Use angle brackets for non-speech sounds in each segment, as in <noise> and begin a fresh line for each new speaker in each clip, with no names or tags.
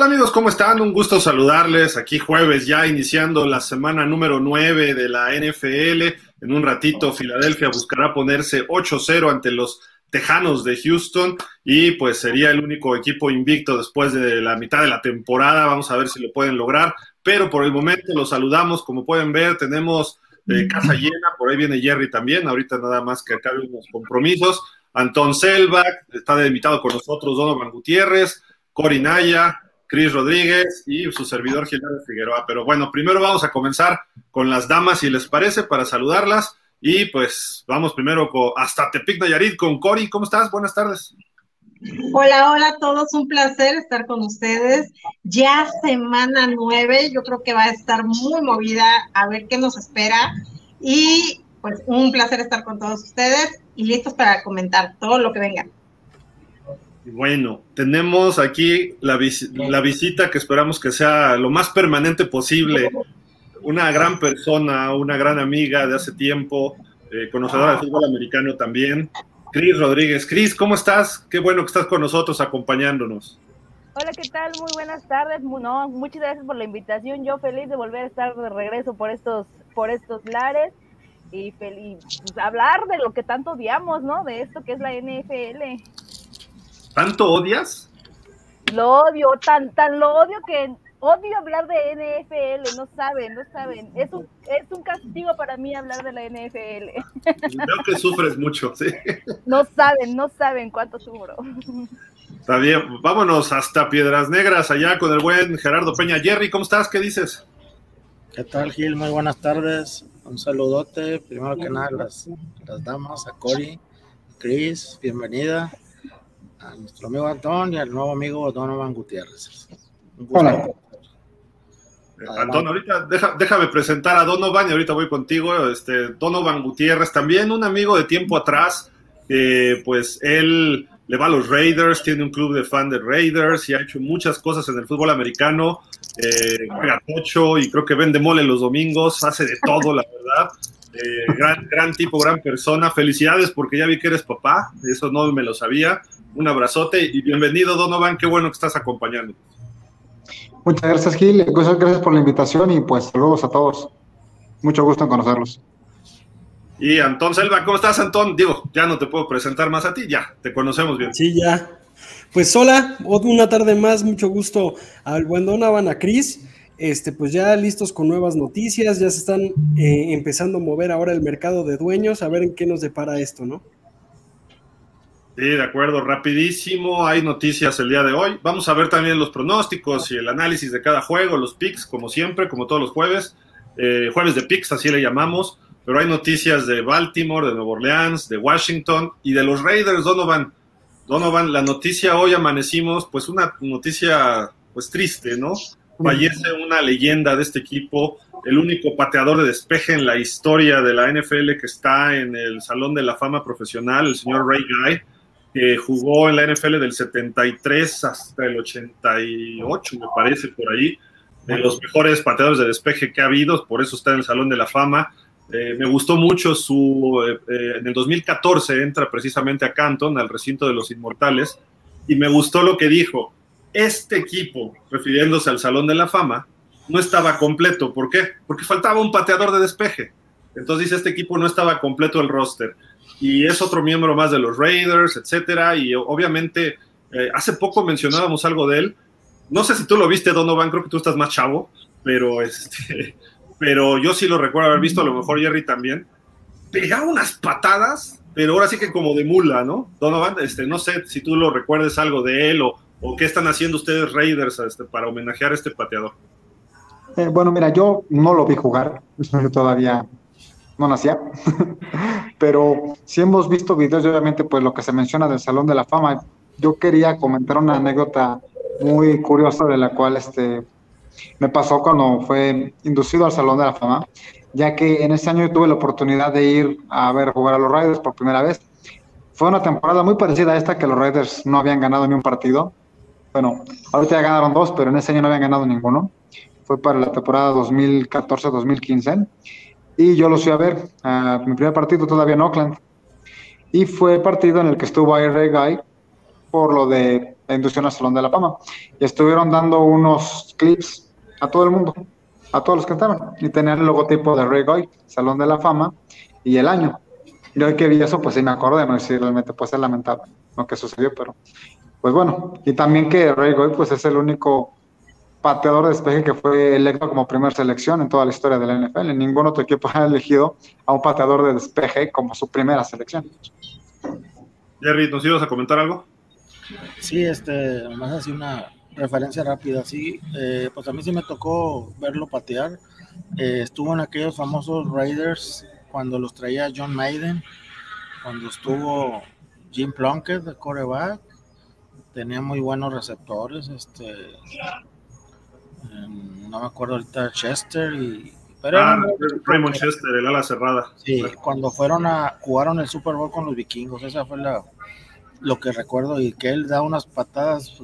tal amigos? ¿Cómo están? Un gusto saludarles. Aquí jueves ya iniciando la semana número 9 de la NFL. En un ratito Filadelfia buscará ponerse 8-0 ante los Tejanos de Houston y pues sería el único equipo invicto después de la mitad de la temporada. Vamos a ver si lo pueden lograr. Pero por el momento los saludamos. Como pueden ver, tenemos eh, casa llena. Por ahí viene Jerry también. Ahorita nada más que acabe unos compromisos. Antón Selbach está invitado con nosotros, Donovan Gutiérrez. Cory Naya, Cris Rodríguez y su servidor Gilberto Figueroa. Pero bueno, primero vamos a comenzar con las damas, si les parece, para saludarlas. Y pues vamos primero con, hasta Tepic Nayarit con Cory. ¿Cómo estás? Buenas tardes.
Hola, hola a todos, un placer estar con ustedes. Ya semana nueve, yo creo que va a estar muy movida a ver qué nos espera. Y pues un placer estar con todos ustedes y listos para comentar todo lo que venga.
Bueno, tenemos aquí la, la, visita que esperamos que sea lo más permanente posible. Una gran persona, una gran amiga de hace tiempo, eh, conocedora del fútbol americano también. Cris Rodríguez. Cris, ¿cómo estás? Qué bueno que estás con nosotros acompañándonos.
Hola, ¿qué tal? Muy buenas tardes. No, muchas gracias por la invitación. Yo feliz de volver a estar de regreso por estos, por estos lares y feliz pues, hablar de lo que tanto odiamos, ¿no? De esto que es la NFL.
¿Tanto odias?
Lo odio, tan, tan lo odio que odio hablar de NFL, no saben, no saben. Es un, es un castigo para mí hablar de la NFL.
Creo que sufres mucho, sí.
No saben, no saben cuánto sufro.
Está bien, vámonos hasta Piedras Negras, allá con el buen Gerardo Peña. Jerry, ¿cómo estás? ¿Qué dices?
¿Qué tal, Gil? Muy buenas tardes. Un saludote, primero que nada, las, las damas, a Cory, Chris, bienvenida a nuestro amigo Antón y al nuevo amigo Donovan Gutiérrez.
Hola. Antón, ahorita déjame presentar a Donovan y ahorita voy contigo. Este, Donovan Gutiérrez, también un amigo de tiempo atrás, pues él le va a los Raiders, tiene un club de fan de Raiders y ha hecho muchas cosas en el fútbol americano. Eh, juega tocho y creo que vende mole los domingos, hace de todo, la verdad. Eh, gran, gran tipo, gran persona. Felicidades porque ya vi que eres papá, eso no me lo sabía. Un abrazote y bienvenido, Donovan. Qué bueno que estás acompañando.
Muchas gracias, Gil. Gracias por la invitación y pues saludos a todos. Mucho gusto en conocerlos.
Y Antón Selva, ¿cómo estás, Antón? Digo, ya no te puedo presentar más a ti, ya, te conocemos bien.
Sí, ya. Pues hola, una tarde más, mucho gusto al buen Donovan, a Cris. Este, pues ya listos con nuevas noticias, ya se están eh, empezando a mover ahora el mercado de dueños, a ver en qué nos depara esto, ¿no?
Sí, de acuerdo, rapidísimo, hay noticias el día de hoy. Vamos a ver también los pronósticos y el análisis de cada juego, los picks, como siempre, como todos los jueves. Eh, jueves de picks, así le llamamos. Pero hay noticias de Baltimore, de Nueva Orleans, de Washington y de los Raiders, Donovan. Donovan, la noticia hoy amanecimos, pues una noticia pues triste, ¿no? Fallece una leyenda de este equipo, el único pateador de despeje en la historia de la NFL que está en el Salón de la Fama Profesional, el señor Ray Guy que jugó en la NFL del 73 hasta el 88, me parece, por ahí, de los mejores pateadores de despeje que ha habido, por eso está en el Salón de la Fama. Eh, me gustó mucho su, eh, eh, en el 2014 entra precisamente a Canton, al recinto de los inmortales, y me gustó lo que dijo. Este equipo, refiriéndose al Salón de la Fama, no estaba completo. ¿Por qué? Porque faltaba un pateador de despeje. Entonces dice, este equipo no estaba completo el roster y es otro miembro más de los Raiders, etcétera. Y obviamente, eh, hace poco mencionábamos algo de él. No sé si tú lo viste, Donovan, creo que tú estás más chavo, pero este, <laughs> pero yo sí lo recuerdo haber visto, a lo mejor Jerry también. Pegaba unas patadas, pero ahora sí que como de mula, ¿no? Donovan, este, no sé si tú lo recuerdes algo de él o, o qué están haciendo ustedes Raiders este, para homenajear a este pateador.
Eh, bueno, mira, yo no lo vi jugar, <laughs> todavía no nacía, <laughs> pero sí hemos visto videos obviamente pues lo que se menciona del Salón de la Fama. Yo quería comentar una anécdota muy curiosa de la cual este, me pasó cuando fue inducido al Salón de la Fama, ya que en ese año tuve la oportunidad de ir a ver jugar a los Raiders por primera vez. Fue una temporada muy parecida a esta que los Raiders no habían ganado ni un partido. Bueno, ahorita ya ganaron dos, pero en ese año no habían ganado ninguno. Fue para la temporada 2014-2015 y yo lo fui a ver, a mi primer partido todavía en Oakland. Y fue partido en el que estuvo Ray Guy por lo de la inducción al Salón de la Fama. Y estuvieron dando unos clips a todo el mundo, a todos los que estaban, y tenían el logotipo de Ray Goy, Salón de la Fama, y el año. Y hoy que vi eso, pues sí me acordé, no sé si realmente puede ser lamentable lo que sucedió, pero pues bueno, y también que Ray Goy pues es el único pateador de despeje que fue electo como primera selección en toda la historia de la NFL. Ningún otro equipo ha elegido a un pateador de despeje como su primera selección.
Jerry, ¿nos ibas a comentar algo?
Sí, este, más así una referencia rápida, sí, eh, pues a mí sí me tocó verlo patear. Eh, estuvo en aquellos famosos Raiders cuando los traía John Maiden, cuando estuvo Jim Plunkett de coreback, tenía muy buenos receptores, este, no me acuerdo ahorita Chester y
pero ah, Raymond Chester, el ala cerrada.
Sí, cuando fueron a jugaron el Super Bowl con los vikingos, esa fue la lo que recuerdo y que él da unas patadas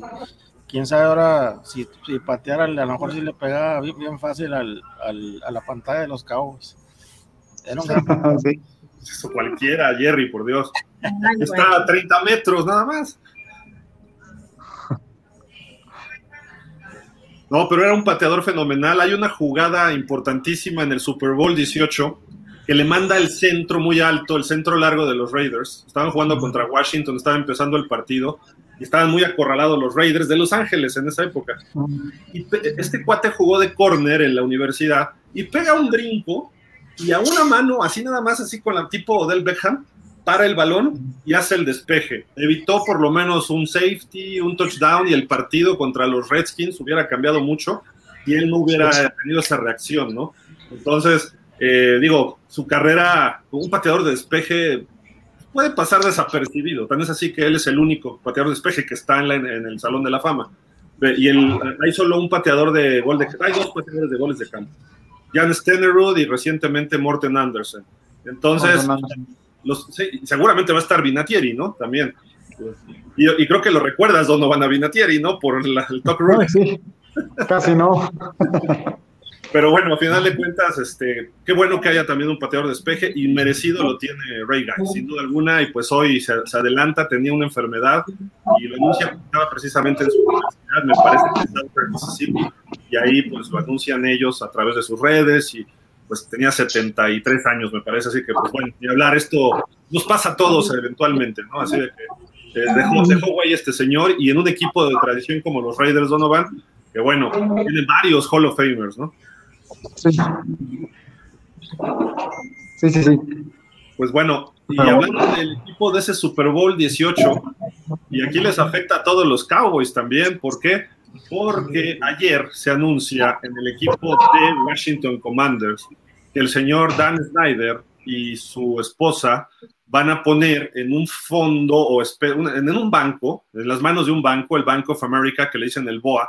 quién sabe ahora si, si pateara a lo mejor si le pegaba bien, fácil al, al, a la pantalla de los cabos
era un gran <laughs> sí. Eso cualquiera, Jerry, por Dios. Está a 30 metros nada más. No, pero era un pateador fenomenal. Hay una jugada importantísima en el Super Bowl 18 que le manda el centro muy alto, el centro largo de los Raiders. Estaban jugando contra Washington, estaba empezando el partido y estaban muy acorralados los Raiders de Los Ángeles en esa época. Y este cuate jugó de corner en la universidad y pega un brinco y a una mano, así nada más, así con la tipo Odell Beckham, para el balón y hace el despeje. Evitó por lo menos un safety, un touchdown y el partido contra los Redskins hubiera cambiado mucho y él no hubiera tenido esa reacción, ¿no? Entonces, eh, digo, su carrera un pateador de despeje puede pasar desapercibido. Tan es así que él es el único pateador de despeje que está en, en el Salón de la Fama. Y hay solo un pateador de gol de hay dos pateadores de goles de campo. Jan Stenerud y recientemente Morten Andersen. Entonces, seguramente va a estar Vinatieri, ¿no? También. Y, creo que lo recuerdas, Donovan Vinatieri, ¿no? Por el talk room.
Sí, casi no.
Pero bueno, a final de cuentas, este, qué bueno que haya también un pateador de despeje y merecido lo tiene Ray sin duda alguna, y pues hoy se, adelanta, tenía una enfermedad y lo anuncia estaba precisamente en su universidad, me parece que está en Mississippi, y ahí pues lo anuncian ellos a través de sus redes y pues tenía 73 años, me parece, así que pues bueno, y hablar esto nos pasa a todos eventualmente, ¿no? Así de que eh, dejó, dejó güey este señor y en un equipo de tradición como los Raiders Donovan, que bueno, tienen varios Hall of Famers, ¿no?
Sí. Sí, sí, sí.
Pues bueno, y hablando del equipo de ese Super Bowl 18, y aquí les afecta a todos los Cowboys también, ¿por qué? Porque ayer se anuncia en el equipo de Washington Commanders que el señor Dan Snyder y su esposa van a poner en un fondo o en un banco, en las manos de un banco, el Bank of America, que le dicen el BOA,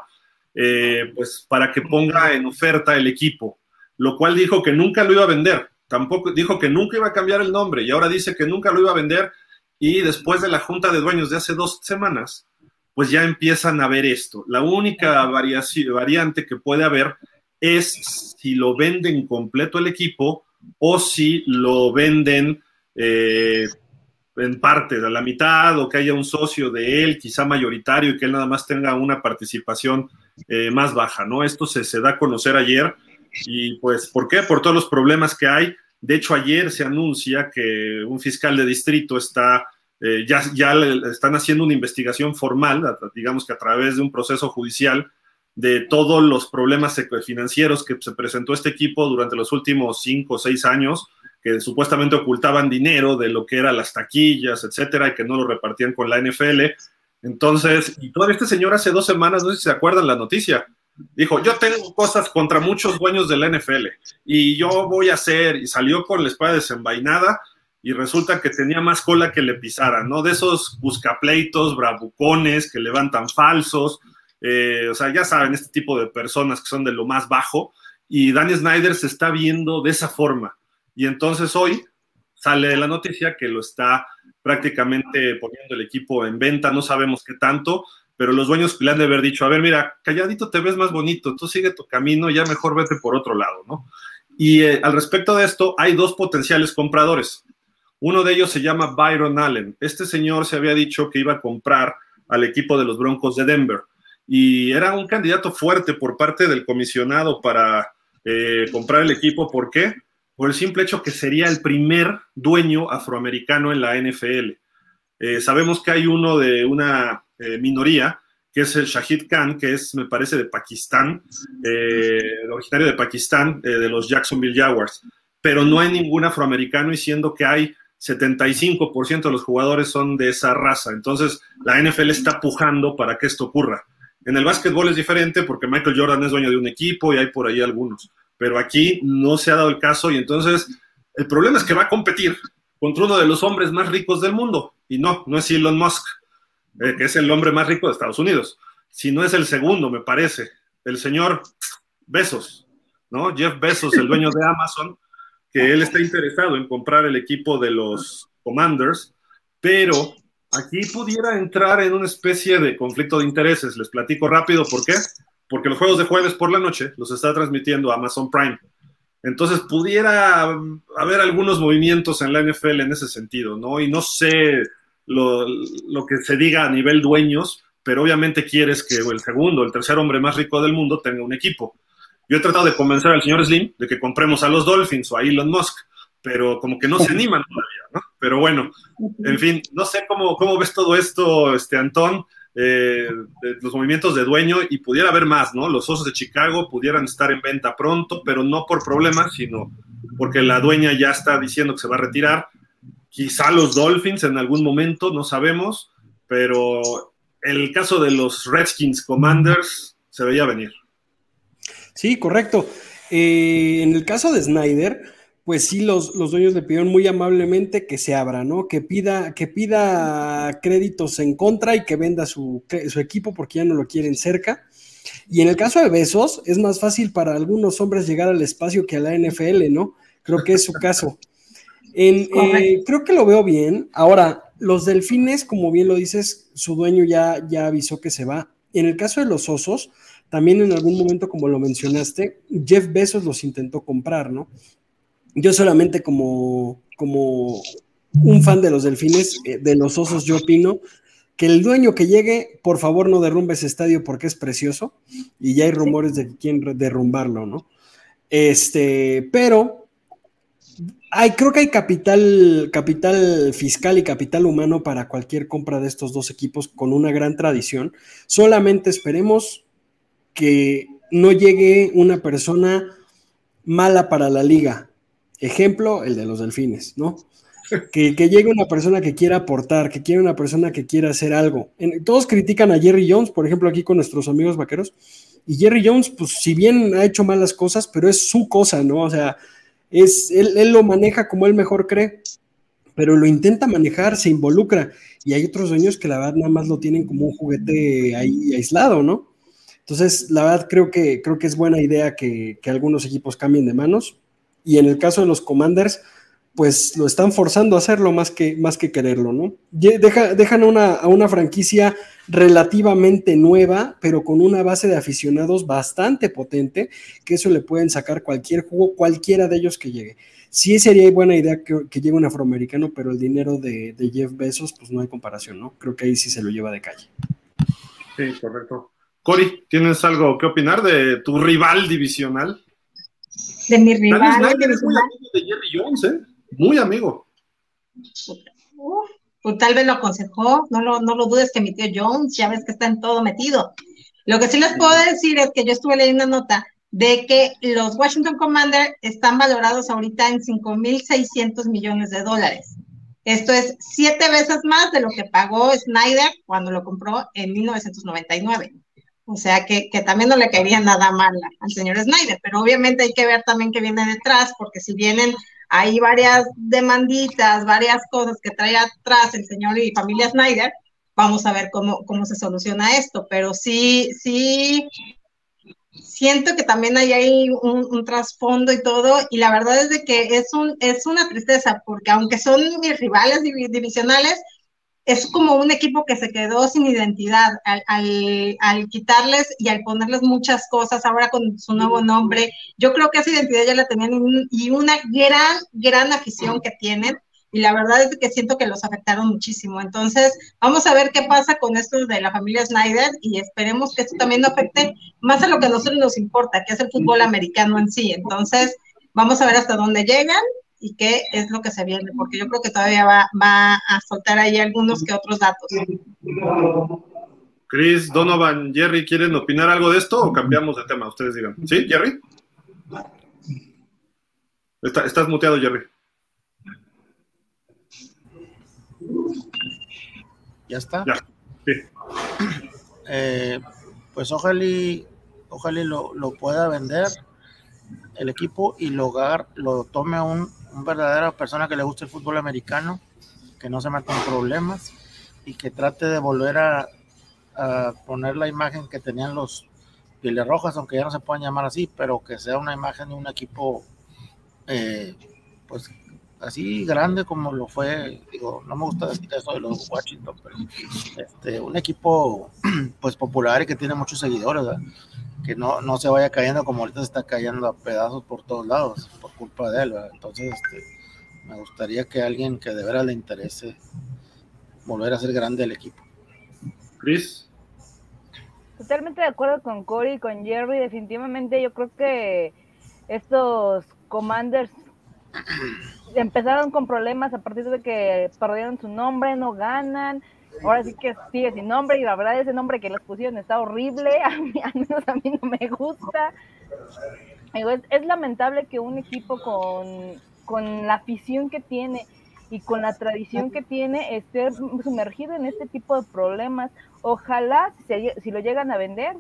eh, pues para que ponga en oferta el equipo, lo cual dijo que nunca lo iba a vender, tampoco dijo que nunca iba a cambiar el nombre y ahora dice que nunca lo iba a vender y después de la junta de dueños de hace dos semanas, pues ya empiezan a ver esto. La única variante que puede haber es si lo venden completo el equipo o si lo venden eh, en parte, de la mitad, o que haya un socio de él, quizá mayoritario, y que él nada más tenga una participación eh, más baja, ¿no? Esto se, se da a conocer ayer, y pues, ¿por qué? Por todos los problemas que hay. De hecho, ayer se anuncia que un fiscal de distrito está eh, ya, ya están haciendo una investigación formal, digamos que a través de un proceso judicial, de todos los problemas financieros que se presentó este equipo durante los últimos cinco o seis años, que supuestamente ocultaban dinero de lo que eran las taquillas, etcétera, y que no lo repartían con la NFL. Entonces, y todavía este señor hace dos semanas, no sé si se acuerdan la noticia, dijo, yo tengo cosas contra muchos dueños de la NFL y yo voy a hacer, y salió con la espada desenvainada y resulta que tenía más cola que le pisaran, ¿no? De esos buscapleitos, bravucones que levantan falsos, eh, o sea, ya saben, este tipo de personas que son de lo más bajo, y Danny Snyder se está viendo de esa forma. Y entonces hoy sale la noticia que lo está prácticamente poniendo el equipo en venta, no sabemos qué tanto, pero los dueños le han de haber dicho, a ver, mira, calladito te ves más bonito, tú sigue tu camino, ya mejor vete por otro lado, ¿no? Y eh, al respecto de esto, hay dos potenciales compradores. Uno de ellos se llama Byron Allen. Este señor se había dicho que iba a comprar al equipo de los Broncos de Denver. Y era un candidato fuerte por parte del comisionado para eh, comprar el equipo. ¿Por qué? Por el simple hecho que sería el primer dueño afroamericano en la NFL. Eh, sabemos que hay uno de una eh, minoría, que es el Shahid Khan, que es, me parece, de Pakistán, originario de Pakistán, de los Jacksonville Jaguars. Pero no hay ningún afroamericano y siendo que hay 75% de los jugadores son de esa raza. Entonces, la NFL está pujando para que esto ocurra. En el básquetbol es diferente porque Michael Jordan es dueño de un equipo y hay por ahí algunos. Pero aquí no se ha dado el caso y entonces el problema es que va a competir contra uno de los hombres más ricos del mundo. Y no, no es Elon Musk, eh, que es el hombre más rico de Estados Unidos, sino es el segundo, me parece, el señor Bezos, ¿no? Jeff Bezos, el dueño de Amazon, él está interesado en comprar el equipo de los Commanders, pero aquí pudiera entrar en una especie de conflicto de intereses. Les platico rápido por qué. Porque los juegos de jueves por la noche los está transmitiendo Amazon Prime. Entonces pudiera haber algunos movimientos en la NFL en ese sentido, ¿no? Y no sé lo, lo que se diga a nivel dueños, pero obviamente quieres que el segundo, el tercer hombre más rico del mundo tenga un equipo. Yo he tratado de convencer al señor Slim de que compremos a los Dolphins o a Elon Musk, pero como que no se <laughs> animan todavía, ¿no? Pero bueno, en fin, no sé cómo, cómo ves todo esto, este Antón, eh, los movimientos de dueño y pudiera haber más, ¿no? Los Osos de Chicago pudieran estar en venta pronto, pero no por problemas, sino porque la dueña ya está diciendo que se va a retirar. Quizá los Dolphins en algún momento, no sabemos, pero el caso de los Redskins Commanders se veía venir.
Sí, correcto. Eh, en el caso de Snyder, pues sí, los, los, dueños le pidieron muy amablemente que se abra, ¿no? Que pida, que pida créditos en contra y que venda su, su, equipo porque ya no lo quieren cerca. Y en el caso de Besos, es más fácil para algunos hombres llegar al espacio que a la NFL, ¿no? Creo que es su caso. En, eh, creo que lo veo bien. Ahora, los delfines, como bien lo dices, su dueño ya, ya avisó que se va. En el caso de los osos, también en algún momento, como lo mencionaste, Jeff Bezos los intentó comprar, ¿no? Yo solamente como, como un fan de los delfines, eh, de los osos, yo opino que el dueño que llegue, por favor no derrumbe ese estadio porque es precioso y ya hay rumores de quieren derrumbarlo, ¿no? Este, pero hay, creo que hay capital, capital fiscal y capital humano para cualquier compra de estos dos equipos con una gran tradición. Solamente esperemos que no llegue una persona mala para la liga. Ejemplo, el de los delfines, ¿no? <laughs> Que, llegue una persona que quiera aportar, que quiera una persona que quiera hacer algo. todos critican a Jerry Jones, por ejemplo, aquí con nuestros amigos vaqueros. Y Jerry Jones, pues si bien ha hecho malas cosas, pero es su cosa, ¿no? O sea, es, él, él lo maneja como él mejor cree, pero lo intenta manejar, se involucra. Y hay otros dueños que la verdad nada más lo tienen como un juguete ahí aislado, ¿no? Entonces, la verdad creo que, creo que es buena idea que, algunos equipos cambien de manos. Y en el caso de los Commanders, pues lo están forzando a hacerlo más que, más que quererlo, ¿no? dejan una, a una franquicia relativamente nueva, pero con una base de aficionados bastante potente, que eso le pueden sacar cualquier juego, cualquiera de ellos que llegue. Sí sería buena idea que, llegue un afroamericano, pero el dinero de, de Jeff Bezos, pues no hay comparación, ¿no? Creo que ahí sí se lo lleva de calle.
Sí, correcto. Cori, ¿tienes algo que opinar de tu rival divisional?
De mi rival.
Snyder es muy amigo de Jerry Jones, ¿eh? Muy amigo.
pues tal vez lo aconsejó, no lo, no lo dudes que mi tío Jones, ya ves que está en todo metido. Lo que sí les puedo decir es que yo estuve leyendo una nota de que los Washington Commanders están valorados ahorita en 5.600 millones de dólares. Esto es siete veces más de lo que pagó Snyder cuando lo compró en 1999. O sea que, también no le caería nada mal al señor Snyder, pero obviamente hay que ver también qué viene detrás, porque si vienen ahí varias demanditas, varias cosas que trae atrás el señor y familia Snyder, vamos a ver cómo, cómo se soluciona esto. Pero sí, sí, siento que también hay ahí un, un, trasfondo y todo, y la verdad es de que es, un, es una tristeza, porque aunque son mis rivales divisionales, es como un equipo que se quedó sin identidad al, al, quitarles y al ponerles muchas cosas ahora con su nuevo nombre. Yo creo que esa identidad ya la tenían y una gran, gran afición que tienen. y la verdad es que siento que los afectaron muchísimo. Entonces, vamos a ver qué pasa con esto de la familia Snyder y esperemos que esto también no afecte más a lo que a nosotros nos importa, que es el fútbol americano en sí. Entonces, vamos a ver hasta dónde llegan y qué es lo que se viene, porque yo creo que todavía va, va a soltar ahí algunos que otros datos.
Chris, Donovan, Jerry, ¿quieren opinar algo de esto o cambiamos de tema? Ustedes digan. ¿Sí, Jerry? estás muteado, Jerry.
¿Ya está? Ya, sí. Eh, pues ojalá, ojalá lo, lo, pueda vender el equipo y lograr, lo tome un, un verdadera persona que le guste el fútbol americano, que no se meta en problemas y que trate de volver a, poner la imagen que tenían los Piles Rojas, aunque ya no se puedan llamar así, pero que sea una imagen de un equipo eh, pues así grande como lo fue, digo, no me gusta decir eso de los Washington, pero este, un equipo <clears throat> pues popular y que tiene muchos seguidores, que no, no se vaya cayendo como ahorita se está cayendo a pedazos por todos lados por culpa de él, entonces este, me gustaría que alguien que de veras le interese volver a ser grande el equipo.
Chris.
Totalmente de acuerdo con Cory y con Jerry, definitivamente yo creo que estos Commanders <clears throat> empezaron con problemas a partir de que perdieron su nombre, no ganan. Ahora sí que sigue sin nombre y la verdad ese nombre que les pusieron está horrible, <laughs> a mí, a mí no me gusta. Es, es, lamentable que un equipo con, con la afición que tiene y con la tradición que tiene esté sumergido en este tipo de problemas. Ojalá si, si lo llegan a vender,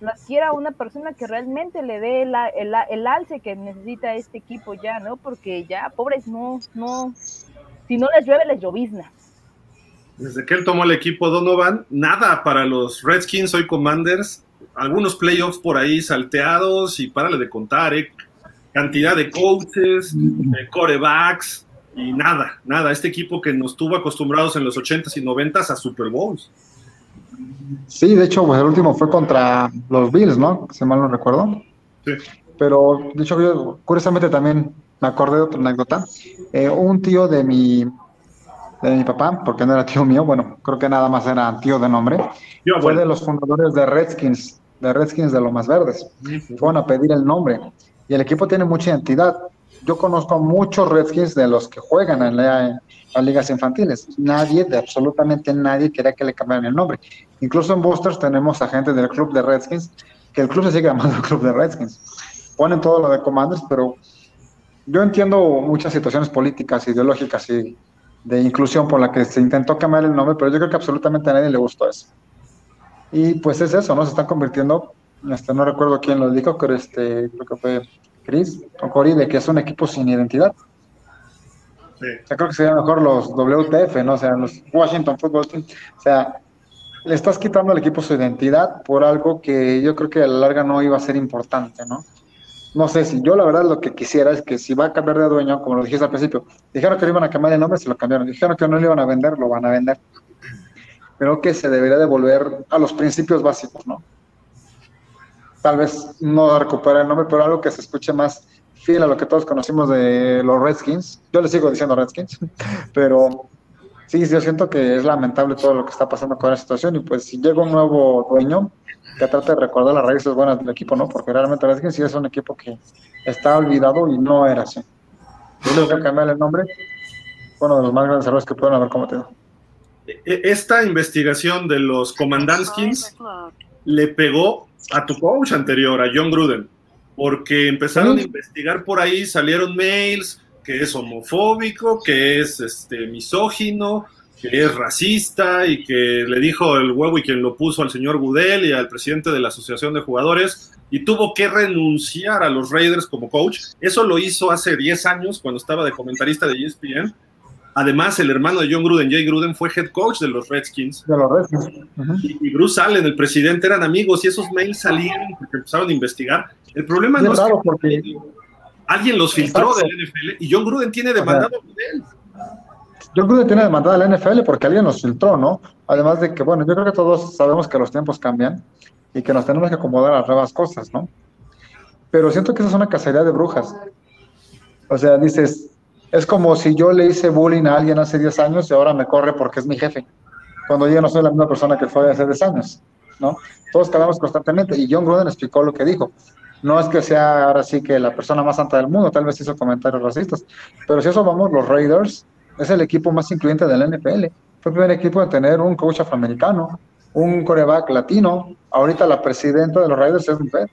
lo adquiera una persona que realmente le dé el, el, el, alce que necesita este equipo ya, ¿no? Porque ya, pobres, no, no, si no les llueve, les llovizna.
Desde que él tomó el equipo Donovan, nada para los Redskins, hoy Commanders, algunos playoffs por ahí salteados y párale de contar, ¿eh? Cantidad de coaches, de corebacks y nada, nada. Este equipo que nos tuvo acostumbrados en los 80s y 90s a Super Bowls.
Sí, de hecho, pues el último fue contra los Bills, ¿no? Si mal no recuerdo. Sí. Pero, de hecho, yo curiosamente también me acordé de otra anécdota. Eh, un tío de mi, de mi papá, porque no era tío mío, bueno, creo que nada más era tío de nombre, fue de los fundadores de Redskins, de Redskins de Lomas Verdes. Fueron a pedir el nombre. Y el equipo tiene mucha identidad. Yo conozco a muchos Redskins de los que juegan en la, las ligas infantiles. Nadie, de absolutamente nadie, quería que le cambiaran el nombre. Incluso en Boosters tenemos a gente del club de Redskins, que el club se sigue llamando el <laughs> club de Redskins. Ponen todo lo de Commanders, pero yo entiendo muchas situaciones políticas, ideológicas y de inclusión por la que se intentó cambiar el nombre, pero yo creo que absolutamente a nadie le gustó eso. Y pues es eso, ¿no? Se están convirtiendo, este, no recuerdo quién lo dijo, pero este, creo que fue Chris o Cory, de que es un equipo sin identidad. O sea, creo que sería mejor los WTF, ¿no? O sea, los Washington Football Team. O sea, le estás quitando al equipo su identidad por algo que yo creo que a la larga no iba a ser importante, ¿no? No sé si yo la verdad lo que quisiera es que si va a cambiar de dueño, como lo dijiste al principio, dijeron que le iban a cambiar el nombre, se lo cambiaron. Dijeron que no le iban a vender, lo van a vender. Creo que se debería devolver a los principios básicos, ¿no? Tal vez no recuperar el nombre, pero algo que se escuche más fiel a lo que todos conocimos de los Redskins. Yo le sigo diciendo Redskins, <laughs> pero sí, yo siento que es lamentable todo lo que está pasando con la situación y pues si llega un nuevo dueño, que trate de recordar las raíces buenas del equipo, ¿no? Porque realmente Redskins sí es un equipo que está olvidado y no era así. Yo que cambiar el nombre uno de los más grandes errores que pueden haber cometido.
E, esta investigación de los Comandanskins le pegó a tu coach anterior, a John Gruden porque empezaron a investigar por ahí, salieron mails que es homofóbico, que es este misógino, que es racista y que le dijo el huevo y quien lo puso al señor Gudel y al presidente de la Asociación de Jugadores y tuvo que renunciar a los Raiders como coach. Eso lo hizo hace 10 años cuando estaba de comentarista de ESPN Además, el hermano de John Gruden, Jay Gruden, fue head coach de los Redskins.
De los Redskins.
y, Bruce Allen, el presidente, eran amigos y esos mails salieron porque empezaron a investigar. El problema no es que porque... alguien los filtró del NFL y John Gruden tiene demandado a él.
John Gruden tiene demandado a la NFL porque alguien los filtró, ¿no? Además de que, bueno, yo creo que todos sabemos que los tiempos cambian y que nos tenemos que acomodar a nuevas cosas, ¿no? Pero siento que esa es una cacería de brujas. O sea, dices, Es como si yo le hice bullying a alguien hace 10 años y ahora me corre porque es mi jefe, cuando yo no soy la misma persona que fue hace 10 años, ¿no? Todos quedamos constantemente y John Gruden explicó lo que dijo. No es que sea ahora sí que la persona más santa del mundo, tal vez hizo comentarios racistas, pero si eso vamos, los Raiders es el equipo más incluyente del NFL. Fue el primer equipo en tener un coach afroamericano, un coreback latino. Ahorita la presidenta de los Raiders es mujer.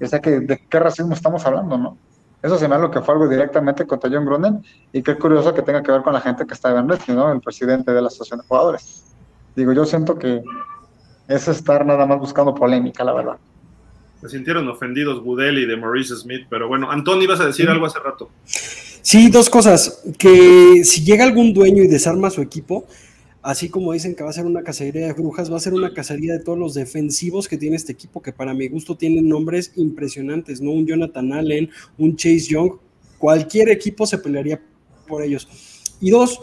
O sea que de qué racismo estamos hablando, ¿no? Eso se me hace lo que fue algo directamente contra John Gruden y qué curioso que tenga que ver con la gente que está en Redskins, ¿no? El presidente de la asociación de jugadores. Digo, yo siento que es estar nada más buscando polémica, la verdad.
Se sintieron ofendidos Goodell y de Maurice Smith, pero bueno, Antonio, ibas a decir algo hace rato.
Sí, dos cosas. Que si llega algún dueño y desarma su equipo, así como dicen que va a ser una cacería de brujas, va a ser una cacería de todos los defensivos que tiene este equipo, que para mi gusto tienen nombres impresionantes, ¿no? Un Jonathan Allen, un Chase Young, cualquier equipo se pelearía por ellos. Y dos,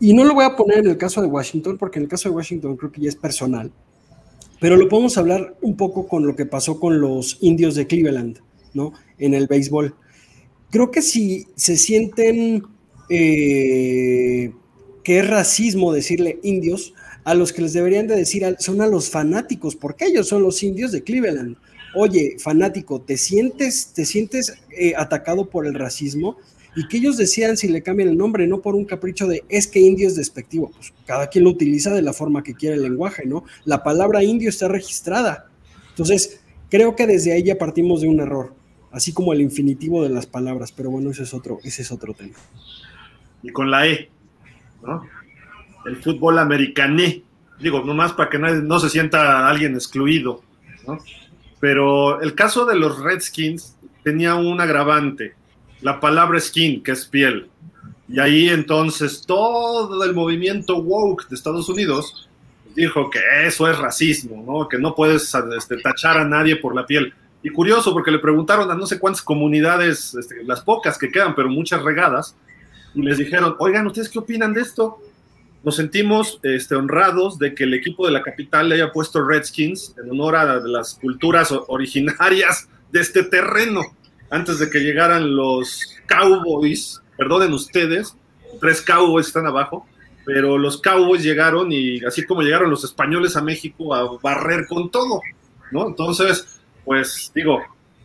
y no lo voy a poner en el caso de Washington, porque en el caso de Washington creo que ya es personal, pero lo podemos hablar un poco con lo que pasó con los indios de Cleveland, ¿no? En el béisbol. Creo que si se sienten eh, que es racismo decirle indios, a los que les deberían de decir son a los fanáticos, porque ellos son los indios de Cleveland. Oye, fanático, ¿te sientes, te sientes eh, atacado por el racismo? y que ellos decían si le cambian el nombre, no por un capricho de es que indio es despectivo, pues cada quien lo utiliza de la forma que quiere el lenguaje, ¿no? La palabra indio está registrada. Entonces, creo que desde ahí ya partimos de un error, así como el infinitivo de las palabras, pero bueno, ese es otro, ese es otro tema.
Y con la E, ¿no? El fútbol americané, digo, nomás para que nadie, no se sienta alguien excluido, ¿no? Pero el caso de los Redskins tenía un agravante la palabra skin, que es piel. Y ahí entonces todo el movimiento woke de Estados Unidos dijo que eso es racismo, ¿no? que no puedes este, tachar a nadie por la piel. Y curioso, porque le preguntaron a no sé cuántas comunidades, este, las pocas que quedan, pero muchas regadas, y les dijeron, oigan, ¿ustedes qué opinan de esto? Nos sentimos este, honrados de que el equipo de la capital le haya puesto Redskins en honor a las culturas originarias de este terreno antes de que llegaran los Cowboys, perdonen ustedes, tres Cowboys están abajo, pero los Cowboys llegaron y así como llegaron los españoles a México a barrer con todo, ¿no? Entonces, pues digo,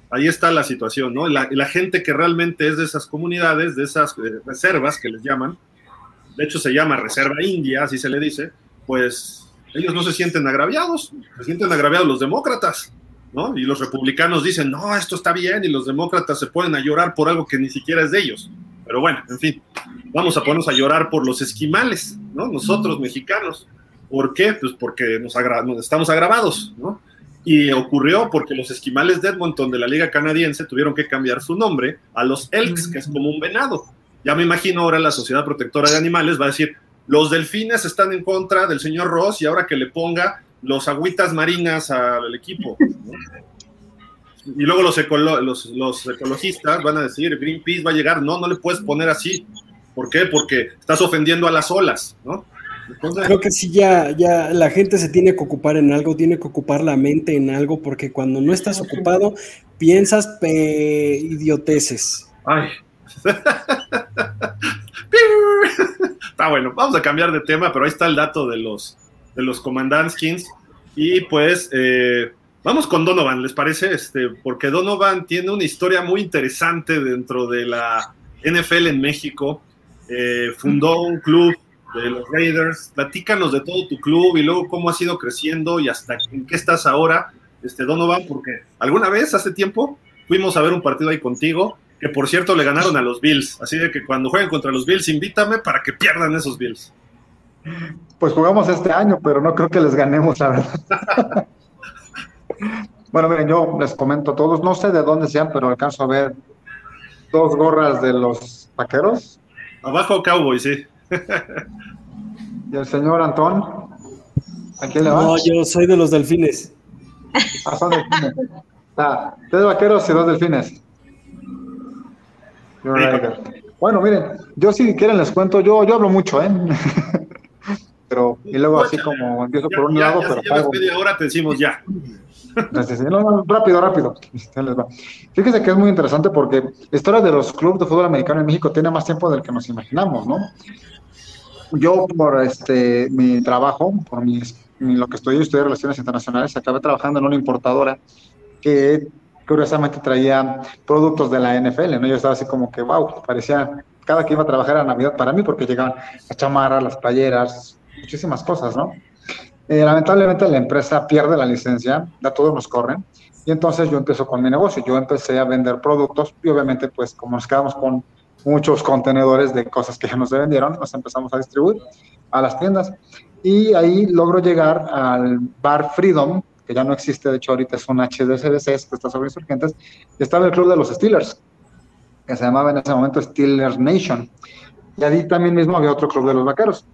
ahí está la situación, ¿no? La, la gente que realmente es de esas comunidades, de esas eh, reservas que les llaman, de hecho se llama Reserva India, así se le dice, pues ellos no se sienten agraviados, se sienten agraviados los demócratas, ¿no? Y los republicanos dicen, no, esto está bien, y los demócratas se ponen a llorar por algo que ni siquiera es de ellos. Pero bueno, en fin, vamos a ponernos a llorar por los esquimales, ¿no? Nosotros, mexicanos. ¿Por qué? Pues porque nos, estamos agravados, ¿no? Y ocurrió porque los esquimales de Edmonton de la Liga Canadiense tuvieron que cambiar su nombre a los Elks, que es como un venado. Ya me imagino ahora la Sociedad Protectora de Animales va a decir, los delfines están en contra del señor Ross y ahora que le ponga los agüitas marinas al equipo. Y luego los, los, ecologistas van a decir, Greenpeace va a llegar, no, no le puedes poner así. ¿Por qué? Porque estás ofendiendo a las olas, ¿no?
Creo que sí, ya, ya la gente se tiene que ocupar en algo, tiene que ocupar la mente en algo, porque cuando no estás ocupado, piensas pe idioteces.
Ay. <laughs> está bueno, vamos a cambiar de tema, pero ahí está el dato de los, de los Commandantskins. Y pues eh, vamos con Donovan, ¿les parece? Este, porque Donovan tiene una historia muy interesante dentro de la NFL en México. Eh, fundó un club de los Raiders. Platícanos de todo tu club y luego cómo has ido creciendo y hasta en qué estás ahora, este, Donovan, porque alguna vez hace tiempo fuimos a ver un partido ahí contigo, que por cierto le ganaron a los Bills. Así de que cuando jueguen contra los Bills, invítame para que pierdan esos Bills.
Pues jugamos este año, pero no creo que les ganemos, la verdad. <laughs> bueno, miren, yo les comento a todos, no sé de dónde sean, pero alcanzo a ver dos gorras de los vaqueros.
Abajo Cowboy, sí.
Y el señor Antón, ¿a quién le va? No,
yo soy de los delfines.
Ah, son delfines. Ah, tres vaqueros y dos delfines. Bueno, miren, yo si quieren les cuento, yo, yo hablo mucho, ¿eh? <laughs> pero y luego así como empiezo por un lado, pero
pago. media hora te decimos ya.
rápido, rápido. Fíjese que es muy interesante porque la historia de los clubes de fútbol americano en México tiene más tiempo del que nos imaginamos, ¿no? Yo por este mi trabajo, por mi, lo que estudié, estudié relaciones internacionales, acabé trabajando en una importadora que curiosamente traía productos de la NFL, ¿no? Yo estaba así como que, wow, parecía, cada que iba a trabajar era Navidad para mí porque llegaban las chamarras, las playeras, muchísimas cosas, ¿no? Eh, lamentablemente la empresa pierde la licencia, ya todos nos corren, y entonces yo empiezo con mi negocio, yo empecé a vender productos y obviamente pues como nos quedamos con muchos contenedores de cosas que ya nos vendieron, nos empezamos a distribuir a las tiendas y ahí logro llegar al bar Freedom, que ya no existe, de hecho ahorita es un HDCDC, que está sobre insurgentes, y estaba el club de los Steelers, que se llamaba en ese momento Steelers Nation. Y ahí también mismo había otro club de los vaqueros.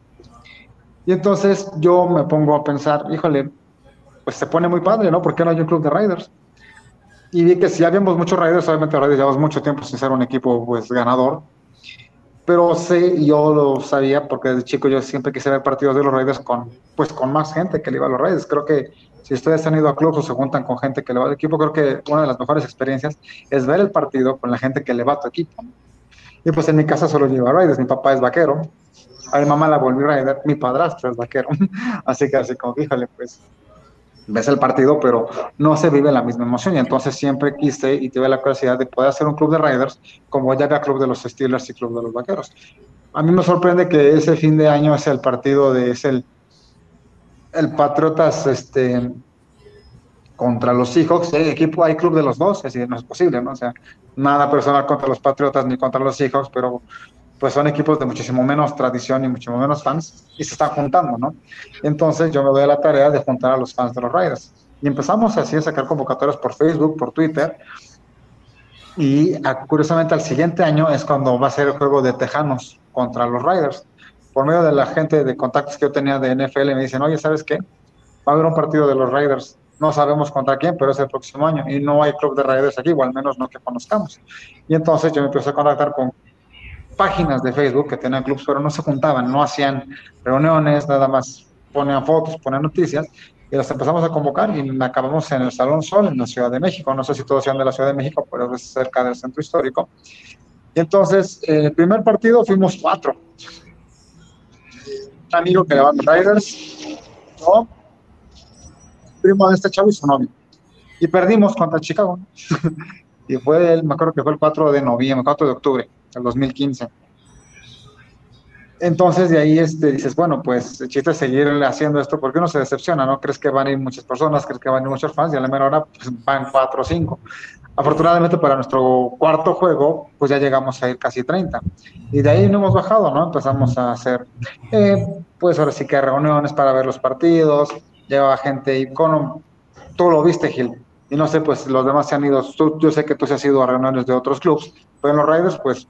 Y entonces yo me pongo a pensar, híjole, pues se pone muy padre, ¿no? ¿Por qué no hay un club de Raiders? Y vi que si habíamos muchos Raiders, obviamente Raiders llevamos mucho tiempo sin ser un equipo pues ganador. Pero sí, yo lo sabía porque desde chico yo siempre quise ver partidos de los Raiders con, pues, con más gente que le iba a los Raiders. Creo que si ustedes han ido a clubs o se juntan con gente que le va al equipo, creo que una de las mejores experiencias es ver el partido con la gente que le va a tu equipo. Y pues en mi casa solo llevo a Raiders, mi papá es vaquero, a mi mamá la volví a mi padrastro es vaquero. <laughs> así que así como, híjole, pues ves el partido, pero no se vive la misma emoción. Y entonces siempre quise y tuve la curiosidad de poder hacer un club de Raiders, como ya había club de los Steelers y club de los Vaqueros. A mí me sorprende que ese fin de año es el partido de, es el, el Patriotas este, contra los Seahawks. Hay equipo, hay club de los dos, decir, no es posible, ¿no? O sea, nada personal contra los Patriotas ni contra los Seahawks, pero pues son equipos de muchísimo menos tradición y muchísimo menos fans y se están juntando, ¿no? Entonces yo me doy la tarea de juntar a los fans de los Raiders. Y empezamos así a sacar convocatorias por Facebook, por Twitter. Y curiosamente al siguiente año es cuando va a ser el juego de Tejanos contra los Raiders. Por medio de la gente de contactos que yo tenía de NFL me dicen, oye, ¿sabes qué? Va a haber un partido de los Raiders. No sabemos contra quién, pero es el próximo año. Y no hay club de Raiders aquí, o al menos no que conozcamos. Y entonces yo me empecé a contactar con páginas de Facebook que tenían clubs, pero no se juntaban, no hacían reuniones, nada más ponían fotos, ponían noticias, y las empezamos a convocar y acabamos en el Salón Sol, en la Ciudad de México. No sé si todos sean de la Ciudad de México, pero es cerca del centro histórico. Y entonces, el primer partido fuimos cuatro. Un amigo que le va a Riders, primo de este chavo y su novio. Y perdimos contra Chicago. <laughs> y fue, el, me acuerdo que fue el 4 de noviembre, 4 de octubre el 2015. Entonces de ahí este, dices, bueno, pues el chiste es seguir haciendo esto porque uno se decepciona, ¿no? Crees que van a ir muchas personas, crees que van a ir muchos fans y a la mera hora pues, van cuatro o cinco. Afortunadamente para nuestro cuarto juego, pues ya llegamos a ir casi 30. Y de ahí no hemos bajado, ¿no? Empezamos a hacer, eh, pues ahora sí que reuniones para ver los partidos, lleva gente y con, tú lo viste, Gil. Y no sé, pues los demás se han ido, yo sé que tú se has ido a reuniones de otros clubs, pero en los Raiders, pues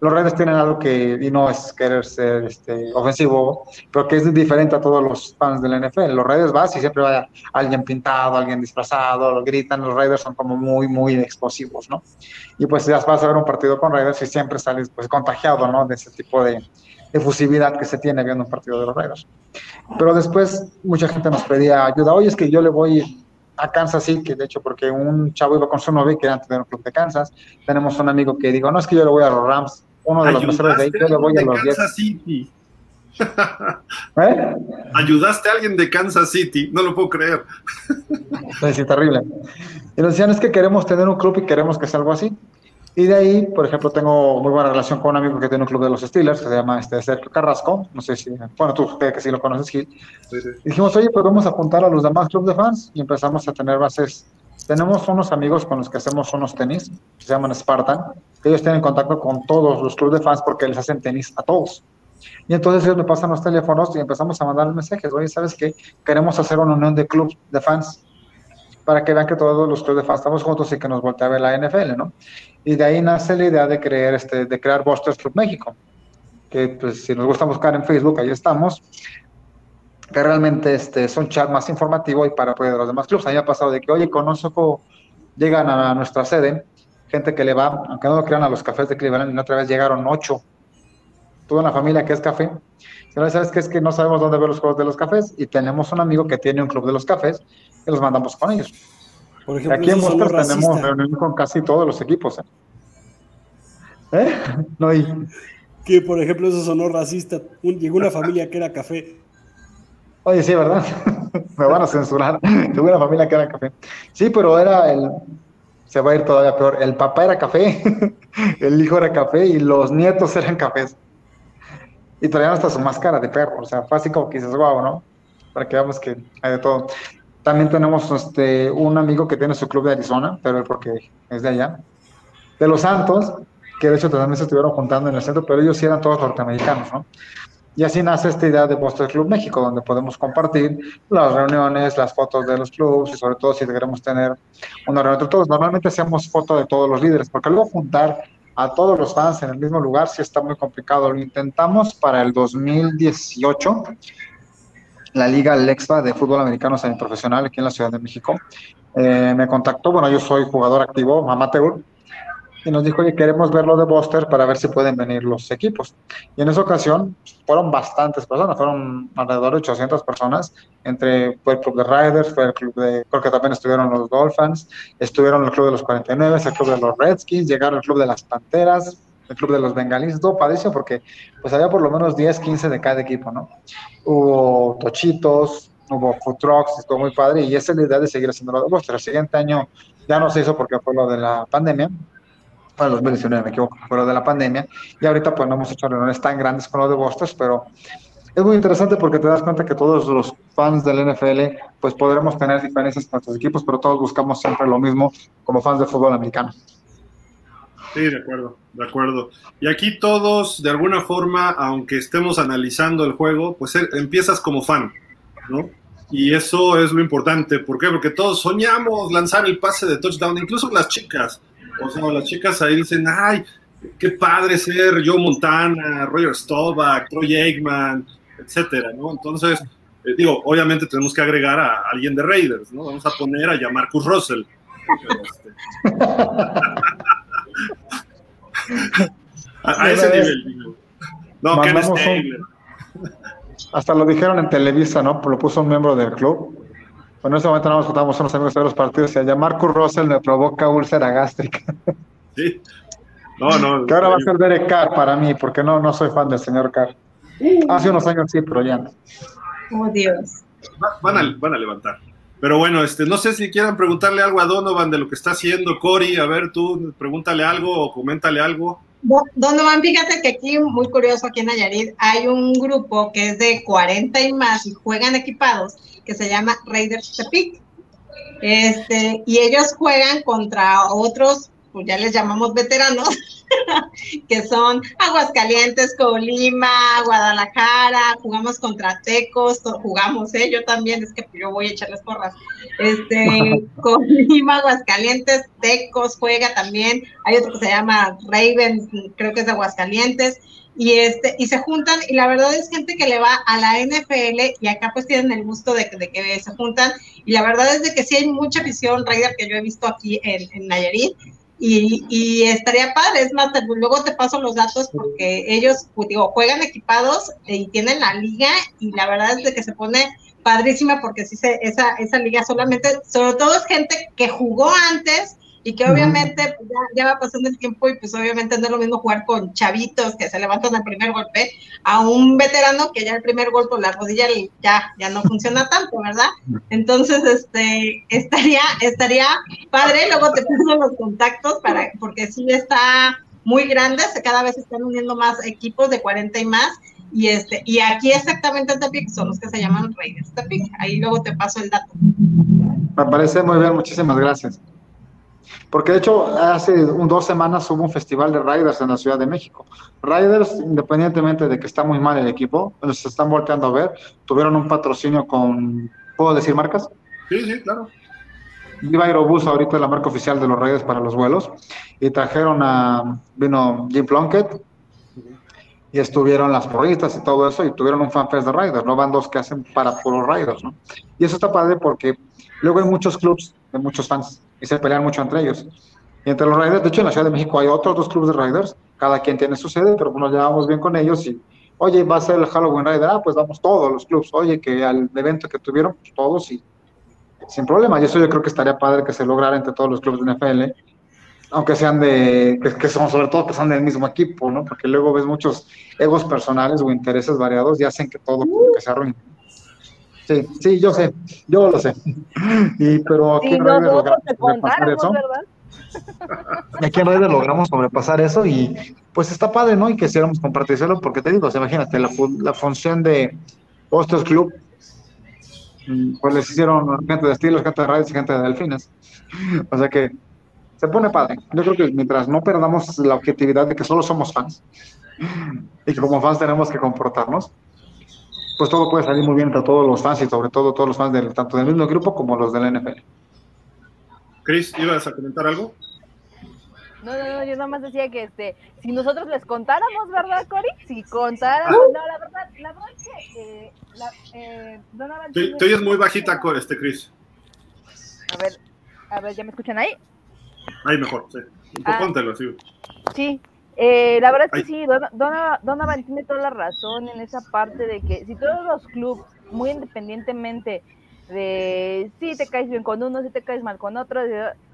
los Raiders tienen algo que, y no es querer ser este, ofensivo, pero que es diferente a todos los fans del NFL. Los Raiders vas y siempre va alguien pintado, alguien disfrazado, gritan, los Raiders son como muy, muy explosivos, ¿no? Y pues ya vas a ver un partido con Raiders y siempre sales pues contagiado, ¿no? De ese tipo de efusividad que se tiene viendo un partido de los Raiders. Pero después mucha gente nos pedía ayuda, oye, es que yo le voy a Kansas City, de hecho, porque un chavo iba con su novia y querían tener un club de Kansas. Tenemos un amigo que digo, no es que yo le voy a los Rams, uno de los mejores de ahí, yo le voy a los Kansas City. <laughs>
¿Eh? Ayudaste a alguien de Kansas City, no lo puedo creer.
sí, terrible. Y nos decían, es que queremos tener un club y queremos que sea algo así. Y de ahí, por ejemplo, tengo muy buena relación con un amigo que tiene un club de los Steelers, que se llama este, Sergio Carrasco, no sé si, bueno, tú que sí lo conoces, Gil. Y dijimos, oye, pues vamos a apuntar a los demás clubes de fans y empezamos a tener bases. Tenemos unos amigos con los que hacemos unos tenis, que se llaman Spartan, que ellos tienen contacto con todos los clubes de fans porque les hacen tenis a todos. Y entonces ellos me pasan los teléfonos y empezamos a mandar mensajes, oye, ¿sabes qué? Queremos hacer una unión de clubes de fans para que vean que todos los clubes de fans estamos juntos y que nos voltea a ver la NFL, ¿no? Y de ahí nace la idea de, crear, este, de crear Busters Club México, que pues, si nos gusta buscar en Facebook, ahí estamos, que realmente este, es un chat más informativo y para apoyar a los demás clubes. A mí ha pasado de que, oye, conozco, llegan a nuestra sede, gente que le va, aunque no lo crean, a los cafés de Cleveland, y otra vez llegaron ocho tuve una familia que es café. ¿Sabes qué? Es que no sabemos dónde ver los juegos de los cafés y tenemos un amigo que tiene un club de los cafés y los mandamos con ellos. Por ejemplo, aquí en Monster tenemos reunión con casi todos los equipos. ¿eh? ¿Eh? <laughs> No hay.
Que por ejemplo eso sonó racista. llegó una familia que era café.
Oye, sí, ¿verdad? <laughs> Me van a censurar. <laughs> Tuve una familia que era café. Sí, pero era el. Se va a ir todavía peor. El papá era café, <laughs> el hijo era café y los nietos eran cafés. Y traían hasta su máscara de perro. O sea, fue así como que dices, guau, ¿no? Para que veamos que hay de todo. También tenemos este, un amigo que tiene su club de Arizona, pero porque es de allá. De los Santos, que de hecho también se estuvieron juntando en el centro, pero ellos sí eran todos norteamericanos, ¿no? Y así nace esta idea de Boston Club México, donde podemos compartir las reuniones, las fotos de los clubes y sobre todo si queremos tener una reunión entre todos. Normalmente hacemos foto de todos los líderes, porque luego juntar a todos los fans en el mismo lugar sí está muy complicado. Lo intentamos para el 2018, la Liga Lexa de Fútbol Americano Semiprofesional aquí en la Ciudad de México. Eh, me contactó, bueno, yo soy jugador activo, amateur, y nos dijo, oye, queremos verlo de Buster para ver si pueden venir los equipos. Y en esa ocasión fueron bastantes personas, fueron alrededor de 800 personas, entre fue el club de Riders, fue el club de, creo que también estuvieron los Dolphins, estuvieron el club de los 49, el club de los Redskins, llegaron el club de las Panteras, el club de los Bengalíes, todo padrísimo porque pues había por lo menos 10, 15 de cada equipo, ¿no? Hubo tochitos, hubo food trucks, estuvo muy padre y esa es la idea de seguir haciendo lo de Buster. El siguiente año ya no se hizo porque fue lo de la pandemia, bueno, 2019 me equivoco, lo de la pandemia, y ahorita pues no hemos hecho reuniones tan grandes con lo de Boston, pero es muy interesante porque te das cuenta que todos los fans del NFL pues podremos tener diferencias con nuestros equipos, pero todos buscamos siempre lo mismo como fans de fútbol americano.
Sí, de acuerdo, de acuerdo. Y aquí todos, de alguna forma, aunque estemos analizando el juego, pues eh, empiezas como fan, ¿no? Y eso es lo importante. ¿Por qué? Porque todos soñamos lanzar el pase de touchdown, incluso las chicas. O sea, las chicas ahí dicen, ay, qué padre ser Joe Montana, Roger Staubach, Troy Aikman, etcétera, ¿no? Entonces, eh, digo, obviamente tenemos que agregar a alguien de Raiders, ¿no? Vamos a poner a Marcus Russell. <laughs> a, ese nivel, No, Ken Stabler.
Hasta lo dijeron en Televisa, ¿no? Lo puso un miembro del club bueno, en ese momento nos contamos unos amigos de los partidos y allá Marcus Russell me provoca úlcera gástrica. <laughs> Sí. No, no. que ahora va a ser Derek Carr para mí, porque no, no soy fan del señor Carr. Hace unos años sí, pero ya no.
Oh, Dios.
Van a, van a levantar. Pero bueno, este, no sé si quieran preguntarle algo a Donovan de lo que está haciendo Cory. A ver, tú pregúntale algo o coméntale algo.
Donovan, fíjate que aquí, muy curioso, aquí en Nayarit, hay un grupo que es de 40 y más y juegan equipados que se llama Raiders Tepic. Este, y ellos juegan contra otros, pues ya les llamamos veteranos, <laughs> que son Aguascalientes, Colima, Guadalajara, jugamos contra Tecos, jugamos, ¿eh? yo también, es que yo voy a echarles porras. Este, <laughs> Colima, Aguascalientes, Tecos juega también, hay otro que se llama Ravens, creo que es de Aguascalientes, y este y se juntan y la verdad es gente que le va a la NFL y acá pues tienen el gusto de, de que se juntan y la verdad es de que sí hay mucha visión Raider que yo he visto aquí en, en Nayarit y, y, estaría padre, es más, luego te paso los datos porque ellos, pues, digo, juegan equipados y tienen la liga y la verdad es de que se pone padrísima porque sí se, esa, esa liga solamente, sobre todo es gente que jugó antes y que obviamente pues, ya, va pasando el tiempo y pues obviamente no es lo mismo jugar con chavitos que se levantan al primer golpe a un veterano que ya el primer golpe la rodilla ya, ya no funciona tanto, ¿verdad? Entonces, este, estaría, estaría padre, luego te pongo los contactos para, porque sí está muy grande, cada vez se están uniendo más equipos de 40 y más, y este, y aquí exactamente en Tepic son los que se llaman Reyes Tepic, ahí luego te paso el dato.
Me parece muy bien, muchísimas gracias. Porque de hecho, hace dos semanas hubo un festival de Riders en la Ciudad de México. Riders, independientemente de que está muy mal el equipo, se están volteando a ver, tuvieron un patrocinio con, ¿puedo decir marcas?
Sí, sí, claro.
Viva Aerobús ahorita es la marca oficial de los Raiders para los vuelos. Y trajeron a, vino Jim Plunkett, y estuvieron las porristas y todo eso, y tuvieron un fanfest de Riders, ¿no? Van dos que hacen para puros Riders, ¿no? Y eso está padre porque luego hay muchos clubs de muchos fans y se pelean mucho entre ellos. Y entre los Riders, de hecho en la Ciudad de México hay otros dos clubes de Riders cada quien tiene su sede, pero nos llevamos bien con ellos y, oye, va a ser el Halloween Rider, ah, pues vamos todos los clubs, oye, que al evento que tuvieron, pues todos y sin problema. Y eso yo creo que estaría padre que se lograra entre todos los clubes de NFL, aunque sean de, que, son sobre todo que son del mismo equipo, ¿no? Porque luego ves muchos egos personales o intereses variados y hacen que todo que se arruine. Sí, sí, yo sé, yo lo sé. Y, pero aquí en Raiders logramos sobrepasar eso. Aquí en Raiders logramos sobrepasar eso y pues está padre, ¿no? Y quisiéramos compartirlo porque te digo, imagínate, la, la función de Hostos Club Mm, pues les hicieron gente de estilos, gente de radios y gente de delfines. O sea que se pone padre. Yo creo que mientras no perdamos la objetividad de que solo somos fans y que como fans tenemos que comportarnos, pues todo puede salir muy bien entre todos los fans y sobre todo todos los fans del, tanto del mismo grupo como los del NFL.
Chris, ¿ibas a comentar algo?
No, no, no, yo nada más decía que este, si nosotros les contáramos, ¿verdad, Cory? Si contáramos, no, la verdad, la verdad es que eh, la, eh,
te, oyes muy bajita, este Chris.
A ver, a ver, ¿ya me escuchan ahí?
Ahí mejor, sí. Un poco ah, sí.
Sí, eh, la verdad es que sí, Donovan tiene toda la razón en esa parte de que si todos los clubes, muy independientemente de si te caes bien con uno, si te caes mal con otro,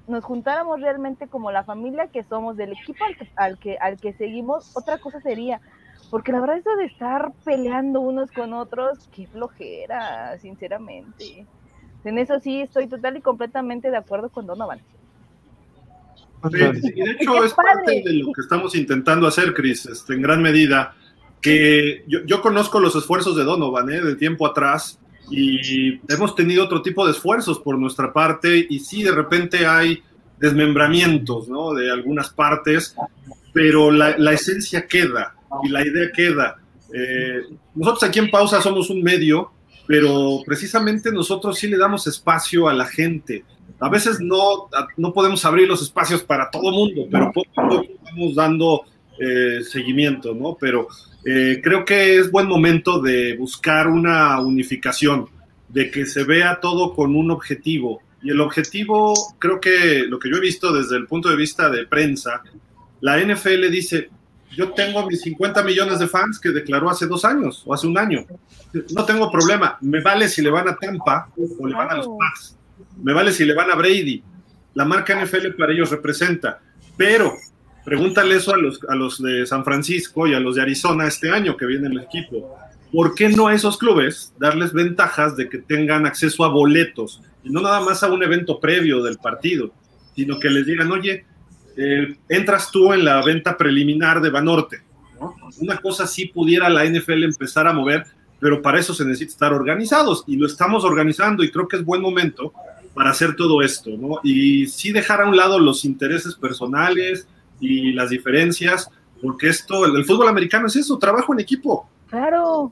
nos juntáramos realmente como la familia que somos, del equipo al que, al que, seguimos, otra cosa sería, porque la verdad eso de estar peleando unos con otros, qué flojera, sinceramente. En eso sí estoy total y completamente de acuerdo con Donovan.
Y de hecho es, parte de lo que estamos intentando hacer, Chris, este, en gran medida, que yo, yo conozco los esfuerzos de Donovan, ¿eh? de tiempo atrás, y hemos tenido otro tipo de esfuerzos por nuestra parte y sí, de repente hay desmembramientos, ¿no? De algunas partes, pero la, esencia queda y la idea queda. Eh, nosotros aquí en Pausa somos un medio, pero precisamente nosotros sí le damos espacio a la gente. A veces no, no podemos abrir los espacios para todo mundo, pero poco a poco estamos dando eh, seguimiento, ¿no? Pero eh, creo que es buen momento de buscar una unificación, de que se vea todo con un objetivo. Y el objetivo, creo que lo que yo he visto desde el punto de vista de prensa, la NFL dice, yo tengo mis 50 millones de fans que declaró hace dos años o hace un año. No tengo problema, me vale si le van a Tampa o le van a los Pats, me vale si le van a Brady. La marca NFL para ellos representa, pero Pregúntale eso a los, a los de San Francisco y a los de Arizona este año que viene el equipo. ¿Por qué no a esos clubes darles ventajas de que tengan acceso a boletos? Y no nada más a un evento previo del partido, sino que les digan, oye, eh, entras tú en la venta preliminar de Banorte. Una cosa sí pudiera la NFL empezar a mover, pero para eso se necesita estar organizados y lo estamos organizando y creo que es buen momento para hacer todo esto, ¿no? Y sí dejar a un lado los intereses personales, y las diferencias, porque esto, el, fútbol americano es eso, trabajo en equipo.
Claro.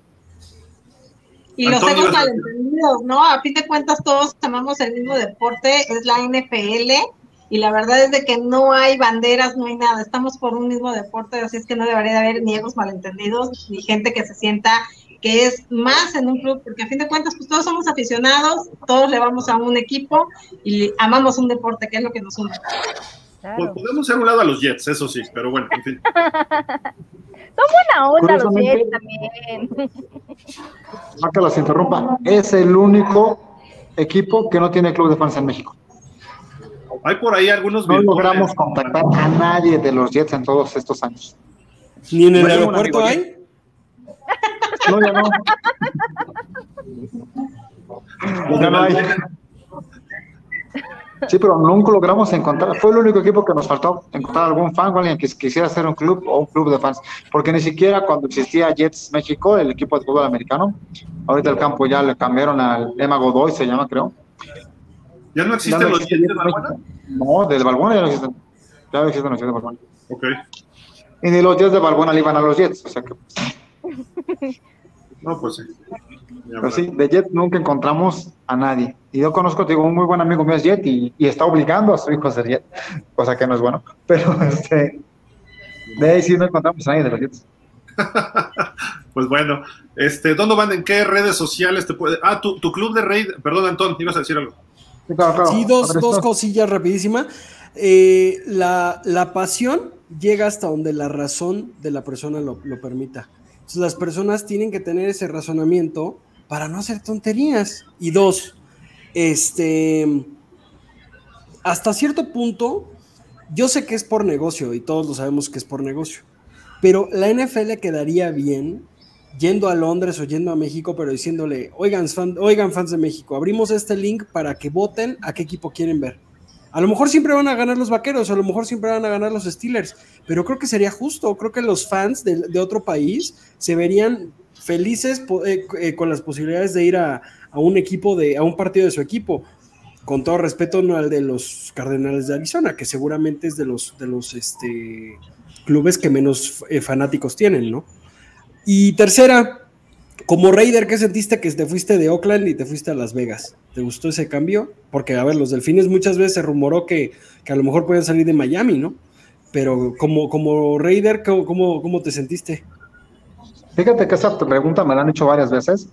Y los hemos malentendidos, ¿no? A fin de cuentas todos amamos el mismo deporte, es la NFL, y la verdad es de que no hay banderas, no hay nada, estamos por un mismo deporte, así es que no debería haber ni egos malentendidos, ni gente que se sienta que es más en un club, porque a fin de cuentas pues todos somos aficionados, todos le vamos a un equipo y amamos un deporte, que es lo que nos une.
Pues podemos ser un lado a los Jets, eso sí, pero bueno, en fin. <laughs>
Son buena onda los Jets también.
No que los interrumpa. Es el único equipo que no tiene club de fans en México.
Hay por ahí algunos.
No logramos contactar a nadie de los Jets en todos estos años.
¿Ni en el aeropuerto hay?
No, ya no. ya no hay. Sí, pero nunca logramos encontrar, fue el único equipo que nos faltó encontrar algún fan o alguien que quisiera hacer un club o un club de fans, porque ni siquiera cuando existía Jets México, el equipo de fútbol americano, ahorita el campo ya le cambiaron al Emma Godoy, se llama creo.
¿Ya no existen los Jets de Balbuena?
No, de Balbuena ya no existen. Ya no existen los Jets de Balbuena.
Ok.
Y ni los Jets de Balbuena le iban a los Jets, o sea que... <laughs>
No, pues sí.
Pero sí, de Jet nunca encontramos a nadie. Y yo conozco, digo, un muy buen amigo mío es Jet y, está obligando a su hijo a ser Jet, cosa que no es bueno. <laughs> Pero este, de ahí sí no encontramos a nadie de los Jets. <laughs>
pues bueno, este, ¿dónde van? ¿En qué redes sociales te puede? Ah, tu, tu club de raid, perdón, Antón, ibas a decir algo.
Sí, dos, dos cosillas rapidísimas. Eh, la, la pasión llega hasta donde la razón de la persona lo, lo permita. Las personas tienen que tener ese razonamiento para no hacer tonterías. Y dos, este, hasta cierto punto, yo sé que es por negocio y todos lo sabemos que es por negocio, pero la NFL quedaría bien yendo a Londres o yendo a México, pero diciéndole, oigan, oigan fans de México, abrimos este link para que voten a qué equipo quieren ver. A lo mejor siempre van a ganar los vaqueros, a lo mejor siempre van a ganar los Steelers, pero creo que sería justo. Creo que los fans de, otro país se verían felices eh, eh, con las posibilidades de ir a, un equipo, de, a un partido de su equipo. Con todo respeto, no al de los Cardenales de Arizona, que seguramente es de los, de los este, clubes que menos eh, fanáticos tienen, ¿no? Y tercera, como Raider, ¿qué sentiste que te fuiste de Oakland y te fuiste a Las Vegas? ¿Te gustó ese cambio? Porque, a ver, los delfines muchas veces se rumoró que, a lo mejor pueden salir de Miami, ¿no? Pero como, como Raider, ¿cómo, cómo, te sentiste?
Fíjate que esa pregunta me la han hecho varias veces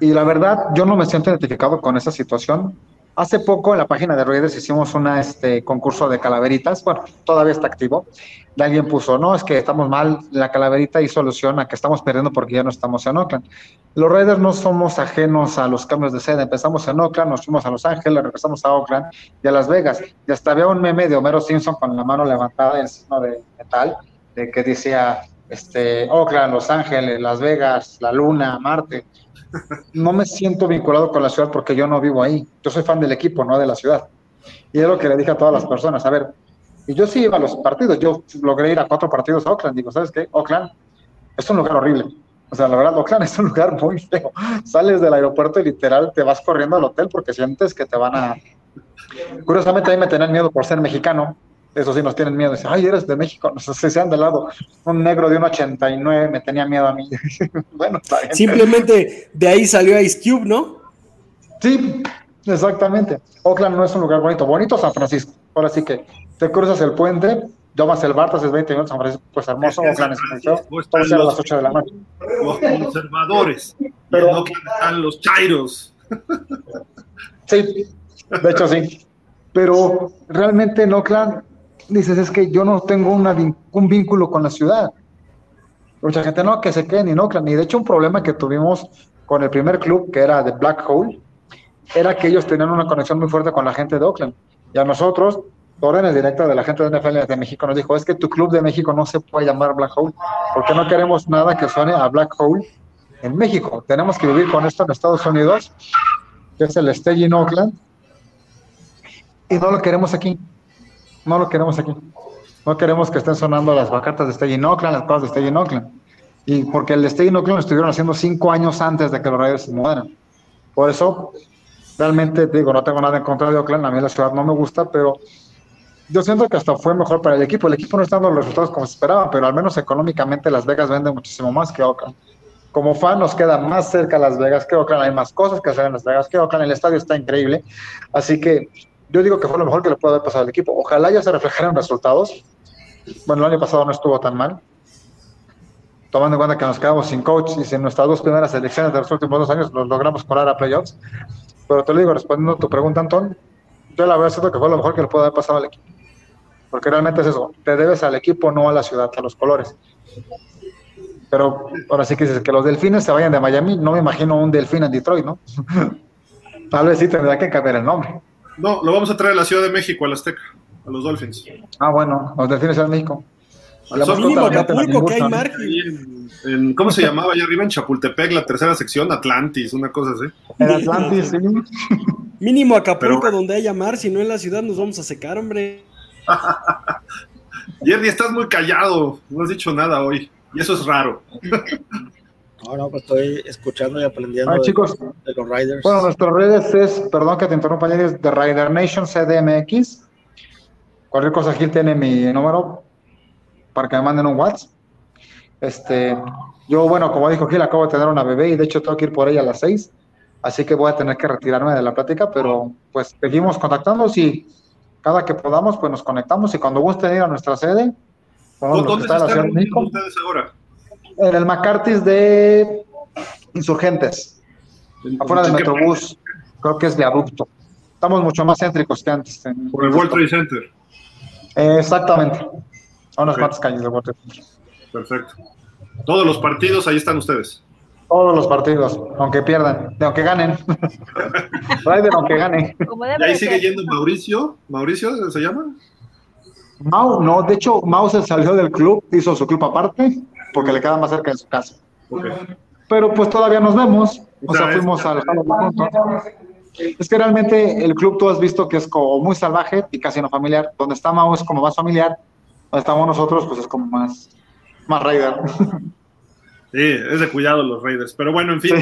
y la verdad yo no me siento identificado con esa situación Hace poco en la página de Raiders hicimos un este, concurso de calaveritas, bueno, todavía está activo. Alguien puso, no, es que estamos mal, la calaverita y solución a que estamos perdiendo porque ya no estamos en Oakland. Los Raiders no somos ajenos a los cambios de sede. Empezamos en Oakland, nos fuimos a Los Ángeles, regresamos a Oakland y a Las Vegas. Y hasta había un meme de Homero Simpson con la mano levantada en signo de metal, de que decía, este, Oakland, Los Ángeles, Las Vegas, la Luna, Marte no me siento vinculado con la ciudad porque yo no vivo ahí. Yo soy fan del equipo, no de la ciudad. Y es lo que le dije a todas las personas. A ver, y yo sí iba a los partidos. Yo logré ir a cuatro partidos a Oakland. Digo, ¿sabes qué? Oakland es un lugar horrible. O sea, la verdad, Oakland es un <laughs> lugar muy feo. Sales del aeropuerto y literal te vas corriendo al hotel porque sientes que te van a... Curiosamente, a mí me tenían miedo por ser mexicano eso sí nos tienen miedo. Dice, ay, eres de México, no sé, sean de lado. Un negro de un 89 me tenía miedo a mí. <laughs>
bueno, Simplemente de ahí salió Ice Cube, ¿no?
Sí, exactamente. Oakland no es un lugar bonito. Bonito San Francisco. Ahora sí que te cruzas el puente, tomas el bar, haces 20 minutos, San Francisco, pues hermoso. Oakland es
feo. a las 8 de la noche. Los conservadores. Pero no están los chairos.
sí, de hecho sí. Pero realmente en Oakland dices, es que yo no tengo un vínculo con la ciudad. Mucha gente no, que se queden en Oakland. Y de hecho un problema que tuvimos con el primer club, que era de Black Hole, era que ellos tenían una conexión muy fuerte con la gente de Oakland. Y a nosotros, órdenes directas de la gente de NFL de México, nos dijo, es que tu club de México no se puede llamar Black Hole, porque no queremos nada que suene a Black Hole en México. Tenemos que vivir con esto en Estados Unidos, que es el Stage in Oakland, y no lo queremos aquí no lo queremos aquí. No queremos que estén sonando las vacatas de Stay in Oakland, las cosas de Stay in Oakland. Y porque el Stay in Oakland lo estuvieron haciendo cinco años antes de que los Raiders se mudaran. Por eso, realmente, digo, no tengo nada en contra de Oakland, a mí la ciudad no me gusta, pero yo siento que hasta fue mejor para el equipo. El equipo no está dando los resultados como se esperaba, pero al menos económicamente Las Vegas vende muchísimo más que Oakland. Como fan nos queda más cerca Las Vegas que Oakland, hay más cosas que hacer en Las Vegas que Oakland, el estadio está increíble, así que yo digo que fue lo mejor que le puede haber pasado al equipo. Ojalá ya se reflejaran resultados. Bueno, el año pasado no estuvo tan mal. Tomando en cuenta que nos quedamos sin coach y sin nuestras dos primeras elecciones de los últimos dos años los logramos colar a playoffs. Pero te lo digo, respondiendo a tu pregunta, Antón, yo la verdad siento que fue lo mejor que le puede haber pasado al equipo. Porque realmente es eso, te debes al equipo, no a la ciudad, a los colores. Pero ahora sí que dices que los delfines se vayan de Miami, no me imagino un delfín en Detroit, ¿no? <laughs> Tal vez sí tendría que cambiar el nombre.
No, lo vamos a traer a la Ciudad de México, a la Azteca, a los Dolphins.
Ah, bueno, los Delfines de México.
¿Cómo se llamaba allá arriba en Chapultepec, la tercera sección? Atlantis, una cosa así.
En Atlantis, sí. <laughs>
Mínimo Acapulco, donde haya mar, si no en la ciudad nos vamos a secar, hombre. <laughs>
Jerry, estás muy callado, no has dicho nada hoy, y eso es raro.
No, no, pues estoy escuchando y aprendiendo
de, chicos,
de, los Riders.
Bueno, nuestras redes es, perdón que te interrumpa, es de Rider Nation CDMX. Cualquier cosa, aquí tiene mi número para que me manden un WhatsApp. Este, yo, bueno, como dijo Gil, acabo de tener una bebé y de hecho tengo que ir por ella a las seis, así que voy a tener que retirarme de la plática, pero pues seguimos contactándonos y cada que podamos, pues nos conectamos y cuando gusten ir a nuestra sede,
¿dónde están ustedes ahora?
en el McCarthy's de Insurgentes, afuera del Metrobús, creo que es viaducto. Estamos mucho más céntricos que antes.
Por el World Trade Center.
exactamente. Son las cuantas calles de Water.
Perfecto. Todos los partidos, ahí están ustedes.
Todos los partidos, aunque pierdan, aunque ganen. <laughs> Raider, aunque gane.
y ahí sigue yendo Mauricio. ¿Mauricio se llama?
Mau, no, de hecho, Mau se salió del club, hizo su club aparte, porque le queda más cerca de su casa. Pero pues todavía nos vemos, o sea, fuimos al Es que realmente el club tú has visto que es como muy salvaje y casi no familiar. Donde está Mau es como más familiar, donde estamos nosotros pues es como más, más Raider. <laughs>
Sí, es de cuidado los Raiders. Pero bueno, en fin,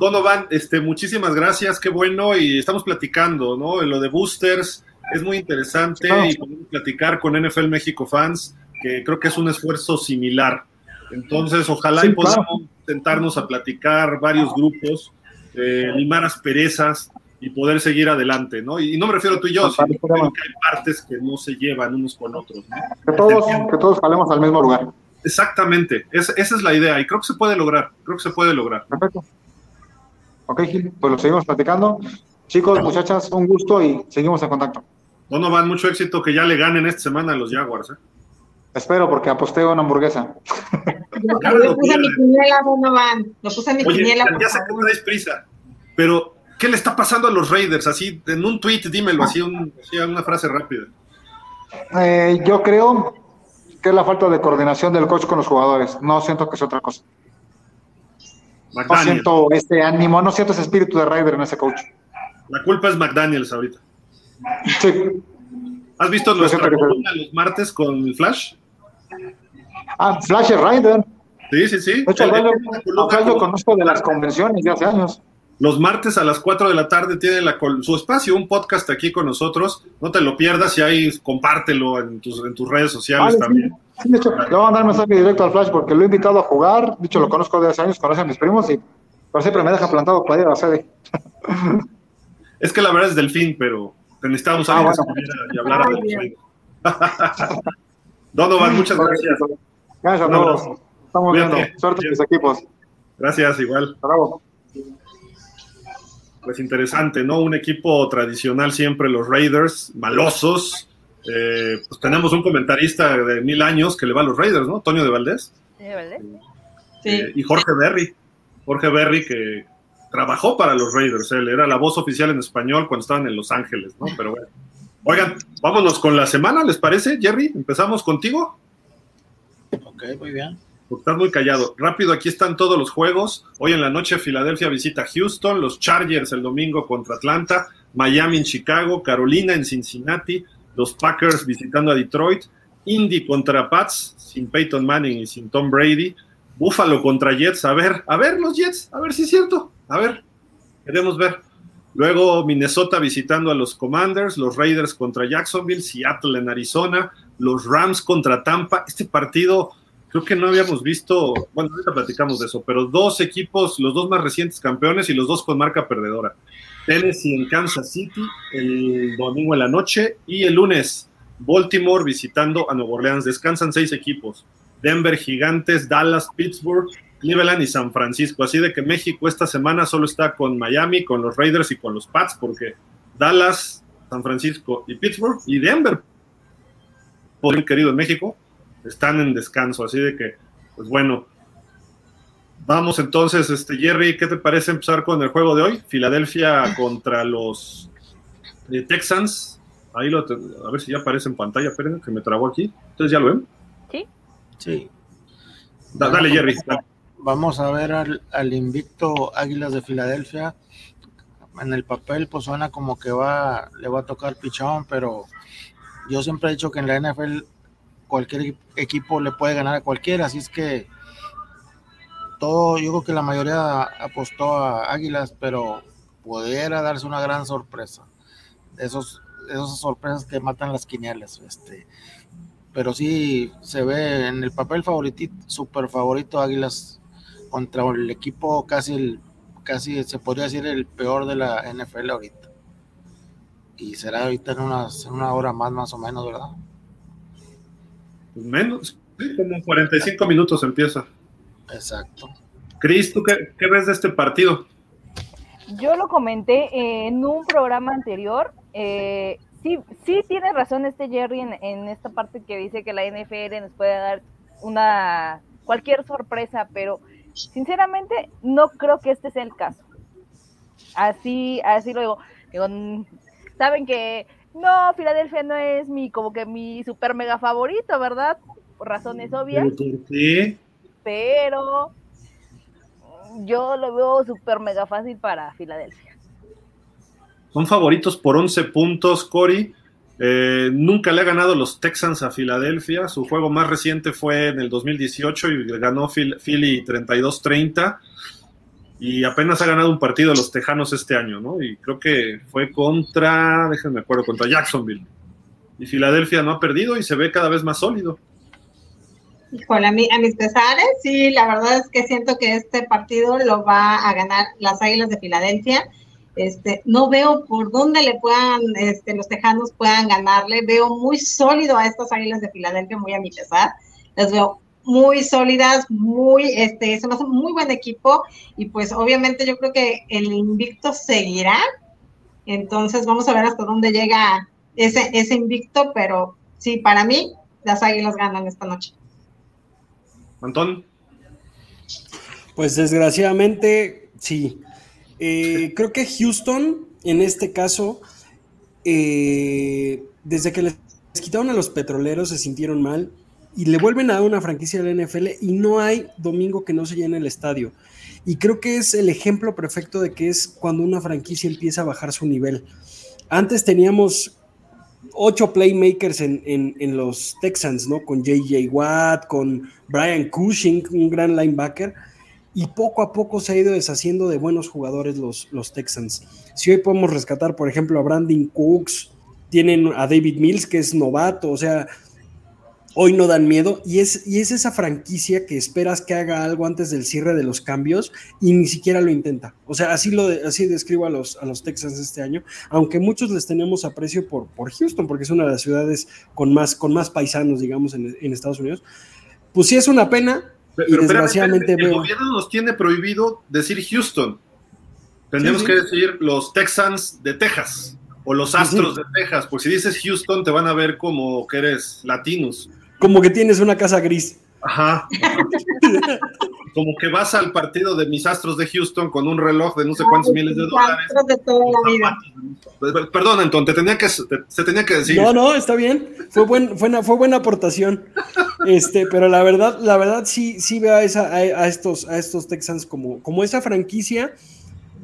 Donovan, este, muchísimas gracias, qué bueno. Y estamos platicando, ¿no? En lo de boosters es muy interesante y podemos platicar con NFL México fans, que creo que es un esfuerzo similar. Entonces, ojalá y podamos sentarnos a platicar varios grupos, eh, limar asperezas y poder seguir adelante, ¿no? Y, no me refiero a tú y yo, sino que hay partes que no se llevan unos con otros, ¿no?
Que todos, que todos salemos al mismo lugar.
Exactamente, esa es la idea y creo que se puede lograr, creo que se puede lograr.
Perfecto. Ok, Gil, pues lo seguimos platicando. Chicos, muchachas, un gusto y seguimos en contacto.
van mucho éxito que ya le ganen esta semana a los Jaguars. ¿eh?
Espero, porque aposté una hamburguesa.
lo puse mi quiniela, Donovan. Lo puse mi quiniela.
Ya, sé que traes prisa, pero ¿qué le está pasando a los Raiders? Así, en un tweet, dímelo, así, una frase rápida.
Eh, yo creo que es la falta de coordinación del coach con los jugadores. No siento que sea otra cosa. No siento ese ánimo, no siento ese espíritu de Ryder en ese coach.
La culpa es McDaniels ahorita. Sí. ¿Has visto columna los martes con Flash?
Ah, Flash es Ryder.
Sí, sí, sí.
De hecho, lo conozco de las convenciones de hace años.
Los martes a las 4 de la tarde tiene la, su espacio, un podcast aquí con nosotros. No te lo pierdas y ahí compártelo en tus, en tus redes sociales también.
Sí, de hecho, le voy a mandar mensaje directo al Flash porque lo he invitado a jugar. De hecho, lo conozco de hace años, conoce a mis primos y por siempre me deja plantado para ir a la sede.
Es que la verdad es delfín, pero necesitamos a alguien y hablar a delfín. <laughs> Donovan, muchas gracias.
Gracias a todos. Estamos viendo. Suerte en los equipos.
Gracias, igual.
Bravo
pues interesante, ¿no? Un equipo tradicional siempre, los Raiders, malosos. Eh, pues tenemos un comentarista de mil años que le va a los Raiders, ¿no? Toño de Valdés.
¿De Valdés?
Eh, y Jorge Berry. Jorge Berry que trabajó para los Raiders, él era la voz oficial en español cuando estaban en Los Ángeles, ¿no? Pero bueno. Oigan, vámonos con la semana, ¿les parece, Jerry? ¿Empezamos contigo?
Ok, muy bien.
Estás muy callado. Rápido, aquí están todos los juegos. Hoy en la noche Filadelfia visita Houston, los Chargers el domingo contra Atlanta, Miami en Chicago, Carolina en Cincinnati, los Packers visitando a Detroit, Indy contra Pats, sin Peyton Manning y sin Tom Brady, Buffalo contra Jets, a ver, a ver los Jets, a ver si es cierto, a ver, queremos ver. Luego Minnesota visitando a los Commanders, los Raiders contra Jacksonville, Seattle en Arizona, los Rams contra Tampa. Este partido creo que no habíamos visto, bueno, ahorita platicamos de eso, pero dos equipos, los dos más recientes campeones y los dos con marca perdedora. Tennessee en Kansas City el domingo en la noche y el lunes Baltimore visitando a Nueva Orleans. Descansan seis equipos. Denver, Gigantes, Dallas, Pittsburgh, Cleveland y San Francisco. Así de que México esta semana solo está con Miami, con los Raiders y con los Pats, porque Dallas, San Francisco y Pittsburgh y Denver, por el querido en México, están en descanso, así de que, pues bueno, vamos entonces, este Jerry, ¿qué te parece empezar con el juego de hoy? Filadelfia contra los eh, Texans. Ahí lo, a ver si ya aparece en pantalla, esperen que me trabó aquí. Entonces ya lo ven.
Sí.
Sí.
dale, Jerry.
Vamos a ver al, al invicto Águilas de Filadelfia. En el papel, pues suena como que va, le va a tocar pichón, pero yo siempre he dicho que en la NFL cualquier equipo le puede ganar a cualquiera, así es que todo, yo creo que la mayoría apostó a Águilas, pero pudiera darse una gran sorpresa. Esos, esas sorpresas que matan las quinielas, este. Pero sí se ve en el papel favorito, super favorito Águilas contra el equipo casi el, casi se podría decir el peor de la NFL ahorita. Y será ahorita en, en una hora más, más o menos, ¿verdad?
Menos, como 45 minutos empieza.
Exacto.
Cris, ¿tú qué, ves de este partido?
Yo lo comenté en un programa anterior. Eh, sí, sí tiene razón este Jerry en, en, esta parte que dice que la NFL nos puede dar una cualquier sorpresa, pero sinceramente no creo que este sea el caso. Así, así lo digo. digo saben que no, Filadelfia no es mi, como que mi super mega favorito, ¿verdad? Por razones obvias.
Sí.
Pero yo lo veo súper mega fácil para Filadelfia.
Son favoritos por 11 puntos, Cory. Eh, nunca le ha ganado los Texans a Filadelfia. Su juego más reciente fue en el 2018 y ganó Philly 32-30. Y apenas ha ganado un partido de los Tejanos este año, ¿no? Y creo que fue contra, déjenme acuerdo, contra Jacksonville. Y Filadelfia no ha perdido y se ve cada vez más sólido.
Híjole, a, mí, a mis pesares, sí, la verdad es que siento que este partido lo va a ganar las Águilas de Filadelfia. Este, no veo por dónde le puedan, este, los tejanos puedan ganarle. Veo muy sólido a estas Águilas de Filadelfia, muy a mi pesar. Las veo muy sólidas, muy, este, se me hace muy buen equipo y pues obviamente yo creo que el invicto seguirá. Entonces vamos a ver hasta dónde llega ese, ese invicto, pero sí, para mí las Águilas ganan esta noche.
Antón.
Pues desgraciadamente, sí. Eh, <laughs> creo que Houston, en este caso, eh, desde que les quitaron a los petroleros, se sintieron mal y le vuelven a dar una franquicia de la NFL y no hay domingo que no se llene el estadio. Y creo que es el ejemplo perfecto de que es cuando una franquicia empieza a bajar su nivel. Antes teníamos ocho playmakers en, en, los Texans, ¿no? Con JJ Watt, con Brian Cushing, un gran linebacker, y poco a poco se ha ido deshaciendo de buenos jugadores los, los Texans. Si hoy podemos rescatar, por ejemplo, a Brandon Cooks, tienen a David Mills, que es novato, o sea, hoy no dan miedo y es, y es esa franquicia que esperas que haga algo antes del cierre de los cambios y ni siquiera lo intenta. O sea, así lo así describo a los, a los Texans este año, aunque muchos les tenemos aprecio por, por Houston, porque es una de las ciudades con más, con más paisanos, digamos, en, Estados Unidos. Pues sí es una pena. y desgraciadamente
el gobierno nos tiene prohibido decir Houston. Tendríamos que decir los Texans de Texas o los Astros de Texas, porque si dices Houston te van a ver como que eres latinos
como que tienes una casa gris.
Ajá. <laughs> como que vas al partido de mis astros de Houston con un reloj de no sé cuántos miles de dólares. Perdón, entonces, te tenía que, se tenía que decir.
No, no, está bien. Fue, buen, fue, una, fue buena aportación. Este, pero la verdad, la verdad sí, sí veo a, esa, a, estos, a estos Texans como, como esa franquicia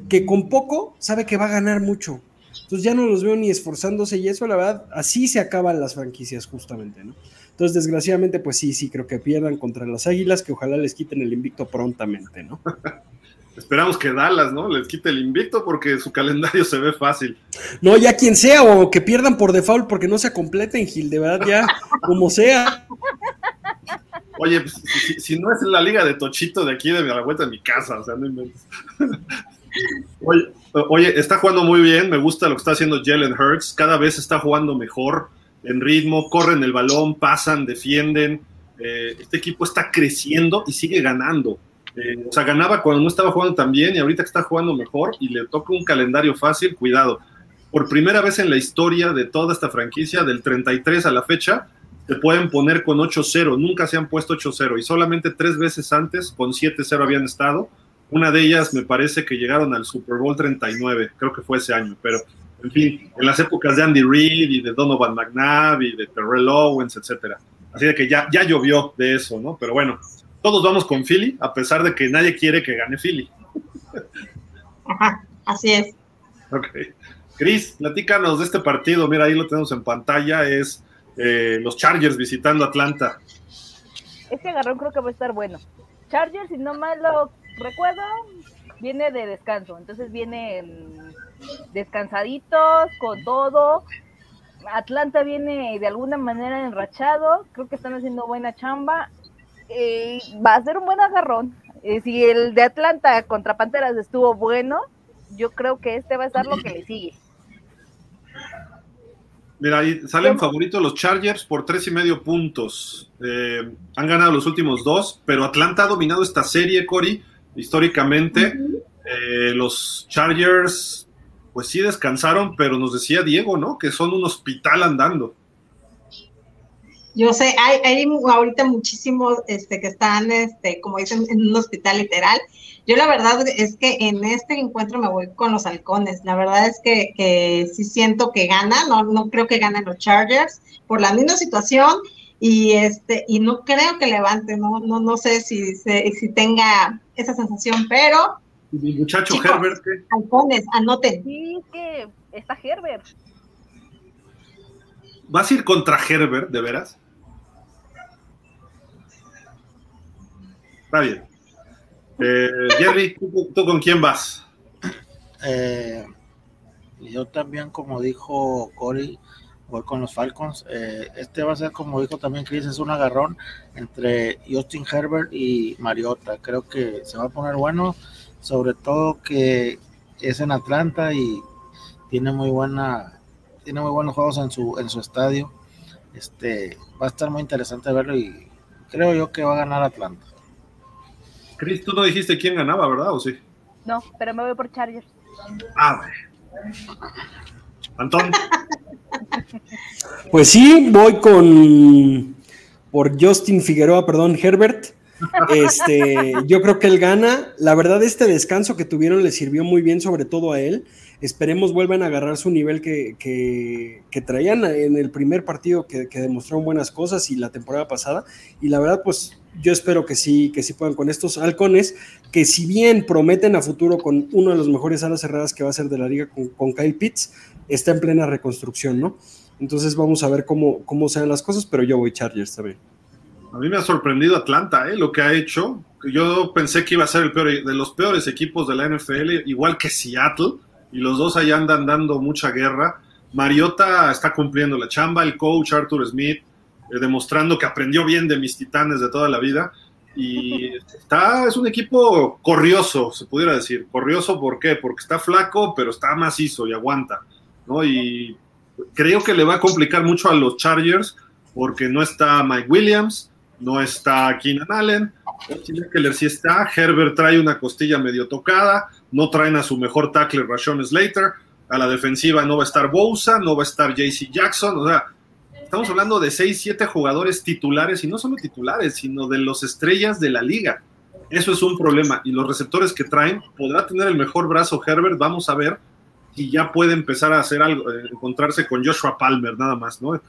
que con poco sabe que va a ganar mucho. Entonces ya no los veo ni esforzándose y eso, la verdad, así se acaban las franquicias justamente, ¿no? Entonces, desgraciadamente, pues sí, sí, creo que pierdan contra las Águilas, que ojalá les quiten el invicto prontamente, ¿no? <laughs>
Esperamos que Dallas, ¿no? Les quite el invicto porque su calendario <laughs> se ve fácil.
No, ya quien sea, o que pierdan por default porque no se completen, Gil, de verdad, ya, <laughs> como sea.
Oye, pues, si, no es la liga de Tochito de aquí, de la vuelta de mi casa, o sea, no inventes. Oye, oye, está jugando muy bien, me gusta lo que está haciendo Jalen Hurts, cada vez está jugando mejor en ritmo, corren el balón, pasan, defienden. Eh, este equipo está creciendo y sigue ganando. Eh, o sea, ganaba cuando no estaba jugando tan bien y ahorita está jugando mejor y le toca un calendario fácil, cuidado. Por primera vez en la historia de toda esta franquicia, del 33 a la fecha, se pueden poner con 8-0. Nunca se han puesto 8-0 y solamente tres veces antes con 7-0 habían estado. Una de ellas me parece que llegaron al Super Bowl 39, creo que fue ese año, pero en fin, en las épocas de Andy Reid y de Donovan McNabb y de Terrell Owens, etcétera. Así de que ya, ya llovió de eso, ¿no? Pero bueno, todos vamos con Philly, a pesar de que nadie quiere que gane Philly.
Ajá, así es.
Ok. Cris, platícanos de este partido. Mira, ahí lo tenemos en pantalla. Es eh, los Chargers visitando Atlanta.
Este agarrón creo que va a estar bueno. Chargers, si no mal lo recuerdo, viene de descanso. Entonces viene descansaditos, con todo. Atlanta viene de alguna manera enrachado, creo que están haciendo buena chamba. Eh, va a ser un buen agarrón. Eh, si el de Atlanta contra Panteras estuvo bueno, yo creo que este va a estar lo que le sigue.
Mira, ahí salen favoritos los Chargers por tres y medio puntos. Eh, han ganado los últimos dos, pero Atlanta ha dominado esta serie, Cory, históricamente. los Chargers pues sí descansaron, pero nos decía Diego, ¿no? Que son un hospital andando.
Yo sé, hay, ahorita muchísimos este, que están, este, como dicen, en un hospital literal. Yo la verdad es que en este encuentro me voy con los halcones. La verdad es que, que sí siento que gana, no, no creo que ganen los Chargers por la misma situación y este y no creo que levante, no no no sé si si tenga esa sensación, pero
mi muchacho Herbert, ¿qué?
Halcones, anoten.
Sí, que está Herbert.
¿Vas a ir contra Herbert, de veras? Está bien. Eh, Jerry, ¿tú, con quién vas?
Eh, yo también, como dijo Cory, voy con los Falcons. Eh, este va a ser, como dijo también Chris, es un agarrón entre Justin Herbert y Mariota. Creo que se va a poner bueno, sobre todo que es en Atlanta y tiene muy buena, tiene muy buenos juegos en su, en su estadio. Este va a estar muy interesante verlo y creo yo que va a ganar Atlanta.
Chris, tú no dijiste quién ganaba, ¿verdad? ¿O sí?
No, pero me voy por Chargers.
Ah, Antón.
Pues sí, voy con por Justin Figueroa, perdón, Herbert. Este, yo creo que él gana. La verdad, este descanso que tuvieron le sirvió muy bien, sobre todo a él. Esperemos vuelvan a agarrar su nivel que, que, traían en el primer partido que, que, demostraron buenas cosas y la temporada pasada. Y la verdad, pues yo espero que sí, que sí puedan con estos halcones, que si bien prometen a futuro con uno de los mejores alas cerradas que va a ser de la liga con, con Kyle Pitts, está en plena reconstrucción, ¿no? Entonces vamos a ver cómo, cómo sean las cosas, pero yo voy Chargers también.
A mí me ha sorprendido Atlanta, ¿eh? lo que ha hecho. Yo pensé que iba a ser el peor de los peores equipos de la NFL, igual que Seattle, y los dos allá andan dando mucha guerra. Mariota está cumpliendo la chamba, el coach Arthur Smith eh, demostrando que aprendió bien de mis titanes de toda la vida. Y está, es un equipo corrioso, se pudiera decir. Corrioso, ¿por qué? Porque está flaco, pero está macizo y aguanta. ¿no? Y creo que le va a complicar mucho a los Chargers porque no está Mike Williams, no está Keenan Allen, Keller sí está, Herbert trae una costilla medio tocada, no traen a su mejor tackle Rashon Slater, a la defensiva no va a estar Bosa, no va a estar JC Jackson, o sea, estamos hablando de 6, 7 jugadores titulares y no solo titulares, sino de los estrellas de la liga. Eso es un problema y los receptores que traen, podrá tener el mejor brazo Herbert, vamos a ver, y ya puede empezar a hacer algo, encontrarse con Joshua Palmer nada más, ¿no?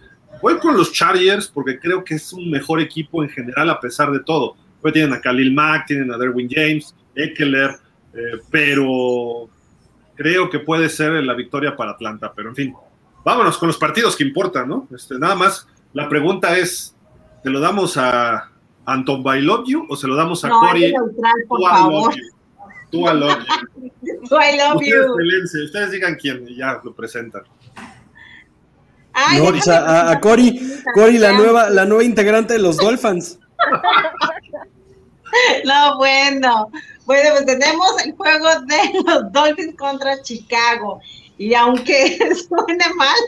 Voy con los Chargers porque creo que es un mejor equipo en general a pesar de todo. Hoy tienen a Khalil Mack, tienen a Derwin James, Eckler, eh, pero creo que puede ser la victoria para Atlanta. Pero en fin, vámonos con los partidos que importan, ¿no? Este, nada más, la pregunta es, ¿te lo damos a Anton You o se lo damos a
no,
Corey?
por favor.
Tú <laughs> I love you.
Tú I love
ustedes, you. Ustedes digan quién y ya lo presentan.
Ay,
no, o sea, a, Cory, Cory, la nueva, la nueva integrante de los <laughs> Dolphins.
No, bueno. Bueno, pues tenemos el juego de los Dolphins contra Chicago. Y aunque <laughs> suene mal,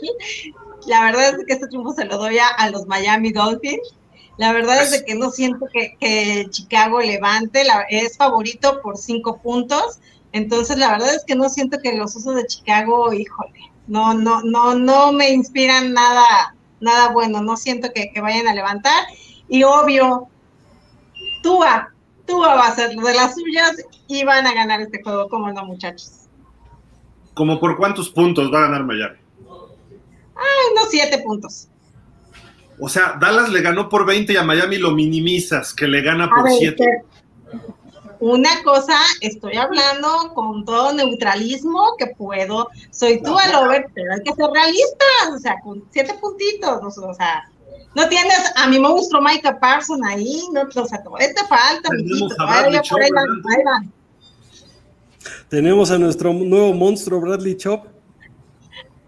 la verdad es que este triunfo se lo doy a, a los Miami Dolphins la verdad es de que no siento que, Chicago levante, la, es favorito por cinco puntos, entonces la verdad es que no siento que los usos de Chicago, híjole, no, no, no, no me inspiran nada, nada bueno, no siento que, vayan a levantar, y obvio, Tua, Tua va a ser de las suyas y van a ganar este juego, como no, muchachos.
¿Como por cuántos puntos va a ganar Miami?
Ay, unos siete puntos.
O sea, Dallas le ganó por 20 y a Miami lo minimizas, que le gana por 7.
Una cosa, estoy hablando con todo neutralismo que puedo. Soy tú, Albert, pero hay que ser realistas, o sea, con siete puntitos, o sea, no tienes a mi monstruo Micah Parson ahí, no, o sea, todavía te falta,
Tenemos a nuestro nuevo monstruo Bradley Chop.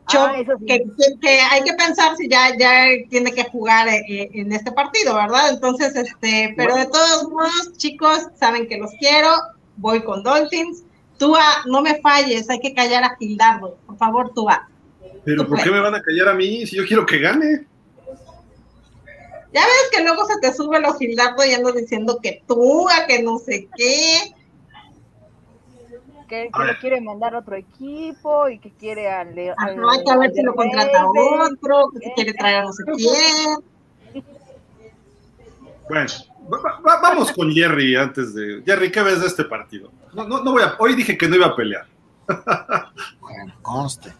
Ah, que, hay que pensar si ya, ya tiene que jugar eh, eh, en este partido, ¿verdad? Entonces, este, pero de todos modos, chicos, saben que los quiero, voy con Dolphins. Tua, no me falles, hay que callar a Gildardo, por favor, Tua.
Pero ¿por qué me van a callar a mí si yo quiero que gane?
Ya ves que luego se te sube los Gildardo y ando diciendo que Tua, que no sé qué.
Que, que lo quiere mandar a otro equipo y que quiere al, al
Ajá, hay que ver si lo contrata otro, que se quiere traer a no sé quién.
Bueno, va- va- vamos con Jerry antes de. Jerry, ¿qué ves de este partido? No, no, no voy a. Hoy dije que no iba a pelear. <laughs>
Bueno, conste.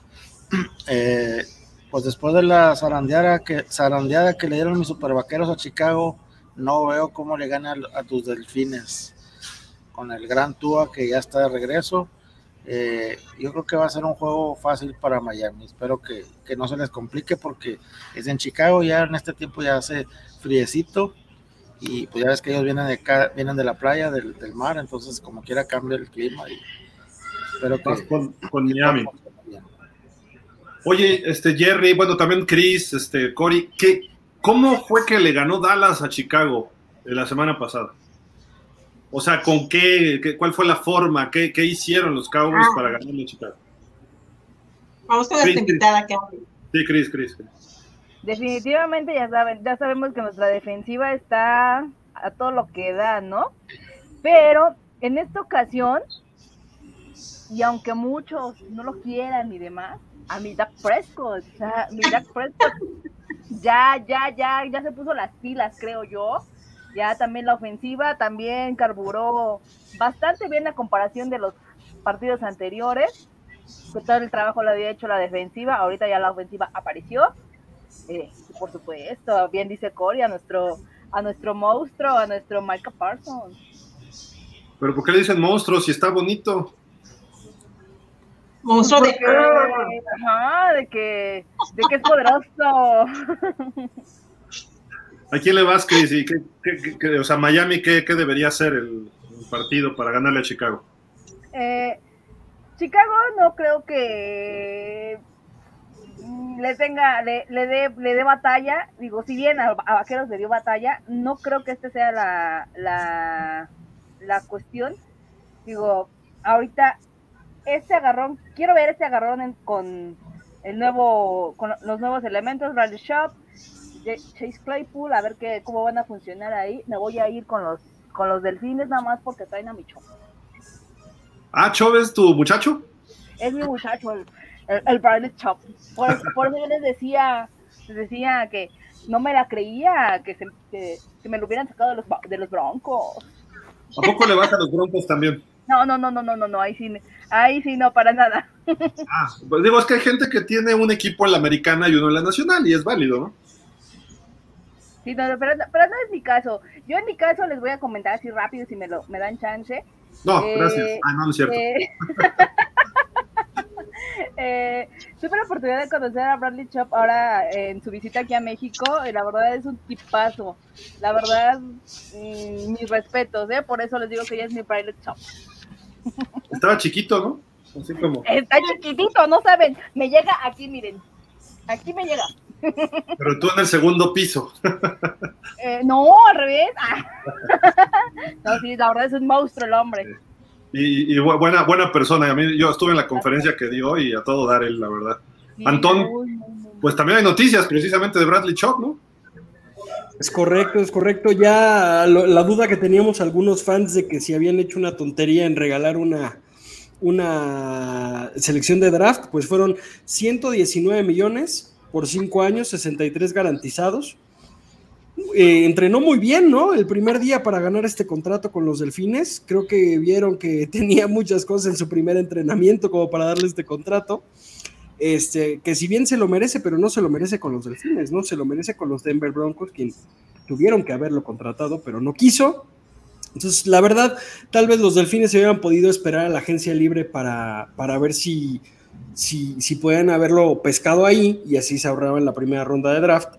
Eh, pues después de la zarandeada que, zarandeada que le dieron mis supervaqueros a Chicago, no veo cómo le gana a tus delfines. Con el gran Tua que ya está de regreso. eh, yo creo que va a ser un juego fácil para Miami. Espero que, que no se les complique porque es en Chicago, ya en este tiempo ya hace friecito. Y pues ya ves que ellos vienen de acá, vienen de la playa, del, del mar, entonces como quiera cambia el clima. Y espero que
con, con Miami. Oye, este Jerry, bueno, también Chris, este Cory, ¿qué, ¿cómo fue que le ganó Dallas a Chicago eh, la semana pasada? O sea, ¿con qué, qué- cuál fue la forma? ¿Qué, qué hicieron los Cowboys
Ah.
para ganarle a Chicago?
Vamos con esta invitada que.
Sí, Chris, Chris. Chris.
Definitivamente ya saben, ya sabemos que nuestra defensiva está a todo lo que da, ¿no? Pero en esta ocasión, y aunque muchos no lo quieran y demás, a mi Dak Prescott, o sea, mi Dak Prescott ya, ya, ya, ya se puso las pilas, creo yo. Ya también la ofensiva también carburó bastante bien la comparación de los partidos anteriores. Que todo el trabajo lo había hecho la defensiva, ahorita ya la ofensiva apareció. Eh, por supuesto, bien dice Corey, a nuestro, a nuestro monstruo, a nuestro Micah Parsons.
Pero ¿por qué le dicen monstruo si está bonito?
Monstruo de
ajá, de que, de que es poderoso. <laughs>
¿A quién le vas, Chris? ¿Y o sea, Miami, ¿qué, debería hacer el, partido para ganarle a Chicago?
Eh, Chicago no creo que le tenga, le, dé le dé batalla. Digo, si bien a, Vaqueros le dio batalla, no creo que este sea la, la, la cuestión. Digo, ahorita este agarrón, quiero ver este agarrón en- con el nuevo, con los nuevos elementos, Bradley Shop, Chase Claypool, a ver qué, cómo van a funcionar ahí. Me voy a ir con los, con los delfines nada más porque traen a mi chavo.
Ah, Chov es tu muchacho.
es mi muchacho, el, el, el Chop. Por, por eso yo les decía, les decía que no me la creía, que, se, que, que me lo hubieran sacado de los, de los broncos.
¿A poco le vas a los Broncos también?
No, no, no, no, no, no, no, ahí sí, ahí sí no, para nada.
Ah, pues digo, es que hay gente que tiene un equipo en la americana y uno en la nacional y es válido, ¿no?
Sí, no, pero, pero no es mi caso. Yo en mi caso les voy a comentar así rápido si me lo me dan chance.
No,
Eh,
gracias. Ah, no, no es cierto. <laughs>
Eh, eh, tuve la oportunidad de conocer a Bradley Chop ahora en su visita aquí a México y la verdad es un tipazo. La verdad, mm, mis respetos, ¿eh? Por eso les digo que ella es mi Bradley Chop. <laughs>
Estaba chiquito, ¿no? Así como.
Está chiquitito, no saben. Me llega aquí, miren. Aquí me llega.
Pero tú en el segundo piso.
Eh, no, al revés. Ah. <laughs> no, sí, la verdad es un monstruo el hombre.
Y, y bu- buena, buena persona. A mí, yo estuve en la conferencia que dio y a todo dar él, la verdad. Antón. Pues también hay noticias precisamente de Bradley Chop, ¿no?
Es correcto, es correcto. Ya lo- la duda que teníamos algunos fans de que si habían hecho una tontería en regalar una, una selección de draft, pues fueron 119 millones por cinco años, 63 garantizados. Eh, entrenó muy bien, ¿no? El primer día para ganar este contrato con los Delfines. Creo que vieron que <laughs> tenía muchas cosas en su primer entrenamiento como para darle este contrato. Este, que si bien se lo merece, pero no se lo merece con los Delfines, ¿no? Se lo merece con los Denver Broncos, quien tuvieron que haberlo contratado, pero no quiso. Entonces, la verdad, tal vez los Delfines se hubieran podido esperar a la agencia libre para, para ver si, si, si pueden haberlo pescado ahí y así se ahorraban la primera ronda de draft.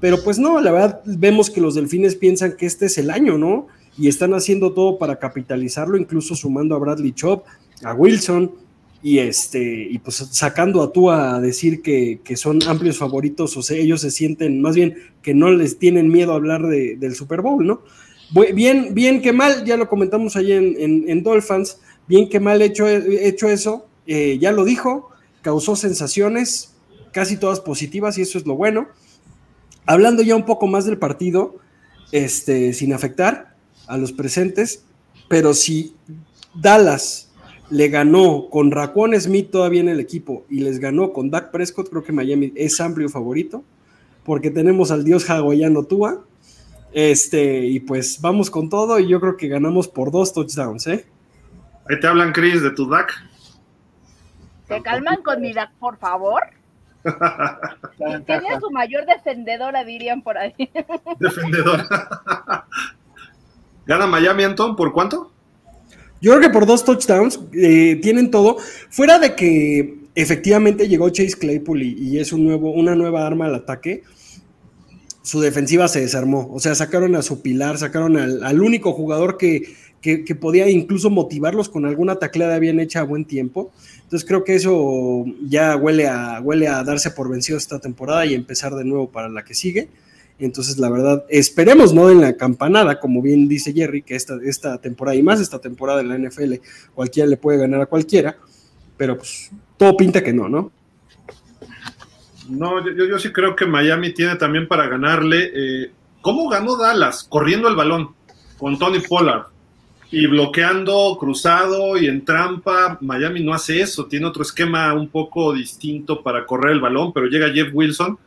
Pero pues no, la verdad, vemos que los Delfines piensan que este es el año, ¿no? Y están haciendo todo para capitalizarlo, incluso sumando a Bradley Chop, a Wilson, y este y pues sacando a tú a decir que, que son amplios favoritos, o sea, ellos se sienten más bien que no les tienen miedo a hablar de- del Super Bowl, ¿no? Bien, bien que mal, ya lo comentamos ahí en, en, en Dolphins, bien que mal hecho, hecho eso, eh, ya lo dijo, causó sensaciones, casi todas positivas y eso es lo bueno. Hablando ya un poco más del partido, este, sin afectar a los presentes, pero si Dallas le ganó con Raquan Smith todavía en el equipo y les ganó con Dak Prescott, creo que Miami es amplio favorito, porque tenemos al dios hawaiano Tua. Este, y pues vamos con todo y yo creo que ganamos por dos touchdowns, ¿eh?
Ahí te hablan, Chris, de tu Dak.
¿Se calman con mi Dak, por favor? Tiene su mayor defendedora, dirían por ahí. <laughs>
Defendedora. ¿Gana Miami, Anton? ¿Por cuánto?
Yo creo que por dos touchdowns eh, tienen todo. Fuera de que efectivamente llegó Chase Claypool y, es un nuevo, una nueva arma al ataque, su defensiva se desarmó. O sea, sacaron a su pilar, sacaron al, único jugador que, que, podía incluso motivarlos con alguna tacleada bien hecha a buen tiempo. Entonces creo que eso ya huele a, huele a darse por vencido esta temporada y empezar de nuevo para la que sigue. Entonces, la verdad, esperemos no en la campanada, como bien dice Jerry, que esta, esta temporada y más esta temporada en la NFL, cualquiera le puede ganar a cualquiera, pero pues todo pinta que no, ¿no?
No, yo, yo sí creo que Miami tiene también para ganarle. Eh, ¿Cómo ganó Dallas? Corriendo el balón con Tony Pollard y bloqueando cruzado y en trampa. Miami no hace eso, tiene otro esquema un poco distinto para correr el balón, pero llega Jeff Wilson.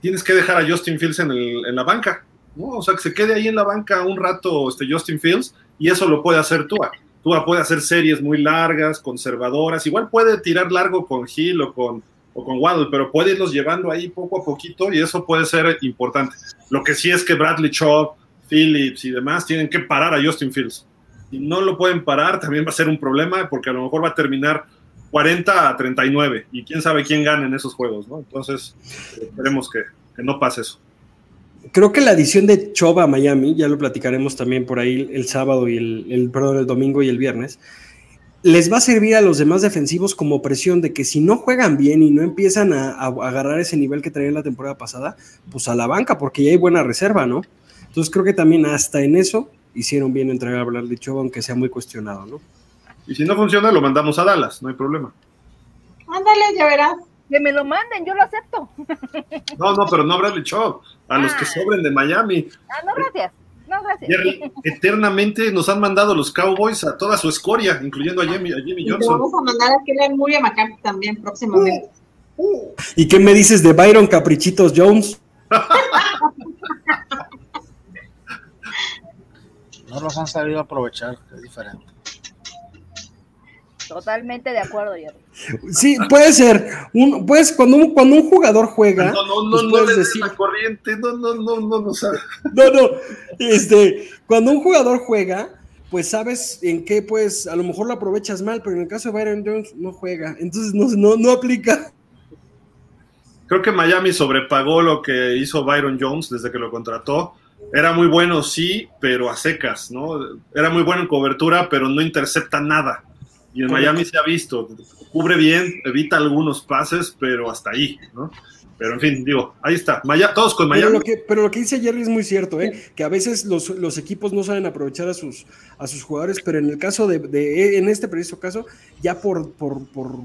Tienes que dejar a Justin Fields en, el, en la banca, ¿no? O sea, que se quede ahí en la banca un rato este Justin Fields y eso lo puede hacer Tua. Tua puede hacer series muy largas, conservadoras, igual puede tirar largo con Hill o con, o con Waddle, pero puede irlos llevando ahí poco a poquito y eso puede ser importante. Lo que sí es que Bradley Chubb, Phillips y demás tienen que parar a Justin Fields y no lo pueden parar, también va a ser un problema porque a lo mejor va a terminar 40 a 39 y quién sabe quién gana en esos juegos, ¿no? Entonces, esperemos que, no pase eso.
Creo que la adición de Choba Miami, ya lo platicaremos también por ahí el, sábado y el, el, perdón, el domingo y el viernes, les va a servir a los demás defensivos como presión de que si no juegan bien y no empiezan a, a agarrar ese nivel que traían la temporada pasada, pues a la banca, porque ya hay buena reserva, ¿no? Entonces creo que también hasta en eso hicieron bien entregar a Bradley Chubb, aunque sea muy cuestionado, ¿no?
Y si no funciona, lo mandamos a Dallas, no hay problema.
Ándale, ya verás.
Que me lo manden, yo lo acepto.
No, no, pero no a Bradley Chubb, a los que ah. sobren de Miami.
Ah, no, gracias. No, gracias.
eternamente nos han mandado los Cowboys a toda su escoria, incluyendo a Jimmy, a Jimmy Johnson.
vamos a mandar a Kellen Moore y a McCarthy también próximamente.
¿Y qué me dices de Byron Caprichitos Jones? <laughs>
no los han sabido aprovechar, es diferente.
Totalmente de acuerdo, Jerry.
Sí, puede ser. Un, pues cuando un, cuando un jugador juega.
No, no, no, pues no, decir, la corriente, no, no, no, no, no, sabe.
No, no. Este, cuando un jugador juega, pues sabes en qué, pues, a lo mejor lo aprovechas mal, pero en el caso de Byron Jones no juega. Entonces no, no, no aplica.
Creo que Miami sobrepagó lo que hizo Byron Jones desde que lo contrató era muy bueno, sí, pero a secas, ¿no? Era muy bueno en cobertura, pero no intercepta nada. Y en Miami se ha visto, cubre bien, evita algunos pases, pero hasta ahí, ¿no? Pero en fin, digo, ahí está. todos con Miami.
Pero lo, que, pero lo que dice Jerry es muy cierto, ¿eh? que a veces los, los, equipos no saben aprovechar a sus, a sus jugadores, pero en el caso de, de en este preciso caso, ya por, por, por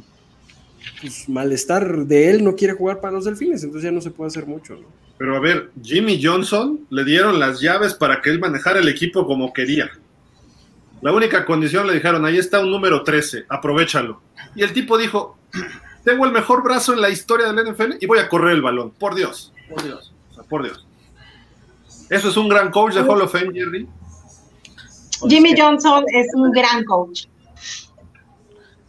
pues, malestar de él no quiere jugar para los delfines, entonces ya no se puede hacer mucho, ¿no?
Pero a ver, Jimmy Johnson le dieron las llaves para que él manejara el equipo como quería. La única condición le dijeron, ahí está un número 13, aprovechalo. Y el tipo dijo, tengo el mejor brazo en la historia del NFL y voy a correr el balón. Por Dios, por Dios, por Dios. Eso es un gran coach de Hall of Fame, Jerry.
Jimmy Johnson es un gran coach.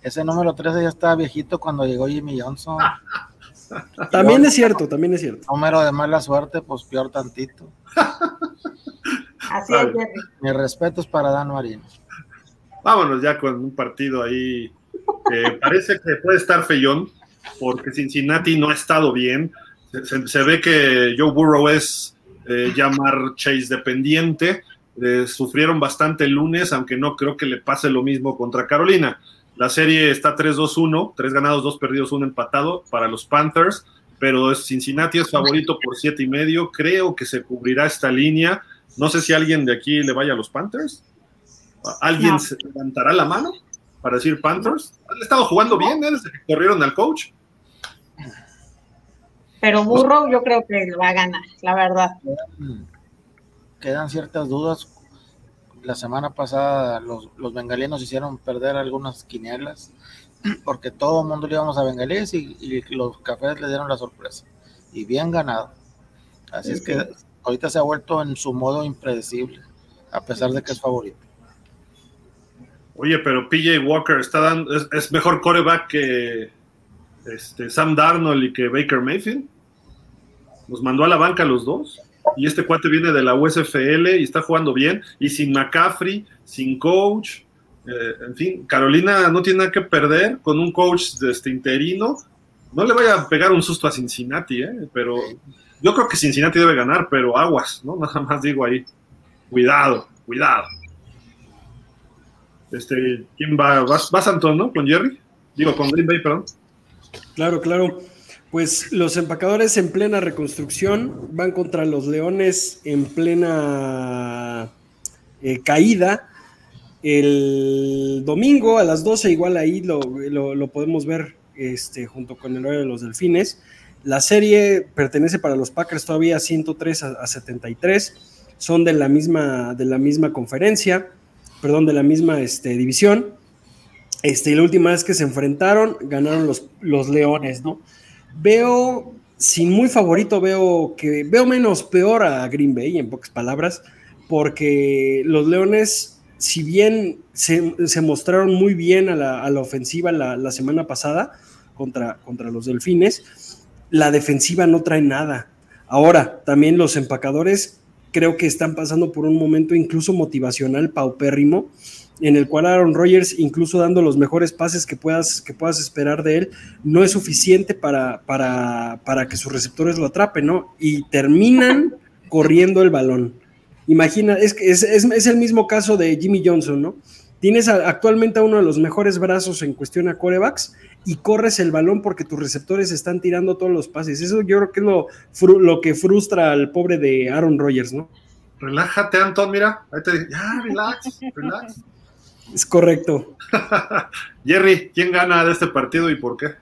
Ese número 13 ya estaba viejito cuando llegó Jimmy Johnson. <laughs>
También es cierto, también es cierto.
Número de mala suerte, pues peor tantito.
Así es,
Mi respeto es para Dan Marino.
Vámonos ya con un partido ahí parece que puede estar feyón, porque Cincinnati no ha estado bien. Se, ve que Joe Burrow es eh, llamar Chase dependiente. Eh, sufrieron bastante el lunes, aunque no creo que le pase lo mismo contra Carolina. La serie está 3-2-1, 3 ganados, 2 perdidos, 1 empatado para los Panthers, pero Cincinnati es favorito por 7 y medio. Creo que se cubrirá esta línea. No sé si alguien de aquí le vaya a los Panthers. ¿Alguien se levantará la mano para decir Panthers? Han estado jugando bien ¿eh? desde que corrieron al coach.
Pero Burrow yo creo que va a ganar, la verdad.
Quedan ciertas dudas la semana pasada los, los bengalinos hicieron perder algunas quinielas <clears throat> porque todo el mundo le íbamos a bengalíes y, los cafés le dieron la sorpresa. Y bien ganado. Así es que ahorita se ha vuelto en su modo impredecible, a pesar de que es favorito.
Oye, pero PJ Walker está dando, es, mejor coreback que este, Sam Darnold y que Baker Mayfield. Nos mandó a la banca los dos. Y este cuate viene de la USFL y está jugando bien. Y sin McCaffrey, sin coach. Eh, en fin, Carolina no tiene nada que perder con un coach de este interino. No le vaya a pegar un susto a Cincinnati, ¿eh? pero yo creo que Cincinnati debe ganar, pero aguas, ¿no? <laughs> Nada más digo ahí. Cuidado, cuidado. Este, ¿quién va? ¿Vas, vas Antón, no? ¿Con Jerry? Digo, con Green Bay, perdón.
Claro, claro. Pues los empacadores en plena reconstrucción van contra los leones en plena eh, caída. El domingo a las 12, igual ahí lo, podemos ver este, junto con el horario de los delfines. La serie pertenece para los Packers todavía 103 a, 73. Son de la misma, de la misma conferencia perdón, de la misma este, división. Este, y la última vez que se enfrentaron, ganaron los, los Leones, ¿no? Veo, sin muy favorito, veo que veo menos peor a Green Bay, en pocas palabras, porque los Leones, si bien se, mostraron muy bien a la, ofensiva la, semana pasada contra, contra los Delfines, la defensiva no trae nada. Ahora, también los empacadores creo que están pasando por un momento incluso motivacional paupérrimo, en el cual Aaron Rodgers, incluso dando los mejores pases que puedas, que puedas esperar de él, no es suficiente para, para, para que sus receptores lo atrapen, ¿no? Y terminan corriendo el balón. Imagina, es, es, es el mismo caso de Jimmy Johnson, ¿no? Tienes actualmente a uno de los mejores brazos en cuestión a corebacks y corres el balón porque tus receptores están tirando todos los pases. Eso yo creo que es lo, lo que frustra al pobre de Aaron Rodgers, ¿no?
Relájate, Anton, mira. Ahí te ya, relax, relax.
Es correcto. <laughs>
Jerry, ¿quién gana de este partido y por qué?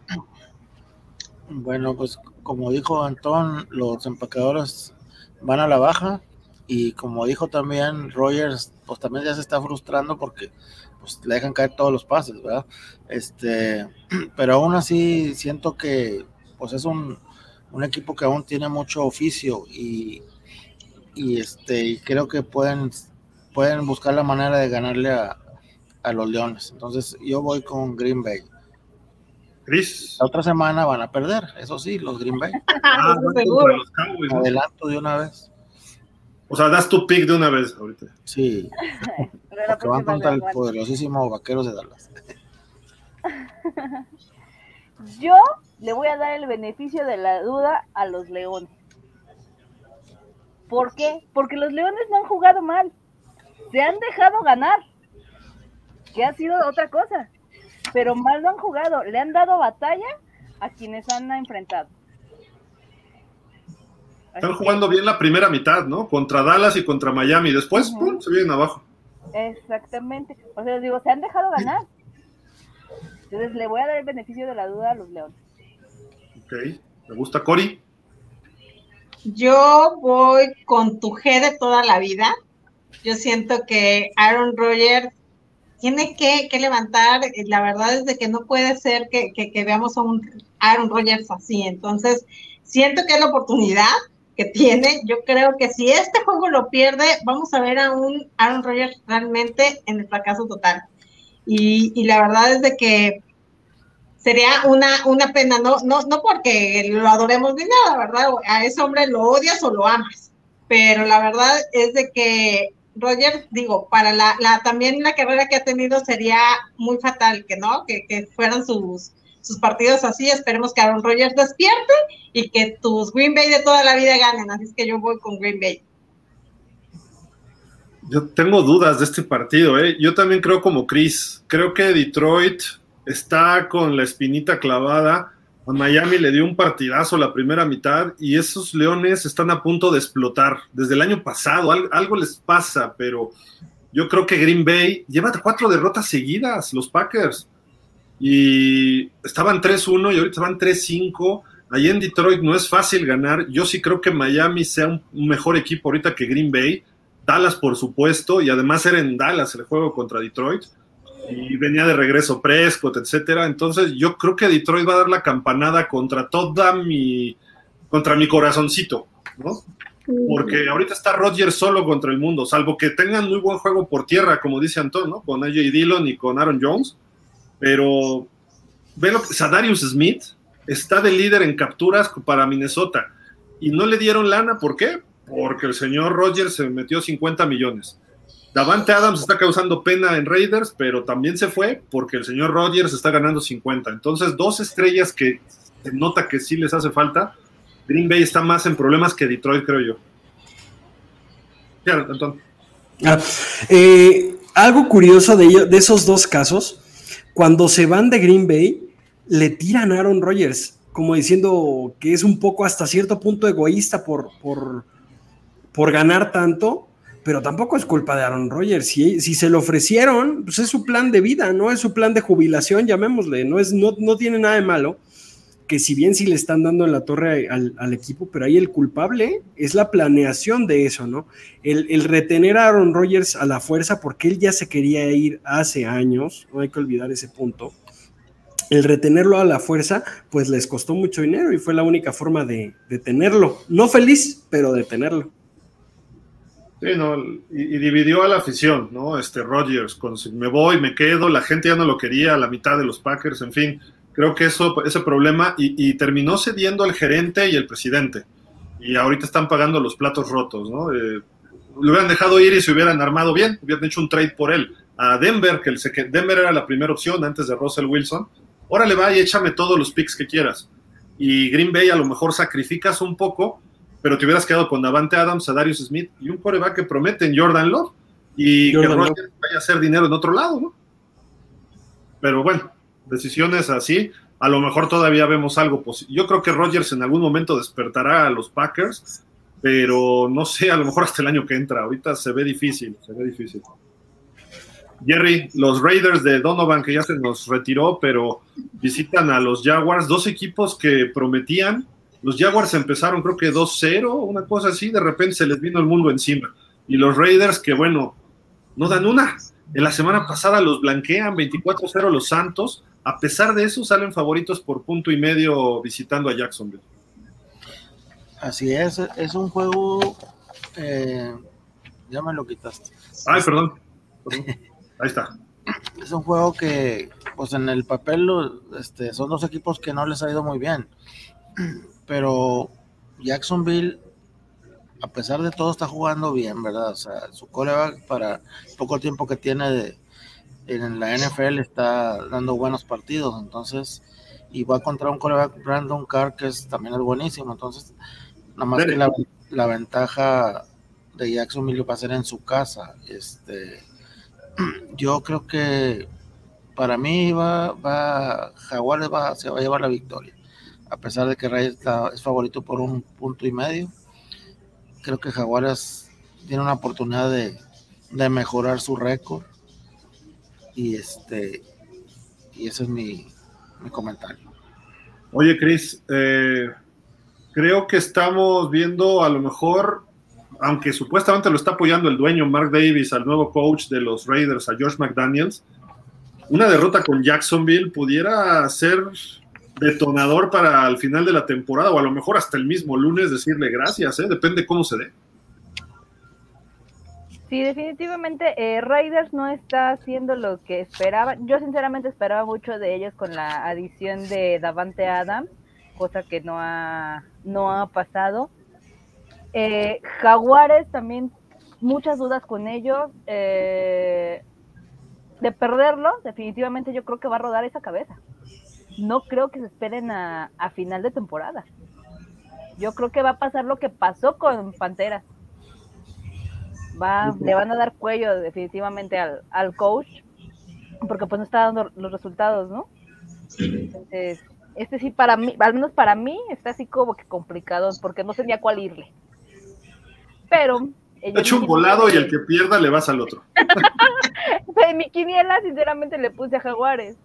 Bueno, pues como dijo Antón, los empacadores van a la baja y como dijo también Rogers, pues también ya se está frustrando porque pues le dejan caer todos los pases, ¿verdad? Este, <clears throat> pero aún así siento que pues es un, equipo que aún tiene mucho oficio y, y este y creo que pueden pueden buscar la manera de ganarle a, los Leones. Entonces yo voy con Green Bay.
Chris.
La otra semana van a perder, eso sí, los Green Bay. <laughs>
Ah,
Adelanto de una vez.
O sea, das tu pick de una vez ahorita.
Sí. <laughs> Porque van contra el poderosísimo Vaqueros de Dallas. <laughs>
Yo le voy a dar el beneficio de la duda a los Leones. ¿Por qué? Porque los Leones no han jugado mal. Se han dejado ganar. Que ha sido otra cosa. Pero mal no han jugado. Le han dado batalla a quienes han enfrentado.
Están jugando bien la primera mitad, ¿no? Contra Dallas y contra Miami. Después, se vienen abajo.
Exactamente. O sea, les digo, se han dejado ganar. Entonces le voy a dar el beneficio de la duda a los Leones.
Ok. ¿Me gusta Cory?
Yo voy con tu G de toda la vida. Yo siento que Aaron Rodgers tiene que, levantar. La verdad es de que no puede ser que, que veamos a un Aaron Rodgers así. Entonces, siento que es la oportunidad que tiene. Yo creo que si este juego lo pierde, vamos a ver a un Aaron Rodgers realmente en el fracaso total. Y, la verdad es de que sería una, una pena, no, no, no porque lo adoremos ni nada, ¿verdad? A ese hombre lo odias o lo amas. Pero la verdad es de que Roger, digo, para la, la también la carrera que ha tenido sería muy fatal que no, que, que fueran sus, sus partidos así. Esperemos que Aaron Rodgers despierte y que tus Green Bay de toda la vida ganen. Así es que yo voy con Green Bay.
Yo tengo dudas de este partido. ¿eh? Yo también creo como Chris. Creo que Detroit está con la espinita clavada. A Miami le dio un partidazo la primera mitad y esos Leones están a punto de explotar. Desde el año pasado algo les pasa, pero yo creo que Green Bay lleva cuatro derrotas seguidas, los Packers y estaban 3-1 y ahorita van 3-5. Allí en Detroit no es fácil ganar. Yo sí creo que Miami sea un mejor equipo ahorita que Green Bay. Dallas, por supuesto, y además era en Dallas el juego contra Detroit, y venía de regreso Prescott, etcétera. Entonces, yo creo que Detroit va a dar la campanada contra toda mi, contra mi corazoncito, ¿no? Porque ahorita está Rodgers solo contra el mundo, salvo que tengan muy buen juego por tierra, como dice Antonio, ¿no? Con AJ Dillon y con Aaron Jones. Pero ve lo que Sadarius Smith está de líder en capturas para Minnesota y no le dieron lana, ¿por qué? Porque el señor Rodgers se metió 50 millones. Davante Adams está causando pena en Raiders, pero también se fue porque el señor Rodgers está ganando 50. Entonces, dos estrellas que se nota que sí les hace falta. Green Bay está más en problemas que Detroit, creo yo.
Ah, eh, algo curioso de, esos dos casos, cuando se van de Green Bay, le tiran Aaron Rodgers, como diciendo que es un poco hasta cierto punto egoísta por, por ganar tanto, pero tampoco es culpa de Aaron Rodgers. Si, si, se lo ofrecieron, pues es su plan de vida, ¿no? Es su plan de jubilación, llamémosle, no, es, no, no tiene nada de malo. Que si bien sí le están dando en la torre al, al equipo, pero ahí el culpable es la planeación de eso, ¿no? El, el, retener a Aaron Rodgers a la fuerza, porque él ya se quería ir hace años, no hay que olvidar ese punto. El retenerlo a la fuerza, pues les costó mucho dinero y fue la única forma de, de tenerlo. No feliz, pero de tenerlo.
Sí, no, y, dividió a la afición, ¿no? Este Rodgers, con si me voy, me quedo, la gente ya no lo quería, la mitad de los Packers, en fin, creo que eso, ese problema, y, y terminó cediendo al gerente y el presidente, y ahorita están pagando los platos rotos, ¿no? Eh, lo hubieran dejado ir y se hubieran armado bien, hubieran hecho un trade por él. A Denver, que el, Denver era la primera opción antes de Russell Wilson, órale va y échame todos los picks que quieras. Y Green Bay a lo mejor sacrificas un poco, pero te hubieras quedado con Davante Adams, a Darius Smith y un coreback que prometen Jordan Love y Jordan que Rodgers vaya a hacer dinero en otro lado, ¿no? Pero bueno, decisiones así, a lo mejor todavía vemos algo posible. Yo creo que Rodgers en algún momento despertará a los Packers, pero no sé, a lo mejor hasta el año que entra. Ahorita se ve difícil, se ve difícil. Jerry, los Raiders de Donovan, que ya se nos retiró, pero visitan a los Jaguars, dos equipos que prometían los Jaguars empezaron creo que 2-0, una cosa así, de repente se les vino el mundo encima. Y los Raiders que bueno, no dan una. En la semana pasada los blanquean 24-0 los Santos. A pesar de eso salen favoritos por punto y medio visitando a Jacksonville.
Así es, es un juego... Eh, ya me lo quitaste.
Ay, perdón. perdón. <laughs> Ahí está.
Es un juego que, pues en el papel, este, son dos equipos que no les ha ido muy bien pero Jacksonville, a pesar de todo, está jugando bien, ¿verdad? O sea, su coreback para poco tiempo que tiene de, en la NFL está dando buenos partidos, entonces, y va a encontrar un coreback Brandon Carr que es, también es buenísimo, entonces, nada más que la, la ventaja de Jacksonville va a ser en su casa. Este, <clears throat> yo creo que para mí va, va Jaguares va, se va a llevar la victoria a pesar de que Reyes es favorito por un punto y medio. Creo que Jaguares tiene una oportunidad de, de mejorar su récord. Y este y ese es mi, mi comentario.
Oye, Chris, eh, creo que estamos viendo a lo mejor, aunque supuestamente lo está apoyando el dueño Mark Davis, al nuevo coach de los Raiders, a George McDaniels, una derrota con Jacksonville pudiera ser detonador para el final de la temporada o a lo mejor hasta el mismo lunes decirle gracias, ¿eh? depende cómo se dé.
Sí, definitivamente eh, Raiders no está haciendo lo que esperaba. Yo sinceramente esperaba mucho de ellos con la adición de Davante Adams, cosa que no ha, no ha pasado. Eh, Jaguares también muchas dudas con ellos. Eh, de perderlo, definitivamente yo creo que va a rodar esa cabeza no creo que se esperen a, a, final de temporada. Yo creo que va a pasar lo que pasó con Panteras. Va, le van a dar cuello definitivamente al, al coach, porque pues no está dando los resultados, ¿no? Entonces, este sí para mí, al menos para mí, está así como que complicado, porque no tenía cuál irle. Pero...
He hecho un volado y el que pierda le vas al otro. <laughs>
en mi quiniela, sinceramente, le puse a Jaguares.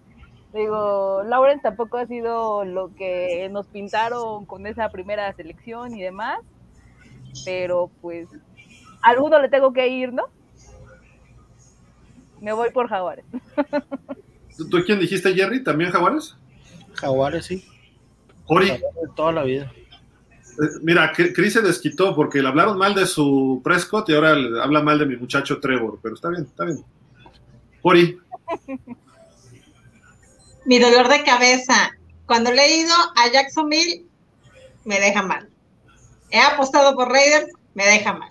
Digo, Lauren tampoco ha sido lo que nos pintaron con esa primera selección y demás, pero pues alguno le tengo que ir, ¿no? Me voy por Jaguares.
¿Tú quién dijiste, Jerry? ¿También Jaguares?
Jaguares, sí.
Ori.
De toda la vida.
Eh, Mira, que- Chris se desquitó porque le hablaron mal de su Prescott y ahora le habla mal de mi muchacho Trevor, pero está bien, está bien. Ori, <laughs>
Mi dolor de cabeza. Cuando le he ido a Jacksonville, me deja mal. He apostado por Raiders, me deja mal.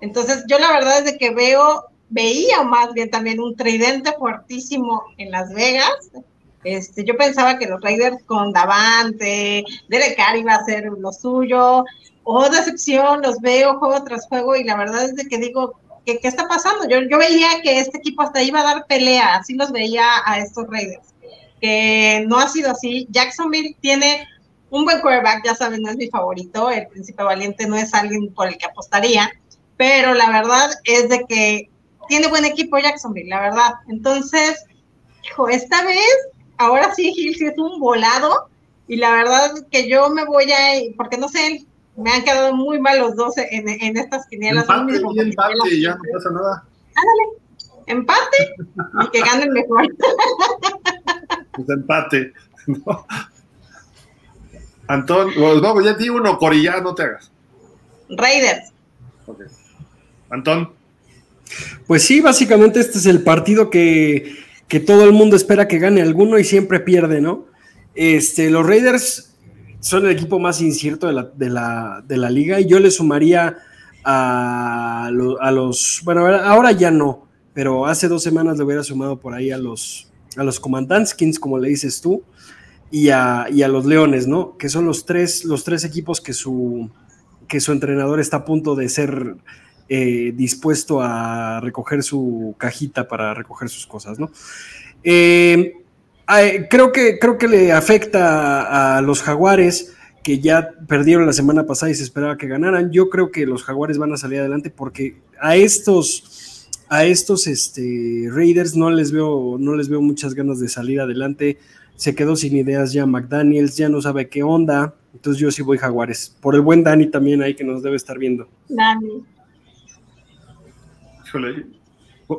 Entonces, yo la verdad es de que veo, veía más bien también un tridente fuertísimo en Las Vegas. Este, yo pensaba que los Raiders con Davante, Derek Carr iba a hacer lo suyo. Oh, decepción, los veo juego tras juego y la verdad es de que digo, ¿qué, qué está pasando? Yo, yo veía que este equipo hasta iba a dar pelea, así los veía a estos Raiders que no ha sido así. Jacksonville tiene un buen quarterback, ya saben, no es mi favorito, el príncipe valiente no es alguien por el que apostaría, pero la verdad es de que tiene buen equipo Jacksonville, la verdad. Entonces, hijo, esta vez, ahora sí, Gil sí es un volado, y la verdad que yo me voy a, porque no sé, me han quedado muy mal los dos en, en estas quinielas.
empate, y empate,
compañeras.
y ya no pasa nada.
Empate y que gane el mejor. <laughs>
Pues empate. <laughs> ¿no? Antón, no, ya di uno, Cori, ya no te hagas.
Raiders.
Ok. Antón,
Pues sí, básicamente este es el partido que, que todo el mundo espera que gane alguno y siempre pierde, ¿no? Este, los Raiders son el equipo más incierto de la, de la, de la liga y yo le sumaría a, lo- a los, bueno, ahora ya no, pero hace dos semanas le hubiera sumado por ahí a los, a los Commandantskins, como le dices tú, y a, y a los Leones, ¿no? Que son los tres, los tres equipos que su, que su entrenador está a punto de ser eh, dispuesto a recoger su cajita para recoger sus cosas, ¿no? Eh, creo, que, creo que le afecta a los jaguares que ya perdieron la semana pasada y se esperaba que ganaran. Yo creo que los jaguares van a salir adelante porque a estos, a estos este, Raiders no les, veo, no les veo muchas ganas de salir adelante. Se quedó sin ideas ya McDaniels, ya no sabe qué onda. Entonces yo sí voy jaguares. Por el buen Dani también ahí que nos debe estar viendo.
Dani.
híjole.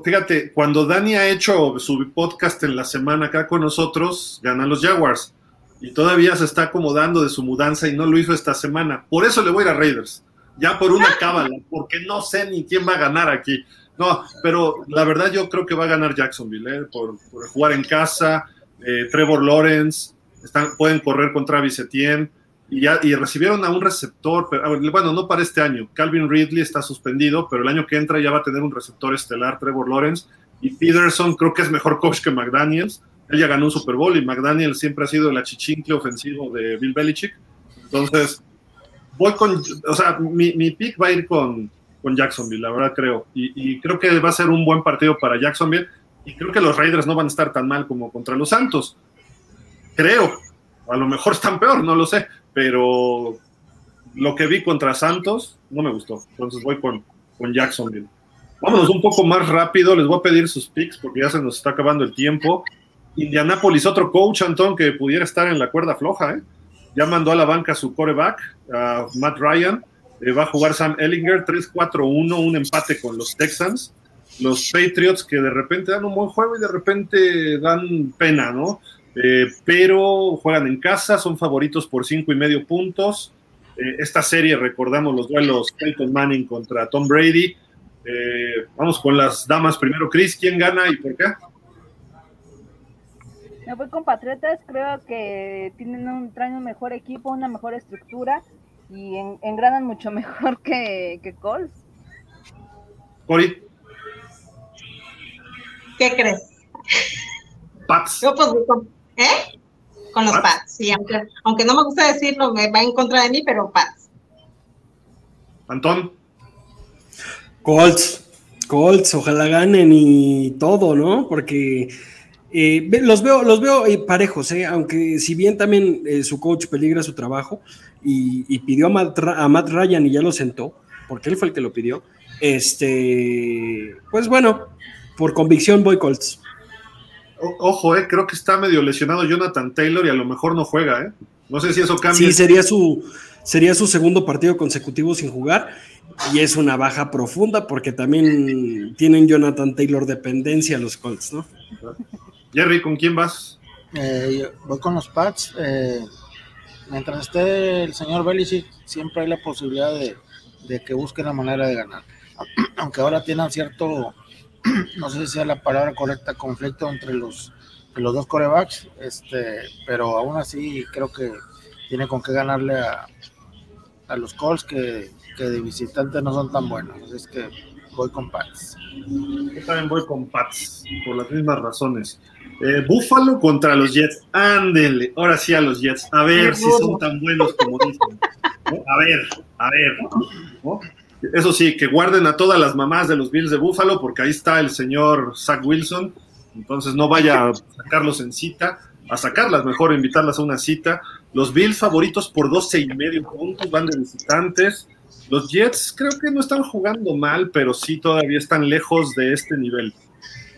Fíjate, cuando Dani ha hecho su podcast en la semana acá con nosotros, ganan los Jaguars. Y todavía se está acomodando de su mudanza y no lo hizo esta semana. Por eso le voy a ir a Raiders. Ya por una <laughs> cábala, porque no sé ni quién va a ganar aquí. No, pero la verdad yo creo que va a ganar Jacksonville, ¿eh? por, jugar en casa. eh, Trevor Lawrence, están, pueden correr con Travis. Y, y recibieron a un receptor, pero, bueno, no para este año. Calvin Ridley está suspendido, pero el año que entra ya va a tener un receptor estelar, Trevor Lawrence. Y Peterson creo que es mejor coach que McDaniels. Él ya ganó un Super Bowl y McDaniels siempre ha sido el achichincle ofensivo de Bill Belichick. Entonces, voy con, o sea, mi, mi pick va a ir con, con Jacksonville, la verdad creo. Y, creo que va a ser un buen partido para Jacksonville. Y creo que los Raiders no van a estar tan mal como contra los Santos. Creo. A lo mejor están peor, no lo sé. Pero lo que vi contra Santos no me gustó. Entonces voy con, con Jacksonville. Vámonos un poco más rápido. Les voy a pedir sus picks porque ya se nos está acabando el tiempo. Indianapolis, otro coach, Antón, que pudiera estar en la cuerda floja. ¿eh? Ya mandó a la banca su coreback, a Matt Ryan. Eh, va a jugar Sam Ellinger, 3-4-1, un empate con los Texans. Los Patriots que de repente dan un buen juego y de repente dan pena, ¿no? Eh, pero juegan en casa, son favoritos por cinco y medio puntos. Eh, esta serie, recordamos los duelos Peyton Manning contra Tom Brady. Vamos con las damas primero. Chris, ¿quién gana y por qué?
Me voy con Patriotas, creo que tienen un, traen un mejor equipo, una mejor estructura y en, engranan mucho <laughs> mejor que, que Colts.
Cory,
¿Qué crees?
Pats.
Yo pues ¿eh? Con los
Pats.
Pats, sí, aunque, aunque no me gusta decirlo, me va en contra de mí, pero Pats.
Antón,
Colts, Colts, ojalá ganen y todo, ¿no? Porque eh, los veo, los veo eh, parejos, ¿eh? aunque si bien también eh, su coach peligra su trabajo y, y pidió a Matt, Ra- a Matt Ryan y ya lo sentó, porque él fue el que lo pidió. Este, pues bueno, por convicción voy Colts.
o- ojo, eh, creo que está medio lesionado Jonathan Taylor y a lo mejor no juega, ¿eh? No sé si eso cambia.
Sí, sería su, sería su segundo partido consecutivo sin jugar y es una baja profunda porque también tienen Jonathan Taylor dependencia los Colts, ¿no?
Jerry, ¿con quién vas?
Eh, voy con los Pats. Eh, mientras esté el señor Belichick, siempre hay la posibilidad de, que busque la manera de ganar. <clears throat> Aunque ahora tienen cierto, <clears throat> no sé si sea la palabra correcta, conflicto entre los, dos corebacks, este, pero aún así creo que tiene con qué ganarle a, los Colts que, de visitantes no son tan buenos. Es que voy con Pats.
Yo también voy con Pats, por las mismas razones. Eh, Búfalo contra los Jets. Ándele, ahora sí a los Jets. A ver si son tan buenos como dicen. A ver, a ver. ¿no? Eso sí, que guarden a todas las mamás de los Bills de Búfalo, porque ahí está el señor Zach Wilson. Entonces no vaya a sacarlos en cita, a sacarlas, mejor invitarlas a una cita. Los Bills favoritos por 12 y medio puntos, van de visitantes. Los Jets creo que no están jugando mal, pero sí todavía están lejos de este nivel.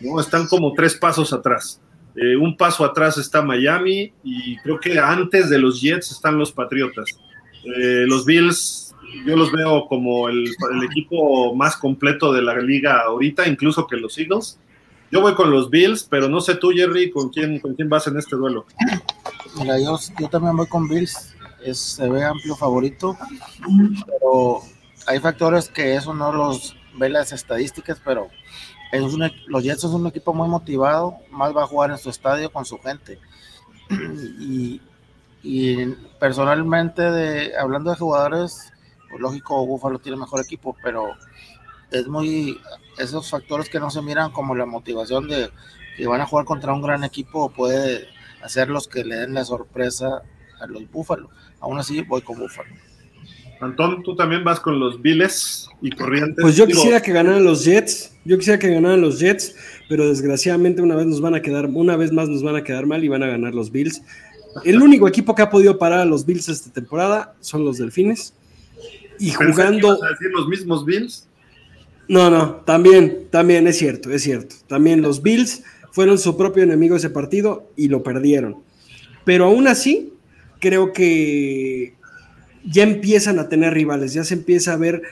¿no? Están como tres pasos atrás. Eh, un paso atrás está Miami y creo que antes de los Jets están los Patriotas. Eh, los Bills, yo los veo como el, equipo más completo de la liga ahorita, incluso que los Eagles. Yo voy con los Bills, pero no sé tú, Jerry, con quién, con quién vas en este duelo.
Mira, yo, yo también voy con Bills. Es, se ve amplio favorito, pero hay factores que eso no los ve las estadísticas, pero es un, los Jets son un equipo muy motivado, más va a jugar en su estadio con su gente. <clears throat> Y, personalmente, hablando de jugadores, pues lógico, Buffalo tiene mejor equipo, pero es muy esos factores que no se miran como la motivación de que van a jugar contra un gran equipo puede hacerlos que le den la sorpresa a los Búfalos. Aún así, voy con Búfalo.
Antón, tú también vas con los Viles y Corrientes.
Pues yo quisiera que ganaran los Jets, yo quisiera que ganaran los Jets, pero desgraciadamente una vez nos van a quedar, una vez más nos van a quedar mal y van a ganar los Bills. El <laughs> único equipo que ha podido parar a los Bills esta temporada son los Delfines. Y jugando.
a decir los mismos Bills?
No, no, también, también es cierto, es cierto. También los Bills fueron su propio enemigo ese partido y lo perdieron. Pero aún así, creo que ya empiezan a tener rivales, ya se empieza a ver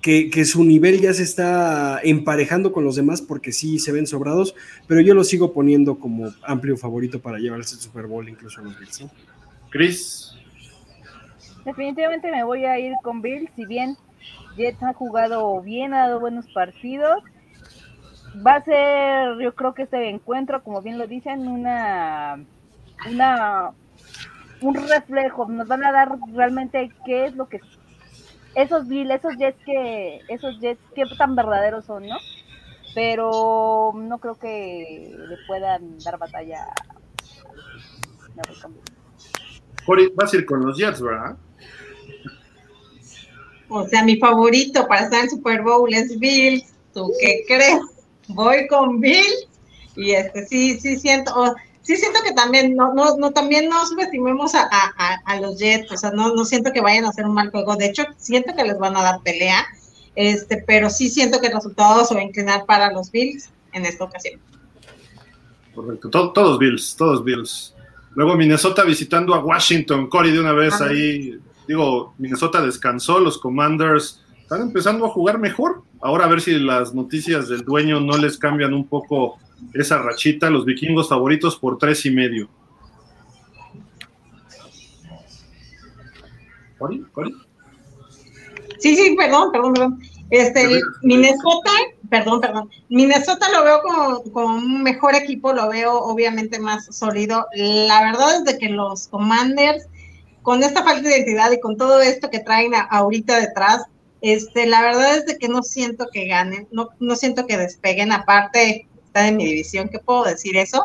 que, que, su nivel ya se está emparejando con los demás porque sí se ven sobrados, pero yo lo sigo poniendo como amplio favorito para llevarse el Super Bowl incluso a los Bills. ¿sí?
Chris.
Definitivamente me voy a ir con Bills, si bien Jets ha jugado bien, ha dado buenos partidos. Va a ser, yo creo que este encuentro, como bien lo dicen, una, una un reflejo, nos van a dar realmente qué es lo que esos Bill, esos Jets que esos Jets que tan verdaderos son, ¿no? Pero no creo que le puedan dar batalla.
Cori, vas a ir con los Jets, ¿verdad?
O sea, mi favorito para estar en Super Bowl es Bills. ¿Tú qué crees? Voy con Bills y este sí, sí siento, oh, sí siento que también no, no, no también no subestimemos a, a, a, los Jets, o sea, no, no siento que vayan a hacer un mal juego. De hecho, siento que les van a dar pelea, este, pero sí siento que el resultado se va a inclinar para los Bills en esta ocasión.
Correcto, Todo, todos Bills, todos Bills. Luego Minnesota visitando a Washington, Cory de una vez Ajá. ahí digo, Minnesota descansó, los Commanders están empezando a jugar mejor. Ahora a ver si las noticias del dueño no les cambian un poco esa rachita. Los vikingos favoritos por tres y medio. ¿Cori? ¿Cori?
Sí, sí, perdón, perdón, perdón. Este, Minnesota, perdón, perdón. Minnesota lo veo como, como, un mejor equipo, lo veo obviamente más sólido. La verdad es de que los Commanders con esta falta de identidad y con todo esto que traen a, ahorita detrás, este, la verdad es de que no siento que ganen, no, no siento que despeguen, aparte está en mi división, ¿qué puedo decir eso?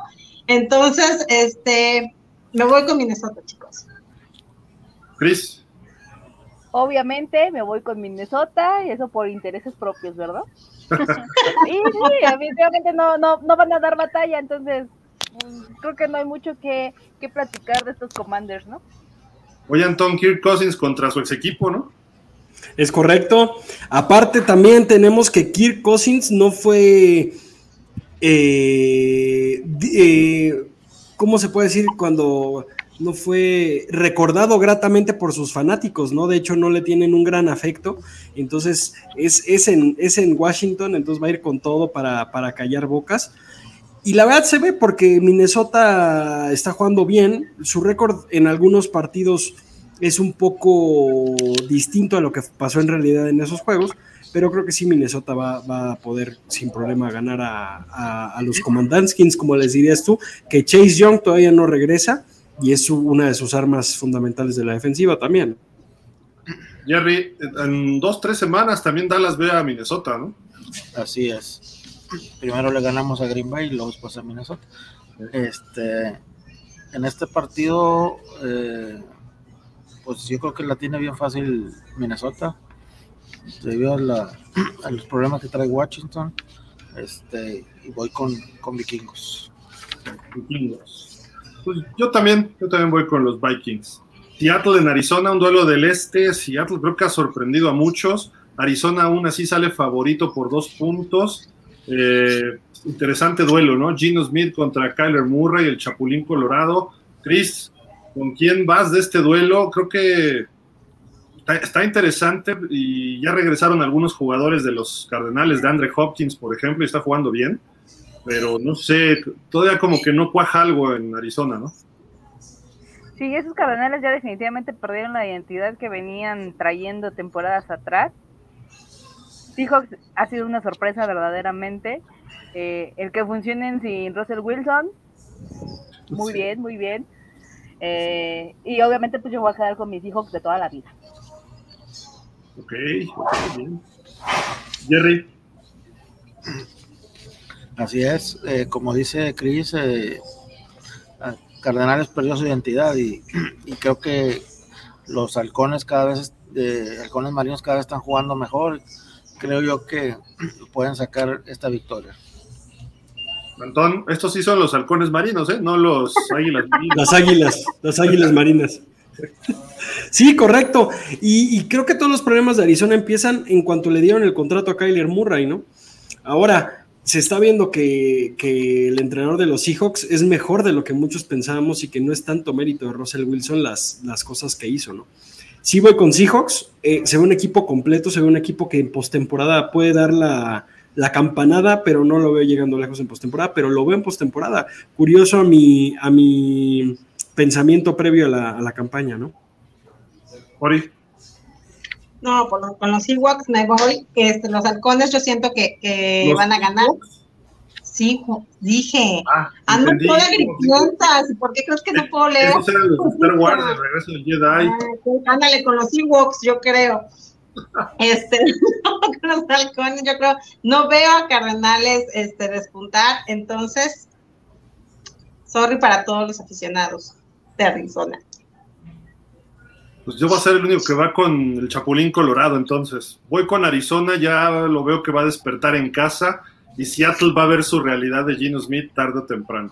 Entonces, este, me voy con Minnesota, chicos.
Chris.
Obviamente me voy con Minnesota y eso por intereses propios, ¿verdad? <laughs> y sí, no, no, no van a dar batalla, entonces creo que no hay mucho que, que platicar de estos commanders, ¿no?
Oye, Anton Kirk Cousins contra su ex equipo, ¿no?
Es correcto. Aparte, también tenemos que Kirk Cousins no fue. Eh, eh, ¿Cómo se puede decir? Cuando no fue recordado gratamente por sus fanáticos, ¿no? De hecho, no le tienen un gran afecto. Entonces, es, es, en, es en Washington, entonces va a ir con todo para, para callar bocas. Y la verdad se ve porque Minnesota está jugando bien. Su récord en algunos partidos es un poco distinto a lo que pasó en realidad en esos juegos, pero creo que sí Minnesota va, a poder sin problema ganar a, a, los Commandanskins, como les dirías tú, que Chase Young todavía no regresa y es una de sus armas fundamentales de la defensiva también.
Jerry, en dos, tres semanas también Dallas ve a Minnesota, ¿no?
Así es. Primero le ganamos a Green Bay y luego después a Minnesota. Este, en este partido, eh, pues yo creo que la tiene bien fácil Minnesota, debido a, a los problemas que trae Washington. Este, y voy con, con vikingos.
Vikingos. Pues yo también, yo también voy con los Vikings. Seattle en Arizona, un duelo del este. Seattle creo que ha sorprendido a muchos. Arizona aún así sale favorito por dos puntos. Eh, interesante duelo, ¿no? Gino Smith contra Kyler Murray, el Chapulín Colorado. Chris, ¿con quién vas de este duelo? Creo que está, interesante y ya regresaron algunos jugadores de los Cardenales, de Andre Hopkins, por ejemplo, y está jugando bien pero no sé, todavía como que no cuaja algo en Arizona, ¿no?
Sí, esos Cardenales ya definitivamente perdieron la identidad que venían trayendo temporadas atrás. Seahawks ha sido una sorpresa verdaderamente. Eh, el que funcionen sin Russell Wilson, muy bien, muy bien. Eh, y obviamente pues yo voy a quedar con mis Seahawks de toda la vida.
Ok, ok, bien. Jerry.
Así es, eh, como dice Chris, eh, Cardenales perdió su identidad y, creo que los halcones cada vez, eh, halcones marinos cada vez están jugando mejor. Creo yo que pueden sacar esta victoria.
Antón, estos sí son los halcones marinos, ¿eh? No los águilas marinas.
Las águilas, las águilas marinas. Sí, correcto. Y, creo que todos los problemas de Arizona empiezan en cuanto le dieron el contrato a Kyler Murray, ¿no? Ahora, se está viendo que, el entrenador de los Seahawks es mejor de lo que muchos pensábamos y que no es tanto mérito de Russell Wilson las, las cosas que hizo, ¿no? Sí voy con Seahawks, eh, se ve un equipo completo, se ve un equipo que en postemporada puede dar la, campanada, pero no lo veo llegando lejos en postemporada, pero lo veo en postemporada. Curioso a mi, a mi pensamiento previo a la, a la campaña, ¿no?
Ori.
No, con los Ewoks me voy. Este, los halcones yo siento que, van a ganar. Sí, dije. Ah, Ando toda ¿Y ¿Por qué crees que no puedo leer?
Esos eran los Star Wars, el regreso del Jedi.
Ah, ándale, con los Ewoks, yo creo. <laughs> Este, <laughs> con los halcones, yo creo. No veo a Cardenales este, despuntar. Entonces, sorry para todos los aficionados de Arizona.
Pues yo voy a ser el único que va con el Chapulín Colorado, entonces. Voy con Arizona, ya lo veo que va a despertar en casa y Seattle va a ver su realidad de Gino Smith tarde o temprano.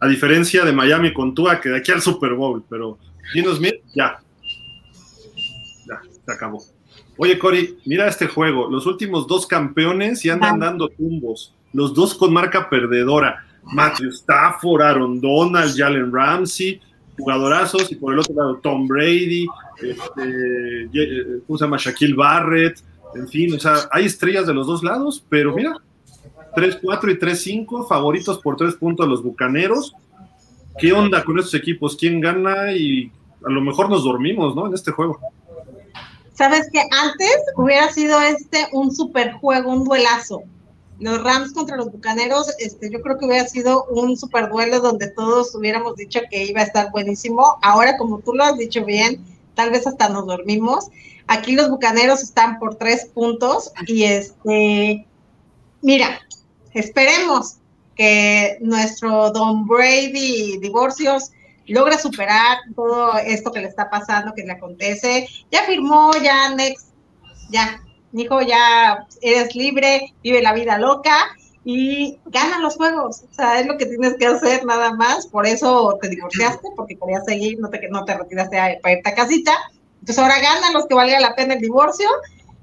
A diferencia de Miami con Tua, que de aquí al Super Bowl, pero Gino Smith, ya. Ya, se acabó. Oye, Cory, mira este juego. Los últimos dos campeones y andan dando tumbos. Los dos con marca perdedora. Matthew Stafford, Aaron Donald, Jalen Ramsey, jugadorazos. Y por el otro lado, Tom Brady, este, eh, ¿cómo se llama? Shaquille Barrett, en fin, o sea, hay estrellas de los dos lados, pero mira, 3-4 y 3-5, favoritos por 3 puntos los Bucaneros. ¿Qué onda con estos equipos? ¿Quién gana? Y a lo mejor nos dormimos, ¿no? En este juego.
Sabes que antes hubiera sido este un super juego, un duelazo. Los Rams contra los Bucaneros, este, yo creo que hubiera sido un super duelo donde todos hubiéramos dicho que iba a estar buenísimo. Ahora, como tú lo has dicho bien, tal vez hasta nos dormimos. Aquí los bucaneros están por tres puntos y este, mira, esperemos que nuestro Don Brady divorcios logre superar todo esto que le está pasando, que le acontece. Ya firmó, ya Next, ya, dijo, ya eres libre, vive la vida loca y ganan los juegos. O sea, es lo que tienes que hacer nada más. Por eso te divorciaste, porque querías seguir, no te, no te retiraste para irte a casita. Entonces ahora ganan los que valga la pena el divorcio.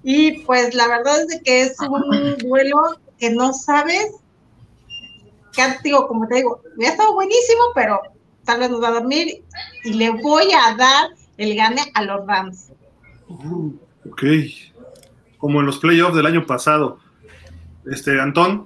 Y pues la verdad es que es un duelo que no sabes. Que digo, como te digo, hubiera estado buenísimo, pero tal vez nos va a dormir y le voy a dar el gane a los Rams.
ok. Como en los playoffs del año pasado. Este, Antón.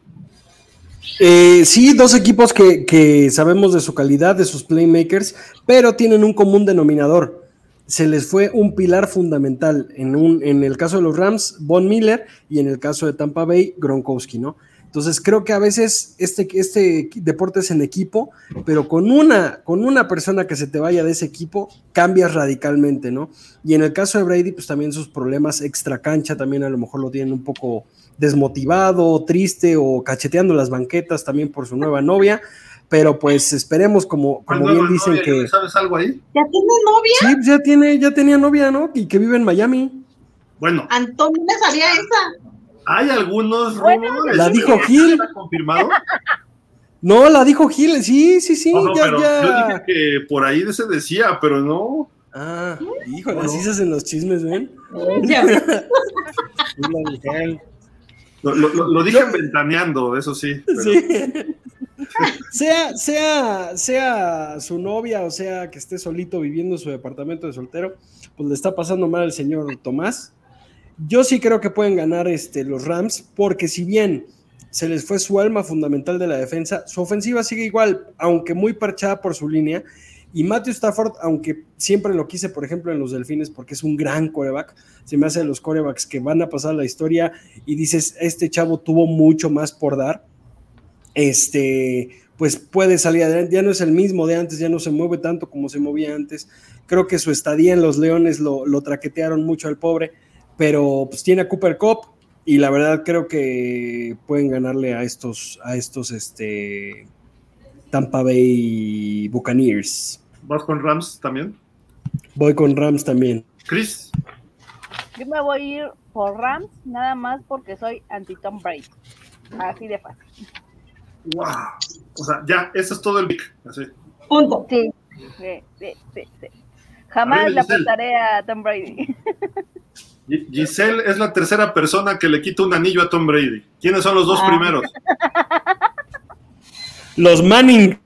Eh, sí, dos equipos que, que, sabemos de su calidad, de sus playmakers, pero tienen un común denominador. Se les fue un pilar fundamental. En, un, en el caso de los Rams, Von Miller, y en el caso de Tampa Bay, Gronkowski, ¿no? Entonces creo que a veces este, este deporte es en equipo, pero con una, con una persona que se te vaya de ese equipo, cambias radicalmente, ¿no? Y en el caso de Brady, pues también sus problemas extra cancha también a lo mejor lo tienen un poco desmotivado, triste o cacheteando las banquetas también por su nueva novia. Pero pues esperemos, como, como bien dicen que.
¿Sabes algo ahí?
¿Ya tiene novia?
Sí, ya tiene, ya tenía novia, ¿no? Y que vive en Miami.
Bueno.
Antonio me sabía esa.
Hay algunos rumores.
La dijo Gil.
¿Está <laughs> confirmado?
No, la dijo Gil, sí, sí, sí.
No, no,
ya,
pero
ya.
Yo dije que por ahí se decía, pero no.
Ah, híjole, así se hacen los chismes, ¿ven? <laughs>
Lo, lo, lo dije ventaneando, eso sí. Pero...
Sí. <laughs> sea, sea, sea su novia o sea que esté solito viviendo en su departamento de soltero, pues le está pasando mal al señor Tomás. Yo sí creo que pueden ganar este, los Rams, porque si bien se les fue su alma fundamental de la defensa, su ofensiva sigue igual, aunque muy parchada por su línea. Y Matthew Stafford, aunque siempre lo quise, por ejemplo, en los Delfines, porque es un gran coreback, se me hace de los corebacks que van a pasar la historia y dices, este chavo tuvo mucho más por dar. Este, pues puede salir adelante, ya no es el mismo de antes, ya no se mueve tanto como se movía antes. Creo que su estadía en los Leones lo, lo traquetearon mucho al pobre pero pues tiene a Cooper Cup y la verdad creo que pueden ganarle a estos, a estos este, Tampa Bay Buccaneers.
¿Vas con Rams también?
Voy con Rams también.
Chris.
Yo me voy a ir por Rams, nada más porque soy anti-Tom Brady. Así de fácil.
Wow. O sea, ya, eso es todo el pick. Así.
Punto.
Sí, sí, sí, sí. sí. Jamás le apostaré a Tom Brady. <laughs>
Giselle es la tercera persona que le quita un anillo a Tom Brady. ¿Quiénes son los dos ah. primeros? <laughs>
Los Manning.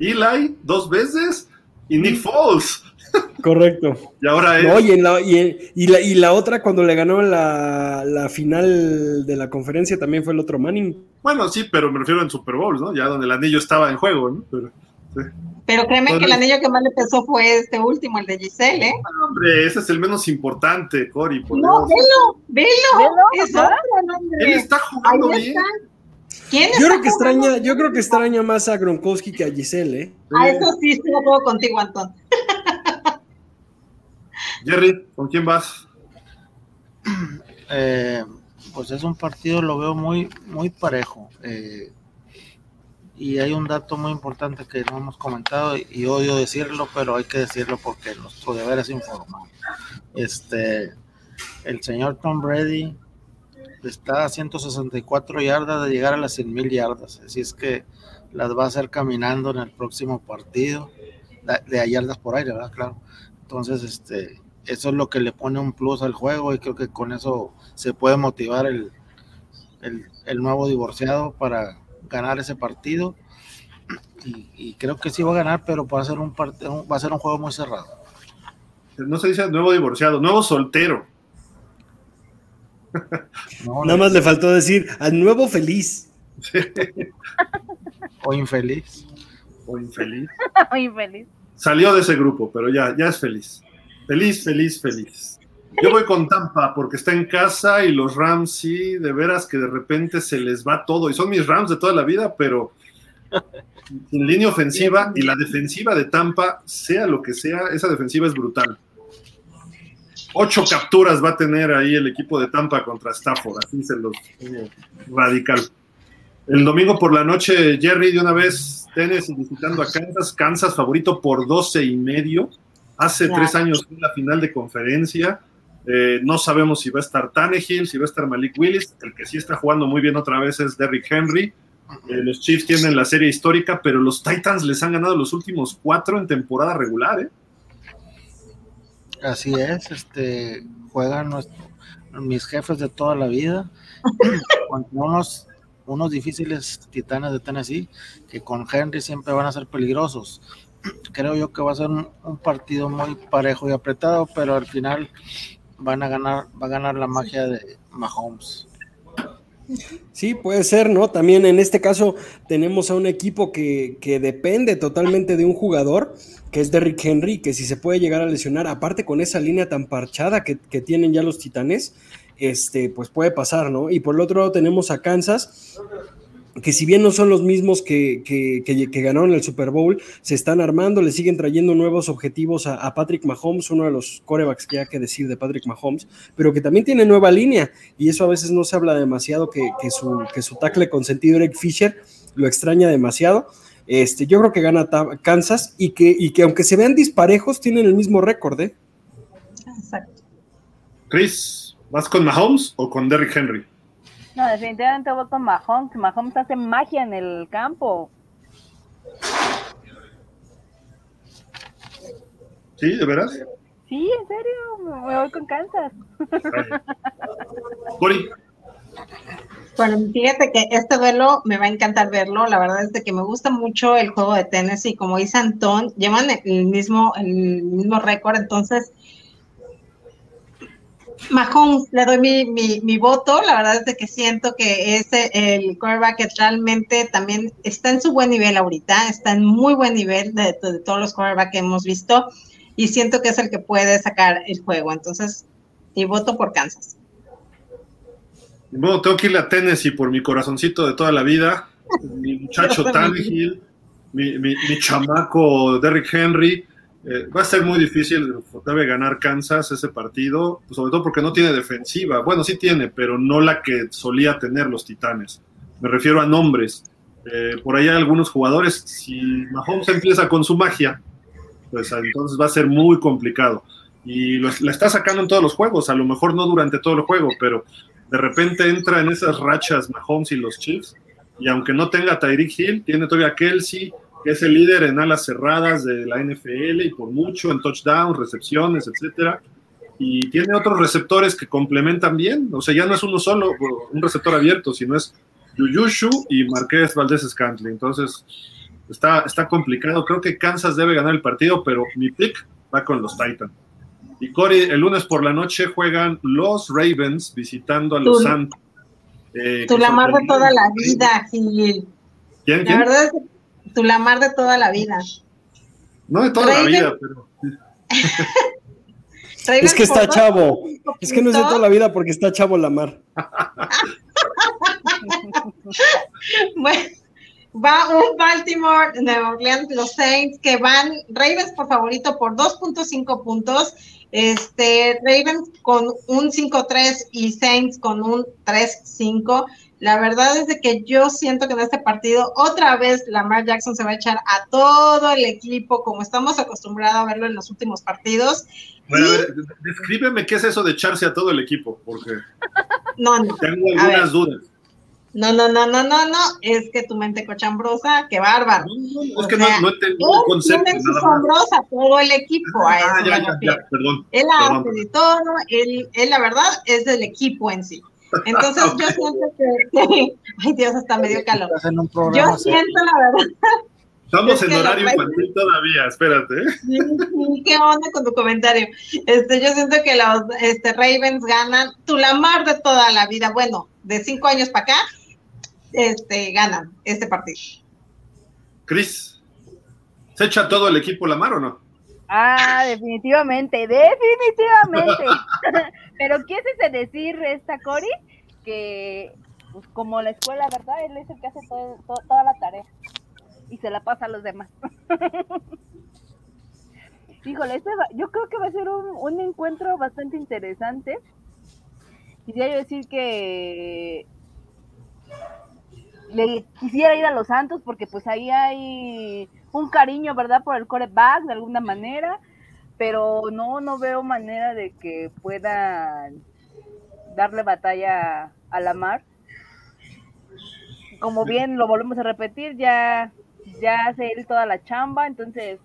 Eli, dos veces, y Nick Foles. <laughs>
Correcto.
Y ahora es.
No, y, en la, y, y, la, y, la, otra, cuando le ganó la, la, final de la conferencia, también fue el otro Manning.
Bueno, sí, pero me refiero en Super Bowl, ¿no? Ya donde el anillo estaba en juego, ¿no? Pero,
sí. Pero créeme que el anillo que más le pesó fue este último, el de Giselle, ¿eh?
Hombre, ese es el menos importante, Cori.
Por no, Dios. velo, velo. ¿Velo? Es otro, hombre.
Él está jugando
Ahí
bien.
Está. ¿Quién
yo creo que extraña, yo creo que extraña más a Gronkowski que a Giselle, ¿eh?
A eso sí estoy de acuerdo contigo, Antón. <laughs>
Jerry, ¿con quién vas?
Eh, pues es un partido, lo veo muy, muy parejo. Eh, y hay un dato muy importante que no hemos comentado y odio decirlo, pero hay que decirlo porque nuestro deber es informar. Este, el señor Tom Brady está a 164 yardas de llegar a las 100 mil yardas, así es que las va a hacer caminando en el próximo partido, de yardas por aire, ¿verdad? Claro. Entonces, este, eso es lo que le pone un plus al juego y creo que con eso se puede motivar el, el, el nuevo divorciado para ganar ese partido y, y, creo que sí va a ganar, pero va a ser un partido, va a ser un juego muy cerrado.
No se dice nuevo divorciado, nuevo soltero.
No, Nada más le faltó decir al nuevo feliz.
Sí. <laughs>
o infeliz.
O infeliz. <laughs>
o infeliz.
Salió de ese grupo, pero ya, ya es feliz. Feliz, feliz, feliz. Yo voy con Tampa porque está en casa y los Rams sí, de veras que de repente se les va todo. Y son mis Rams de toda la vida, pero en línea ofensiva y la defensiva de Tampa, sea lo que sea, esa defensiva es brutal. Ocho capturas va a tener ahí el equipo de Tampa contra Stafford, así se los radical. El domingo por la noche, Jerry, de una vez, Tennessee visitando a Kansas, Kansas favorito por 12 y medio. Hace tres años fue la final de conferencia. Eh, no sabemos si va a estar Tannehill, si va a estar Malik Willis. El que sí está jugando muy bien otra vez es Derrick Henry. Eh, los Chiefs tienen la serie histórica, pero los Titans les han ganado los últimos cuatro en temporada regular. ¿eh?
Así es, este, juegan nuestro, mis jefes de toda la vida <laughs> contra unos, unos difíciles titanes de Tennessee que con Henry siempre van a ser peligrosos creo yo que va a ser un, partido muy parejo y apretado, pero al final van a ganar, va a ganar la magia de Mahomes.
Sí, puede ser, ¿no? También en este caso tenemos a un equipo que, que, depende totalmente de un jugador, que es Derrick Henry, que si se puede llegar a lesionar, aparte con esa línea tan parchada que, que tienen ya los titanes, este, pues puede pasar, ¿no? Y por el otro lado tenemos a Kansas, que si bien no son los mismos que, que, ganaron el Super Bowl, se están armando, le siguen trayendo nuevos objetivos a, Patrick Mahomes, uno de los corebacks que hay que decir de Patrick Mahomes, pero que también tiene nueva línea, y eso a veces no se habla demasiado, que, su, que su tackle consentido Eric Fisher lo extraña demasiado. Este, yo creo que gana Kansas y que, y que aunque se vean disparejos, tienen el mismo récord, ¿eh?
Exacto. Chris, ¿vas con Mahomes o con Derrick Henry?
No, definitivamente voy con Mahomes. Mahomes hace magia en el campo.
¿Sí? ¿De veras?
Sí, en serio. Me voy con Kansas.
Cori.
Bueno, fíjate que este duelo me va a encantar verlo. La verdad es de que me gusta mucho el juego de tenis y como dice Antón, llevan el mismo, el mismo récord. Entonces, Mahomes, le doy mi, voto. La verdad es que siento que es el quarterback que realmente también está en su buen nivel ahorita, está en muy buen nivel de, todos los quarterbacks que hemos visto y siento que es el que puede sacar el juego. Entonces, mi voto por Kansas.
Bueno, tengo que irle a Tennessee por mi corazoncito de toda la vida. Mi muchacho <laughs> Tannehill, mi, mi, mi chamaco Derrick Henry eh, va a ser muy difícil, debe ganar Kansas ese partido, sobre todo porque no tiene defensiva. Bueno, sí tiene, pero no la que solía tener los Titanes. Me refiero a nombres. Eh, por ahí hay algunos jugadores, si Mahomes empieza con su magia, pues entonces va a ser muy complicado. Y la está sacando en todos los juegos, a lo mejor no durante todo el juego, pero de repente entra en esas rachas Mahomes y los Chiefs. Y aunque no tenga Tyreek Hill, tiene todavía Kelsey, que es el líder en alas cerradas de la NFL y por mucho en touchdowns, recepciones, etcétera. Y tiene otros receptores que complementan bien, o sea, ya no es uno solo, un receptor abierto, sino es Yuyushu y Marqués Valdés Scantling. Entonces, está, está complicado. Creo que Kansas debe ganar el partido, pero mi pick va con los Titans. Y Cory, el lunes por la noche juegan los Ravens visitando a los Santos.
Eh, tu la de toda la vida, Gil.
¿Quién, La
verdad es que tu Lamar de toda la vida.
No de toda la vida, pero. <laughs>
es que está chavo. Es que no es de toda la vida porque está chavo Lamar. <laughs>
bueno, va un Baltimore, Nueva Orleans, los Saints que van, Ravens por favorito por 2.5 puntos. Este, Ravens con un 5-3 y Saints con un 3-5. La verdad es de que yo siento que en este partido otra vez Lamar Jackson se va a echar a todo el equipo como estamos acostumbrados a verlo en los últimos partidos.
Bueno, a ver, descríbeme qué es eso de echarse a todo el equipo, porque
no, no.
tengo algunas dudas.
No, no, no, no, no, no, es que tu mente cochambrosa, qué bárbaro.
es que no, no el concepto.
Cochambrosa todo el equipo.
Ah, a eso ya, ya, ya, perdón.
Él hace de todo, él, él la verdad es del equipo en sí. Entonces yo <laughs> siento que, ay Dios, hasta medio calor. Yo siento la verdad.
Estamos en horario infantil todavía, espérate.
¿Qué onda con tu comentario? Este, yo siento que los este, Ravens ganan, tu Lamar de toda la vida, bueno, de cinco años para acá, este, ganan este partido.
Cris, ¿se echa todo el equipo Lamar o no?
Ah, definitivamente, definitivamente. <laughs> Pero quise decir esta Cori que pues, como la escuela, ¿verdad? Él es el que hace toda la tarea y se la pasa a los demás. <laughs> Híjole, este yo creo que va a ser un, encuentro bastante interesante. Quisiera decir que le quisiera ir a los Santos porque pues ahí hay un cariño, ¿verdad? Por el coreback de alguna manera, pero no, no veo manera de que puedan darle batalla a la mar. Como bien lo volvemos a repetir, ya, ya hace él toda la chamba, entonces,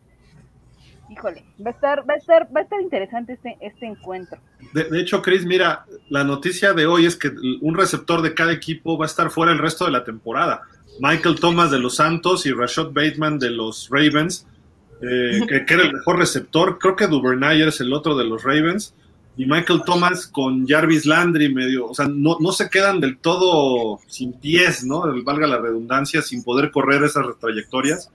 híjole, va a estar, va a estar, va a estar interesante este, este encuentro.
De, de hecho, Chris, mira, la noticia de hoy es que un receptor de cada equipo va a estar fuera el resto de la temporada. Michael Thomas de los Santos y Rashad Bateman de los Ravens eh, que, que, era el mejor receptor. Creo que Duvernay es el otro de los Ravens. Y Michael Thomas con Jarvis Landry medio, o sea, no, no se quedan del todo sin pies, ¿no? Valga la redundancia, sin poder correr esas trayectorias.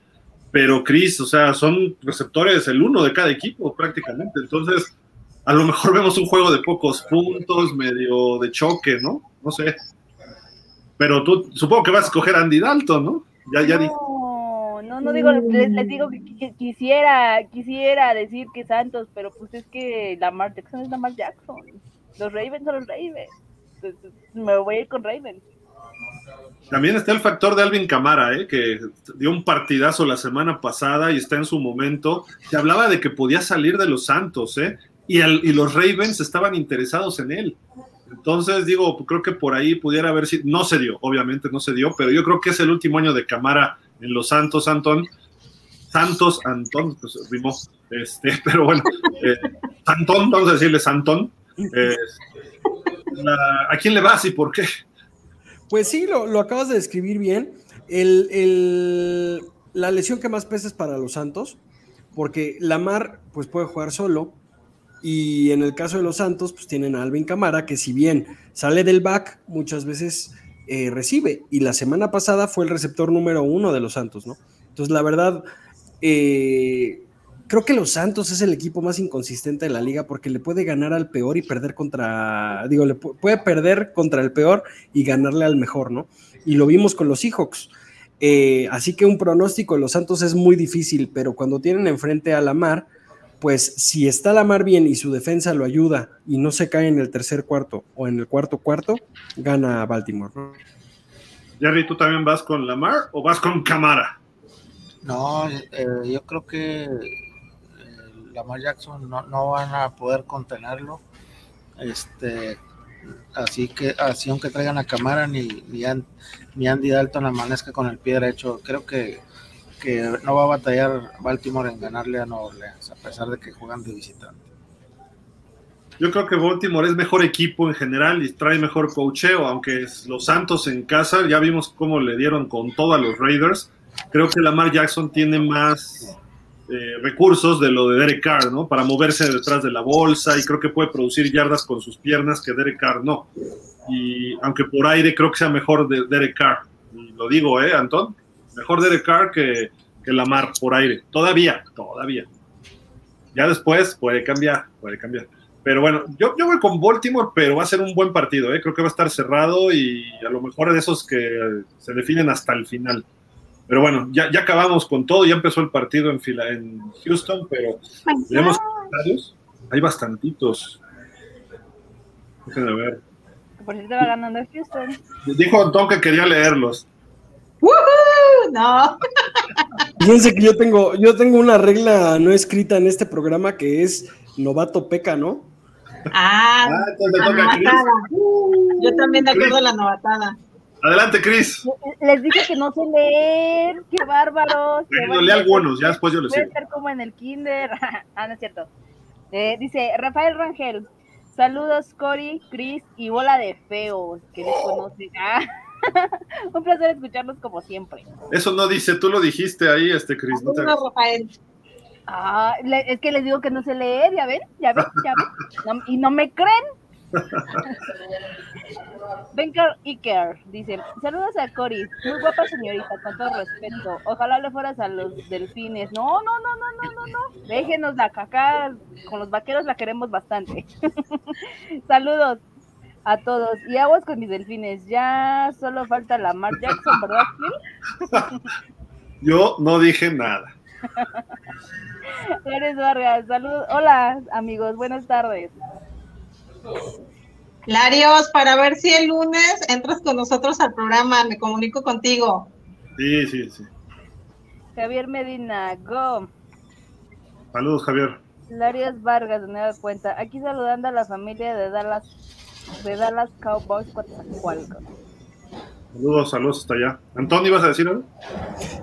Pero Chris, o sea, son receptores el uno de cada equipo prácticamente. Entonces, a lo mejor vemos un juego de pocos puntos, medio de choque, ¿no? No sé. Pero tú supongo que vas a escoger a Andy Dalton, ¿no?
Ya, ya no, no, no digo, les, les digo que, quisiera, quisiera decir que Santos, pero pues es que Lamar Jackson es Lamar Jackson. Los Ravens son los Ravens. Entonces, me voy a ir con Ravens.
También está el factor de Alvin Camara, ¿eh? que dio un partidazo la semana pasada y está en su momento. Se hablaba de que podía salir de los Santos, ¿eh? y, el, y los Ravens estaban interesados en él. Entonces, digo, creo que por ahí pudiera haber sido, no se dio, obviamente no se dio, pero yo creo que es el último año de Camara en los Santos, Antón. Santos, Antón, pues rimó, este, <laughs> pero bueno, eh, Santón, vamos a decirle Santón. Eh, ¿A quién le vas y por qué?
Pues sí, lo, lo acabas de describir bien. El, el, la lesión que más pesa es para los Santos, porque Lamar pues puede jugar solo, y en el caso de los Santos, pues tienen a Alvin Camara, que si bien sale del back, muchas veces eh, recibe. Y la semana pasada fue el receptor número uno de los Santos, ¿no? Entonces, la verdad, eh, creo que los Santos es el equipo más inconsistente de la liga porque le puede ganar al peor y perder contra, digo, le puede perder contra el peor y ganarle al mejor, ¿no? Y lo vimos con los Seahawks. Eh, así que un pronóstico de los Santos es muy difícil, pero cuando tienen enfrente a la mar, pues si está la mar bien y su defensa lo ayuda y no se cae en el tercer cuarto o en el cuarto cuarto, gana Baltimore. ¿no?
Jerry, ¿tú también vas con Lamar o vas con Camara?
No, eh, yo creo que eh, Lamar Jackson no, no, van a poder contenerlo. Este, así que, así aunque traigan a Camara, ni, ni, ni Andy Dalton amanezca con el pie derecho, creo que que no va a batallar Baltimore en ganarle a Nueva Orleans, a pesar de que juegan de visitante.
Yo creo que Baltimore es mejor equipo en general y trae mejor cocheo, aunque los Santos en casa, ya vimos cómo le dieron con todo a los Raiders. Creo que Lamar Jackson tiene más eh, recursos de lo de Derek Carr, ¿no? Para moverse detrás de la bolsa y creo que puede producir yardas con sus piernas que Derek Carr no. Y aunque por aire creo que sea mejor de Derek Carr. Lo digo, ¿eh, Antón? Mejor Derek Carr que, que Lamar por aire. Todavía, todavía. Ya después puede cambiar, puede cambiar. Pero bueno, yo, yo voy con Baltimore, pero va a ser un buen partido. ¿eh? Creo que va a estar cerrado y a lo mejor de esos que se definen hasta el final. Pero bueno, ya, ya acabamos con todo. Ya empezó el partido en, fila, en Houston, pero tenemos Hay bastantitos. Déjenme ver.
Por si te va ganando Houston.
Dijo Antón que quería leerlos.
¡Woohoo! No.
Fíjense que yo tengo, yo tengo una regla no escrita en este programa que es novato peca, ¿no?
Ah, ah entonces toca novatada. Yo también de acuerdo a la novatada.
Adelante, Cris.
Les dije que no sé leer, qué bárbaros.
Bueno, lea algunos, ya después yo les
digo. Puede ser como en el kinder. <laughs> ah, no es cierto. Eh, dice Rafael Rangel, saludos Cory, Cris y bola de feos que les conocen. Ah. <laughs> Un placer escucharlos como siempre.
Eso no dice, tú lo dijiste ahí, este Cris. No,
Rafael.
Ah, es que les digo que no sé leer, ya ven, ya ven, ya ven. No, y no me creen. <laughs> Benker Iker dice: Saludos a Cory, muy guapa señorita, con todo respeto. Ojalá le fueras a los delfines. No, no, no, no, no, no, no. Déjenos la caca, con los vaqueros la queremos bastante. <laughs> Saludos a todos. Y aguas con mis delfines. Ya solo falta la Mar Jackson, ¿verdad, <laughs>
Yo no dije nada.
Eres Vargas, saludos. Hola, amigos, buenas tardes.
Larios, para ver si el lunes entras con nosotros al programa, me comunico contigo.
Sí, sí, sí.
Javier Medina, go.
Saludos, Javier.
Larios Vargas, de nueva cuenta. Aquí saludando a la familia de Dallas de Dallas Cowboys
Saludos, saludos hasta allá. Antonio, ¿ibas a decir algo?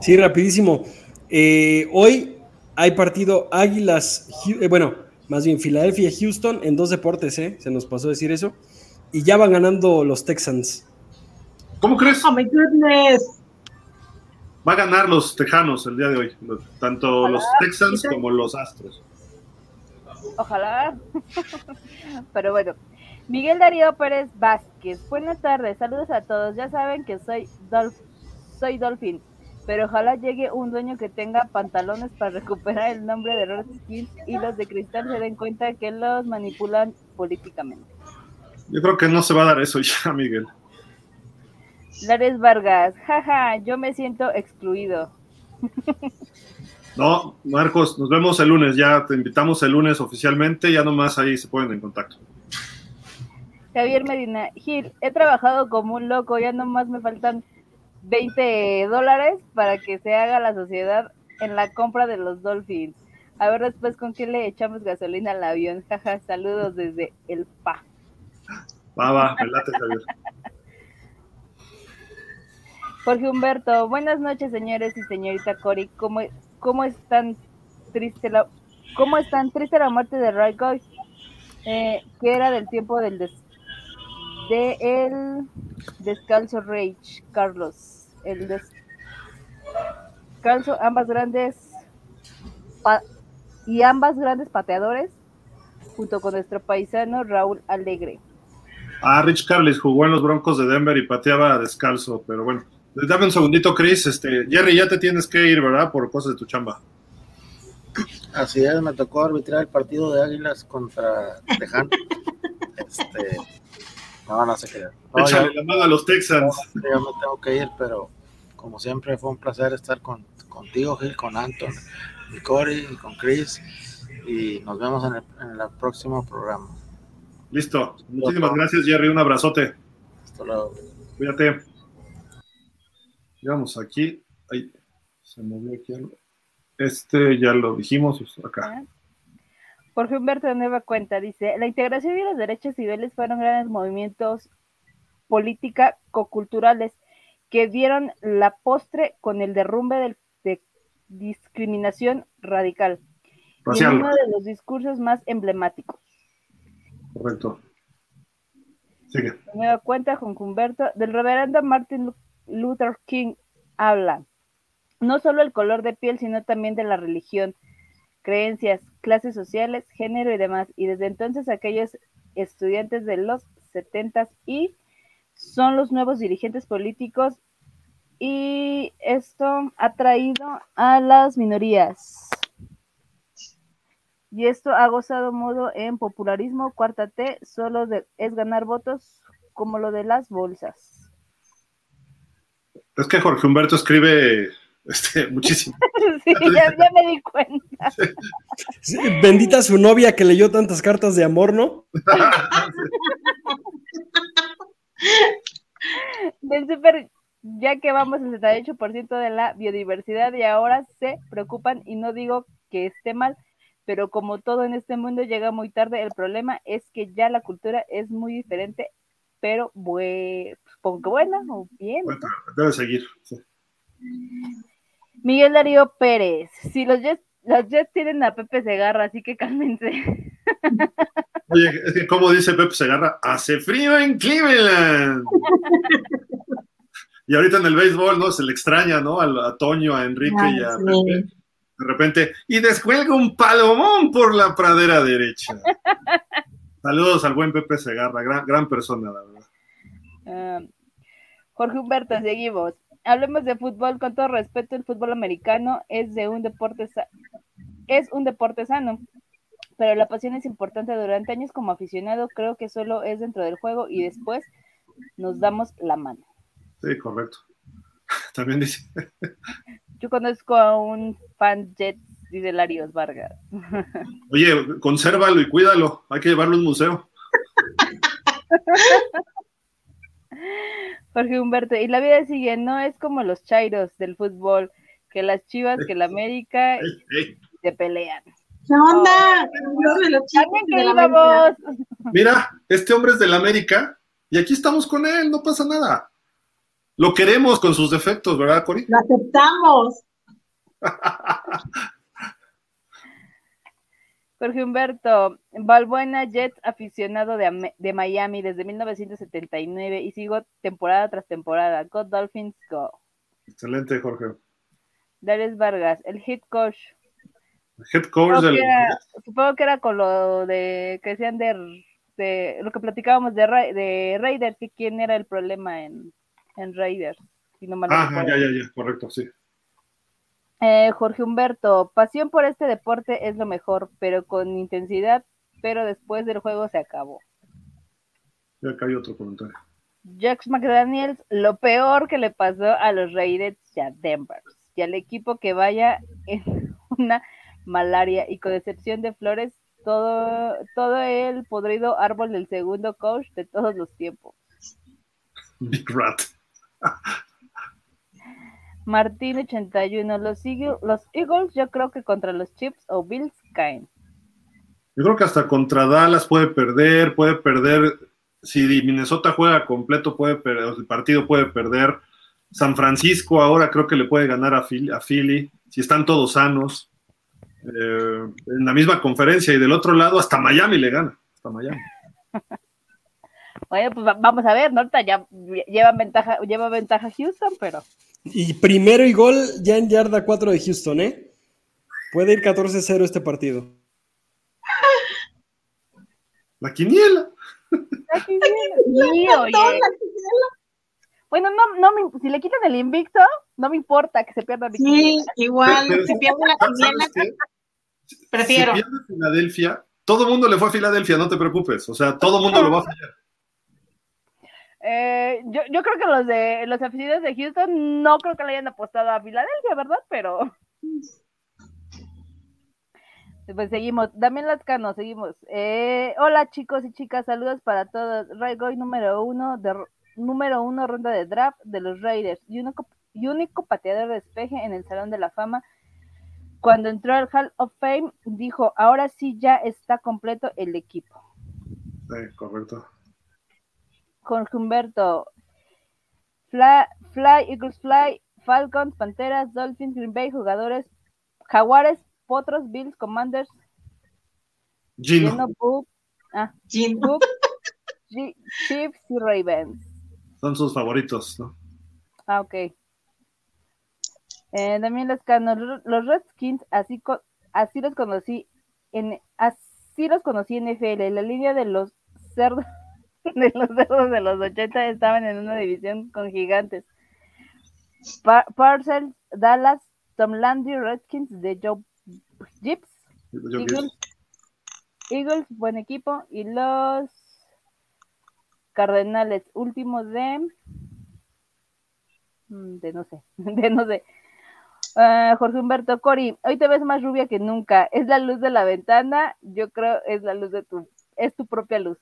Sí, rapidísimo. Eh, hoy hay partido Águilas, eh, bueno, más bien Filadelfia, Houston en dos deportes, ¿eh? Se nos pasó decir eso. Y ya van ganando los Texans.
¿Cómo crees?
Oh my goodness.
Va a ganar los Tejanos el día de hoy, tanto
Ojalá.
los Texans como los Astros.
Ojalá. <laughs> Pero bueno, Miguel Darío Pérez Vázquez. Buenas tardes, saludos a todos. Ya saben que soy Dolph, soy Dolphin, pero ojalá llegue un dueño que tenga pantalones para recuperar el nombre de Redskins y los de Cristal se den cuenta que los manipulan políticamente.
Yo creo que no se va a dar eso ya, <laughs> Miguel.
Lares Vargas, jaja, yo me siento excluido.
No, Marcos, nos vemos el lunes. Ya te invitamos el lunes oficialmente. Ya nomás ahí se ponen en contacto.
Javier Medina, Gil, he trabajado como un loco, ya nomás me faltan 20 dólares para que se haga la sociedad en la compra de los Dolphins. A ver después con qué le echamos gasolina al avión. Jaja, saludos desde el PA.
Va, va, me late, Javier.
Jorge Humberto, buenas noches señores y señorita Cori. ¿Cómo, cómo es tan triste la, cómo es tan triste la muerte de Ray Goy? Eh, que era del tiempo del des- de el descalzo Rage, Carlos. El descalzo, ambas grandes y ambas grandes pateadores, junto con nuestro paisano Raúl Alegre.
Ah, Rich Carlis jugó en los Broncos de Denver y pateaba descalzo, pero bueno. Dame un segundito, Chris. Este, Jerry, ya te tienes que ir, ¿verdad? Por cosas de tu chamba.
Así es, me tocó arbitrar el partido de Águilas contra Tejano. este, <laughs> no, no se crean. No,
Échale
ya,
la mano a los Texans.
ya me tengo que ir, pero como siempre fue un placer estar con, contigo, Gil, con Anton, y Cory, y con Chris. Y nos vemos en el, en el próximo programa.
Listo. Muchísimas gracias, Jerry. Un abrazote.
Hasta luego.
Cuídate. Llegamos aquí. Ahí. Se movió aquí algo. Este ya lo dijimos acá.
Jorge Humberto de Nueva Cuenta dice, la integración y los derechos civiles fueron grandes movimientos política culturales que dieron la postre con el derrumbe del- de discriminación radical y uno de los discursos más emblemáticos.
Correcto. Sigue.
Nueva Cuenta, Jorge Humberto, del reverendo Martin Lu- Luther King habla no solo el color de piel, sino también de la religión, creencias, clases sociales, género y demás. Y desde entonces aquellos estudiantes de los 70 y son los nuevos dirigentes políticos y esto ha traído a las minorías. Y esto ha gozado modo en popularismo, cuarta T, solo de- es ganar votos como lo de las bolsas.
Es que Jorge Humberto escribe este, <laughs> muchísimo. <laughs>
sí, ya, ya me di cuenta.
Sí, Bendita su novia que leyó tantas cartas de amor, ¿no? <laughs>
Del super, ya que vamos al 68% de la biodiversidad y ahora se preocupan y no digo que esté mal, pero como todo en este mundo llega muy tarde, el problema es que ya la cultura es muy diferente, pero bue- supongo que buena o bien.
Bueno, debe seguir. sí.
Miguel Darío Pérez, si los Jets, los Jets tienen a Pepe Segarra, así que cálmense. <laughs>
Oye, es que como dice Pepe Segarra, hace frío en Cleveland. <laughs> y ahorita en el béisbol, ¿no? Se le extraña, ¿no? A, a Toño, a Enrique y a
sí.
Pepe. De repente, y descuelga un palomón por la pradera derecha. <laughs> Saludos al buen Pepe Segarra, gran, gran persona, la verdad.
Ah, Jorge Humberto, seguimos. Hablemos de fútbol con todo respeto. El fútbol americano es de un deporte es un deporte sano, pero la pasión es importante. Durante años como aficionado creo que solo es dentro del juego y después nos damos la mano.
Sí, correcto. <laughs> También dice,
Yo conozco a un fan jet, dice Larios Vargas.
oye, consérvalo y cuídalo, hay que llevarlo a un museo. <laughs> <laughs>
Jorge Humberto, y la vida sigue, no es como los chairos del fútbol, que las chivas, que la América
Ey, ey,
se pelean.
¿Qué onda? De la.
Mira, este hombre es del América y aquí estamos con él, no pasa nada. Lo queremos con sus defectos, ¿verdad, Cori?
Lo aceptamos. <laughs>
Jorge Humberto, Balbuena Jets aficionado de, de Miami desde 1979 y sigo temporada tras temporada. Go Dolphins, go.
Excelente, Jorge.
Darius Vargas, el hit coach.
Head coach
Supongo
del.
que, era, supongo que era con lo de que decían de, de lo que platicábamos de, Ra- de Raiders, que quién era el problema en, en Raiders. Si no mal
Ah, ya, ya, ya, correcto, sí.
Eh, Jorge Humberto, pasión por este deporte es lo mejor, pero con intensidad, pero después del juego se acabó.
Ya acá hay otro comentario.
Jax McDaniels, lo peor que le pasó a los Raiders y a Denver, y al equipo que vaya en <laughs> una malaria y con excepción de Flores, todo, todo el podrido árbol del segundo coach de todos los tiempos.
Big Rat. <laughs>
Martín 81, los Eagles, los Eagles yo creo que contra los Chips o Bills caen.
Yo creo que hasta contra Dallas puede perder, puede perder. Si Minnesota juega completo, puede perder, el partido puede perder. San Francisco ahora creo que le puede ganar a Philly, a Philly si están todos sanos. Eh, en la misma conferencia y del otro lado hasta Miami le gana. Hasta Miami. <laughs>
Bueno, pues va- vamos a ver, ¿no? Ya lleva ventaja, lleva ventaja Houston, pero
Y primero y gol ya en yarda 4 de Houston, ¿eh? Puede ir 14-0 este partido.
La quiniela.
Sí, oye. Bueno, no, no me- si le quitan el invicto, no me importa que se pierda mi
Sí,
quiniela.
igual,
Pero-
si pierde la
¿Sabes
quiniela,
qué?
prefiero.
Si pierde Filadelfia, todo el mundo le fue a Filadelfia, no te preocupes. O sea, todo el mundo lo va a fallar.
Eh, yo, yo creo que los de los aficionados de Houston no creo que le hayan apostado a Filadelfia, ¿verdad? Pero <laughs> pues seguimos. Damián Lascano, seguimos. Eh, hola chicos y chicas, saludos para todos. Ray Goy número uno de número uno ronda de draft de los Raiders y único, y único pateador de despeje en el Salón de la Fama. Cuando entró al Hall of Fame, dijo, ahora sí ya está completo el equipo.
Sí, correcto.
Jorge Humberto. Fly, Fly, Eagles Fly, Falcons, Panteras, Dolphins, Green Bay, jugadores, Jaguares, Potros, Bills, Commanders,
Gino.
Ah,
Gino.
G- Chiefs y Ravens.
Son sus favoritos, ¿no?
Ah, ok. Eh, también los, los Redskins, así, así los conocí en, así los conocí en NFL. La línea de los cerdos <laughs> de los cerdos de los 80 estaban en una división con gigantes. Pa- Parcells, Dallas, Tom Landry, Redskins de Joe Gibbs, Eagles, Eagles, buen equipo, y los Cardenales, últimos de mm, de no sé, <laughs> de no sé. Ah, Jorge Humberto Cori, hoy te ves más rubia que nunca. Es la luz de la ventana, yo creo es la luz de tu, es tu propia luz.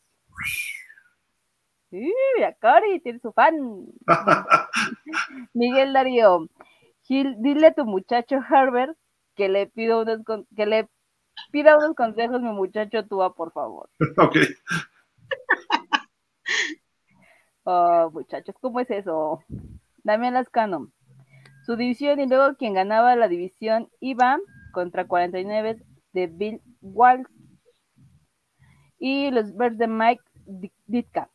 Sí, mira, Cori tiene su fan. <laughs> Miguel Darío, Gil, dile a tu muchacho Herbert que le pido unos con- que le pida unos consejos mi muchacho Tua, por favor.
ok. <laughs>
Oh, muchachos, ¿cómo es eso? Damián Lascano. Su división y luego quien ganaba la división iba contra 49 de Bill Walsh y los Bears de Mike Di- Ditka.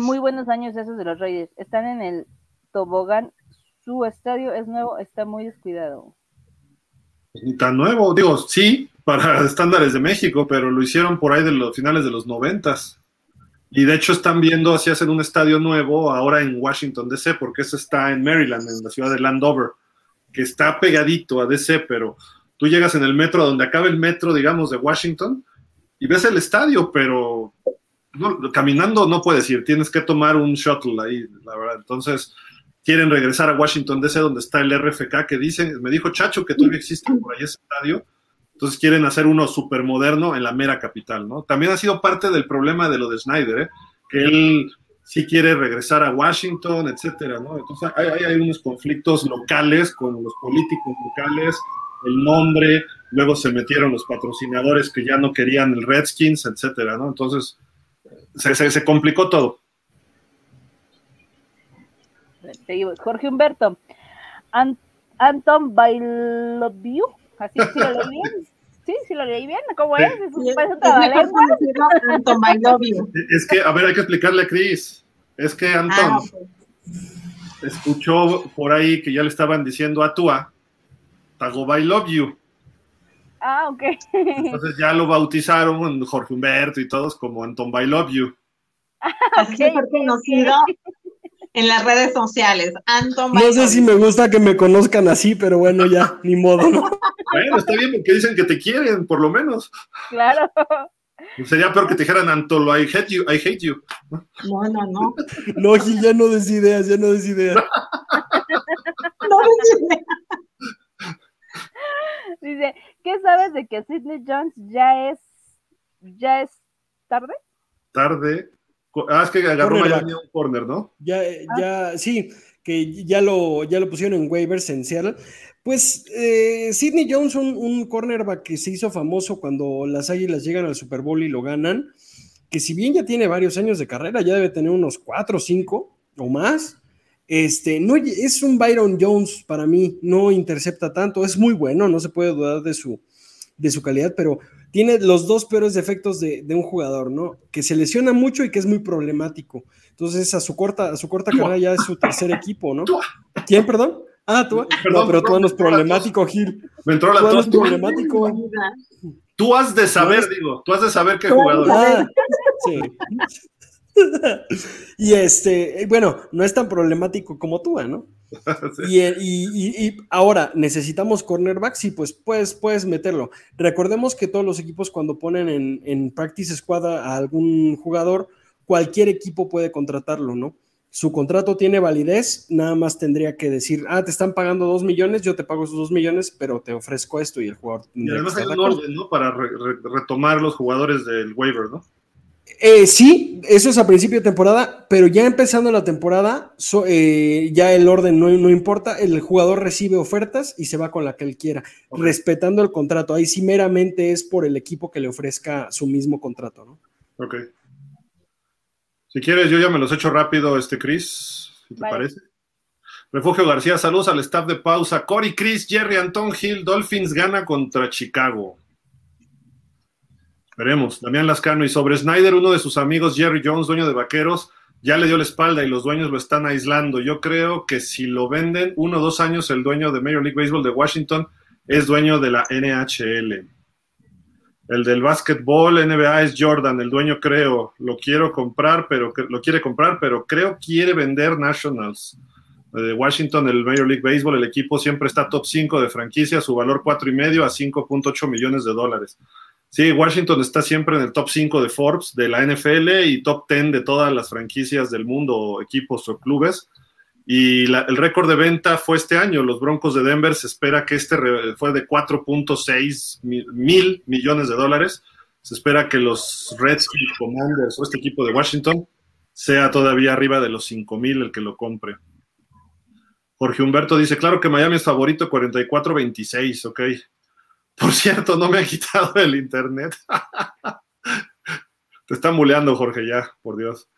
Muy buenos años esos de los Raiders. Están en el tobogán. Su estadio es nuevo, está muy descuidado.
Tan nuevo, digo, sí, para <laughs> estándares de México, pero lo hicieron por ahí de los finales de los noventas. Y de hecho están viendo si hacen un estadio nuevo ahora en Washington DC, porque ese está en Maryland, en la ciudad de Landover, que está pegadito a DC, pero tú llegas en el metro, donde acaba el metro, digamos, de Washington, y ves el estadio, pero no, caminando no puedes ir, tienes que tomar un shuttle ahí, la verdad. Entonces, quieren regresar a Washington DC, donde está el RFK, que dicen, me dijo Chacho que todavía existe por ahí ese estadio, entonces quieren hacer uno súper moderno en la mera capital, ¿no? También ha sido parte del problema de lo de Snyder, ¿eh? Que él sí quiere regresar a Washington, etcétera, ¿no? Entonces hay, hay, unos conflictos locales con los políticos locales, el nombre, luego se metieron los patrocinadores que ya no querían el Redskins, etcétera, ¿no? Entonces se, se, se complicó todo.
Seguimos. Jorge Humberto. An- Anton Bailoviu. Así sí lo leí bien. Sí, sí lo leí bien. ¿Cómo es? Es un,
Es
trabalengua.
conocido Anton Bailovio.
Es que, a ver, hay que explicarle a Chris. Es que Anton
Ah,
escuchó por ahí que ya le estaban diciendo a Tua Tagovailoa Love You.
Ah, ok.
Entonces ya lo bautizaron Jorge Humberto y todos como Anton by Love You.
Así
Ok,
fue conocido en las redes sociales. Anton
No sé si me gusta que me conozcan así, pero bueno, ya, <laughs> ni modo, ¿no?
Bueno, está bien porque dicen que te quieren, por lo menos.
Claro.
Sería peor que te dijeran Antolo, I hate you, I hate you.
No, no, no.
No, Gil, ya no des ideas, ya no des ideas. <laughs>
No, no,
Dice, ¿qué sabes de que Sidney Jones ya es, ya es tarde?
Tarde. Ah, es que agarró. Miami un corner, ¿no?
Ya, ya, sí, que ya lo, ya lo pusieron en waivers en Seattle. Pues eh, Sidney Jones, un, un cornerback que se hizo famoso cuando las Águilas llegan al Super Bowl y lo ganan, que si bien ya tiene varios años de carrera, ya debe tener unos cuatro o cinco o más. Este, no, es un Byron Jones para mí, no intercepta tanto, es muy bueno, no se puede dudar de su, de su calidad, pero tiene los dos peores defectos de, de un jugador, ¿no? Que se lesiona mucho y que es muy problemático. Entonces, a su corta, a su corta carrera ya es su tercer equipo, ¿no? ¿Quién, perdón? Ah, tú.
Perdón,
no, pero tú no es problemático, Gil.
Me entró la tos.
problemático.
Tú has de saber, digo, tú has de saber qué jugador.
Ah, sí. Y este, bueno, no es tan problemático como tú, ¿no? <laughs> Y, y- y- y ahora, ¿necesitamos cornerback? Sí, pues puedes, puedes meterlo. Recordemos que todos los equipos cuando ponen en, en practice squad a algún jugador, cualquier equipo puede contratarlo, ¿no? Su contrato tiene validez, nada más tendría que decir, ah, te están pagando dos millones, yo te pago esos dos millones, pero te ofrezco esto y el jugador.
Y además hay un orden, ¿no? Para re- re- retomar los jugadores del waiver, ¿no?
Eh, sí, eso es a principio de temporada, pero ya empezando la temporada, so- eh, ya el orden no, no importa, el jugador recibe ofertas y se va con la que él quiera, respetando el contrato. Ahí sí meramente es por el equipo que le ofrezca su mismo contrato, ¿no?
Ok. Si quieres, yo ya me los echo rápido, este Chris, si te
Vale.
parece. Refugio García, saludos al staff de pausa. Cory, Chris, Jerry, Anton Hill, Dolphins gana contra Chicago. Veremos. Damián Lascano y sobre Snyder, uno de sus amigos, Jerry Jones, dueño de Vaqueros, ya le dio la espalda y los dueños lo están aislando. Yo creo que si lo venden uno o dos años, el dueño de Major League Baseball de Washington es dueño de la NHL. El del básquetbol NBA es Jordan, el dueño creo, lo quiero comprar, pero lo quiere comprar, pero creo quiere vender Nationals. De Washington, el Major League Baseball, el equipo siempre está top 5 de franquicia, su valor cuatro y medio a 5.8 millones de dólares. Sí, Washington está siempre en el top 5 de Forbes, de la NFL y top 10 de todas las franquicias del mundo, equipos o clubes. Y la- el récord de venta fue este año. Los Broncos de Denver se espera que este fue de 4.6 mi- mil millones de dólares. Se espera que los Redskins Commanders o este equipo de Washington sea todavía arriba de los 5 mil el que lo compre. Jorge Humberto dice, claro que Miami es favorito 44-26, ok. Por cierto, no me ha quitado el internet. <laughs> Te están buleando, Jorge, ya, por Dios.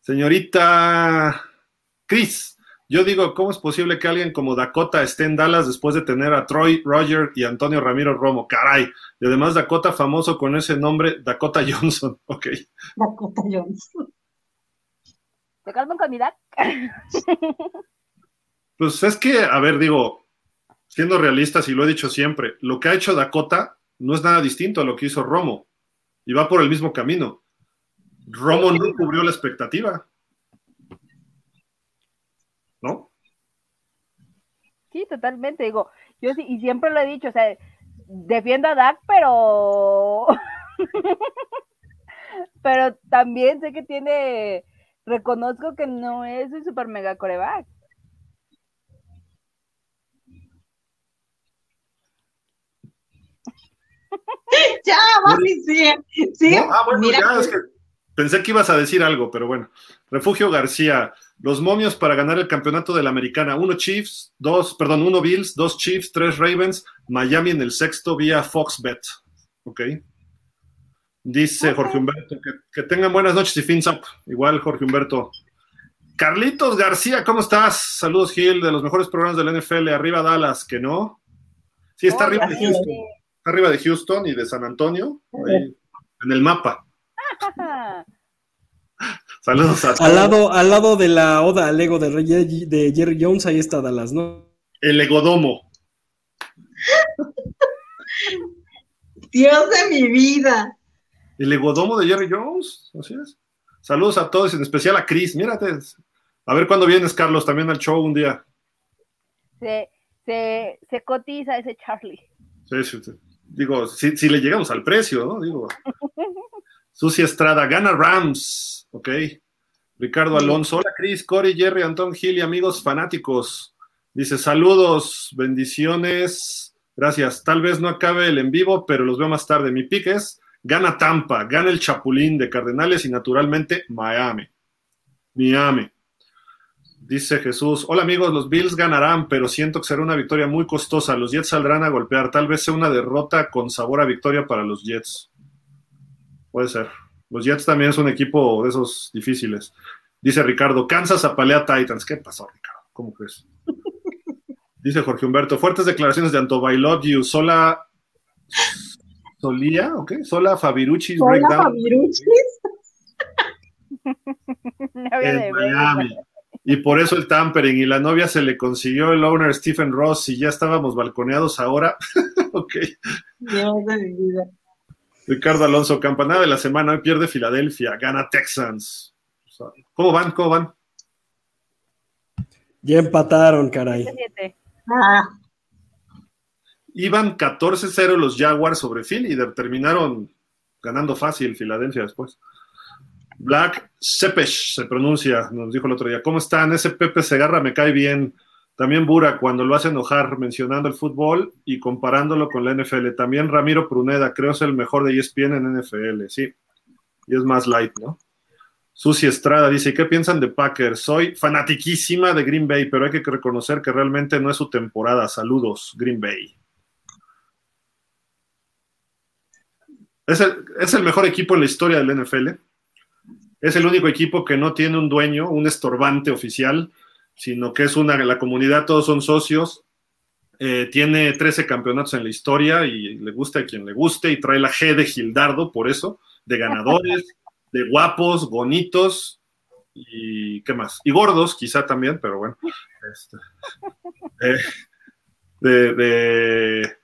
Señorita Chris, yo digo, ¿cómo es posible que alguien como Dakota esté en Dallas después de tener a Troy, Roger y Antonio Ramiro Romo? Caray. Y además Dakota famoso con ese nombre, Dakota <laughs> Johnson. Ok.
Dakota Jones.
¿Te calman con mi edad?
Pues es que, a ver, digo, siendo realistas, y lo he dicho siempre, lo que ha hecho Dakota no es nada distinto a lo que hizo Romo. Y va por el mismo camino. Romo no cubrió la expectativa. ¿No?
Sí, totalmente. Digo, yo sí, y siempre lo he dicho, o sea, defiendo a Dak, pero. <laughs> pero también sé que tiene. Reconozco que no es un super mega coreback. <laughs>
Ya, va, sí, sí.
¿No? Ah, bueno,
mira,
ya, es que pensé que ibas a decir algo, pero bueno. Refugio García, los momios para ganar el campeonato de la americana. Uno Chiefs, dos, perdón, uno Bills, dos Chiefs, tres Ravens, Miami en el sexto vía Foxbet. Ok. Dice Jorge Humberto, que, que tengan buenas noches y fins up. Igual, Jorge Humberto. Carlitos García, ¿cómo estás? Saludos, Gil, de los mejores programas del NFL. Arriba Dallas, que no. Sí, está arriba de. Houston. Arriba de Houston y de San Antonio. ahí, en el mapa. <laughs> Saludos a
Al
todos.
lado, al lado de la oda al ego de, Rey- de Jerry Jones, ahí está Dallas, ¿no?
El Egodomo.
Dios de mi vida.
El egodomo de Jerry Jones, así es. Saludos a todos, en especial a Chris. Mírate. A ver cuándo vienes, Carlos, también al show un día.
Se, se, se cotiza ese Charlie.
Sí, sí, sí. Digo, si, si, le llegamos al precio, ¿no? Digo. <laughs> Sucia Estrada, gana Rams. Ok. Ricardo Alonso. Hola, Chris, Corey, Jerry, Anton Gil y amigos fanáticos. Dice, saludos, bendiciones. Gracias. Tal vez no acabe el en vivo, pero los veo más tarde. Mi pick es gana Tampa, gana el Chapulín de Cardenales y naturalmente Miami. Miami. Dice Jesús, hola amigos, los Bills ganarán, pero siento que será una victoria muy costosa. Los Jets saldrán a golpear. Tal vez sea una derrota con sabor a victoria para los Jets. Puede ser. Los Jets también es un equipo de esos difíciles. Dice Ricardo, Kansas apalea Titans. ¿Qué pasó, Ricardo? ¿Cómo crees? <laughs> Dice Jorge Humberto, fuertes declaraciones de Anto You, Sola Solía, ¿ok? Sola Fabiruchis
Sola Breakdown. Fabiruchis. <laughs>
en Miami. Y por eso el tampering y la novia se le consiguió el owner Stephen Ross y ya estábamos balconeados ahora. <laughs> ok.
Dios de mi vida.
Ricardo Alonso, campanada de la semana, hoy pierde Filadelfia, gana Texans. ¿Cómo van? ¿Cómo van?
Ya empataron, caray.
Ah.
Iban 14-0 los Jaguars sobre Philly y terminaron ganando fácil Filadelfia después. Black Sepesh se pronuncia, nos dijo el otro día. ¿Cómo están? Ese Pepe Segarra me cae bien. También Bura cuando lo hace enojar mencionando el fútbol y comparándolo con la NFL. También Ramiro Pruneda, creo es el mejor de ESPN en NFL, sí. Y es más light, ¿no? Susi Estrada dice, ¿qué piensan de Packers? Soy fanatiquísima de Green Bay, pero hay que reconocer que realmente no es su temporada. Saludos, Green Bay. Es el, es el mejor equipo en la historia del NFL es el único equipo que no tiene un dueño, un estorbante oficial, sino que es una, la comunidad, todos son socios. Eh, tiene 13 campeonatos en la historia y le gusta a quien le guste y trae la G de Gildardo, por eso, de ganadores, de guapos, bonitos y qué más. Y gordos, quizá también, pero bueno. Este, eh, de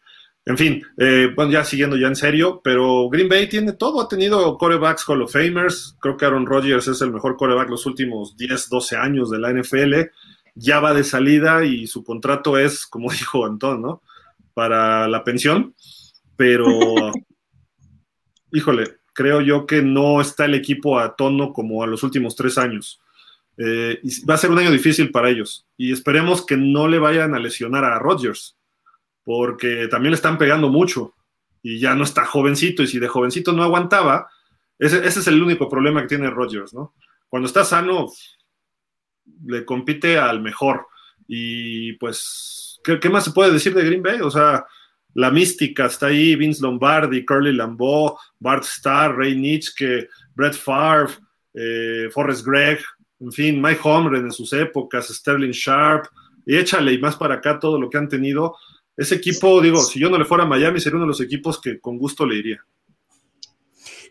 en fin, eh, bueno, ya siguiendo ya en serio, pero Green Bay tiene todo, ha tenido corebacks Hall of Famers, creo que Aaron Rodgers es el mejor coreback los últimos 10, 12 años de la NFL, ya va de salida y su contrato es, como <laughs> dijo Antón, ¿no? Para la pensión, pero, <laughs> híjole, creo yo que no está el equipo a tono como a los últimos tres años. Eh, va a ser un año difícil para ellos y esperemos que no le vayan a lesionar a Rodgers porque también le están pegando mucho y ya no está jovencito y si de jovencito no aguantaba, ese, es el único problema que tiene Rodgers, ¿no? Cuando está sano, le compite al mejor y pues, ¿qué, más se puede decir de Green Bay? O sea, la mística está ahí, Vince Lombardi, Curly Lambeau, Bart Starr, Ray Nitschke, Brett Favre, eh, Forrest Gregg, en fin, Mike Holmgren en sus épocas, Sterling Sharp, y échale y más para acá todo lo que han tenido ese equipo, digo, si yo no le fuera a Miami, sería uno de los equipos que con gusto le iría.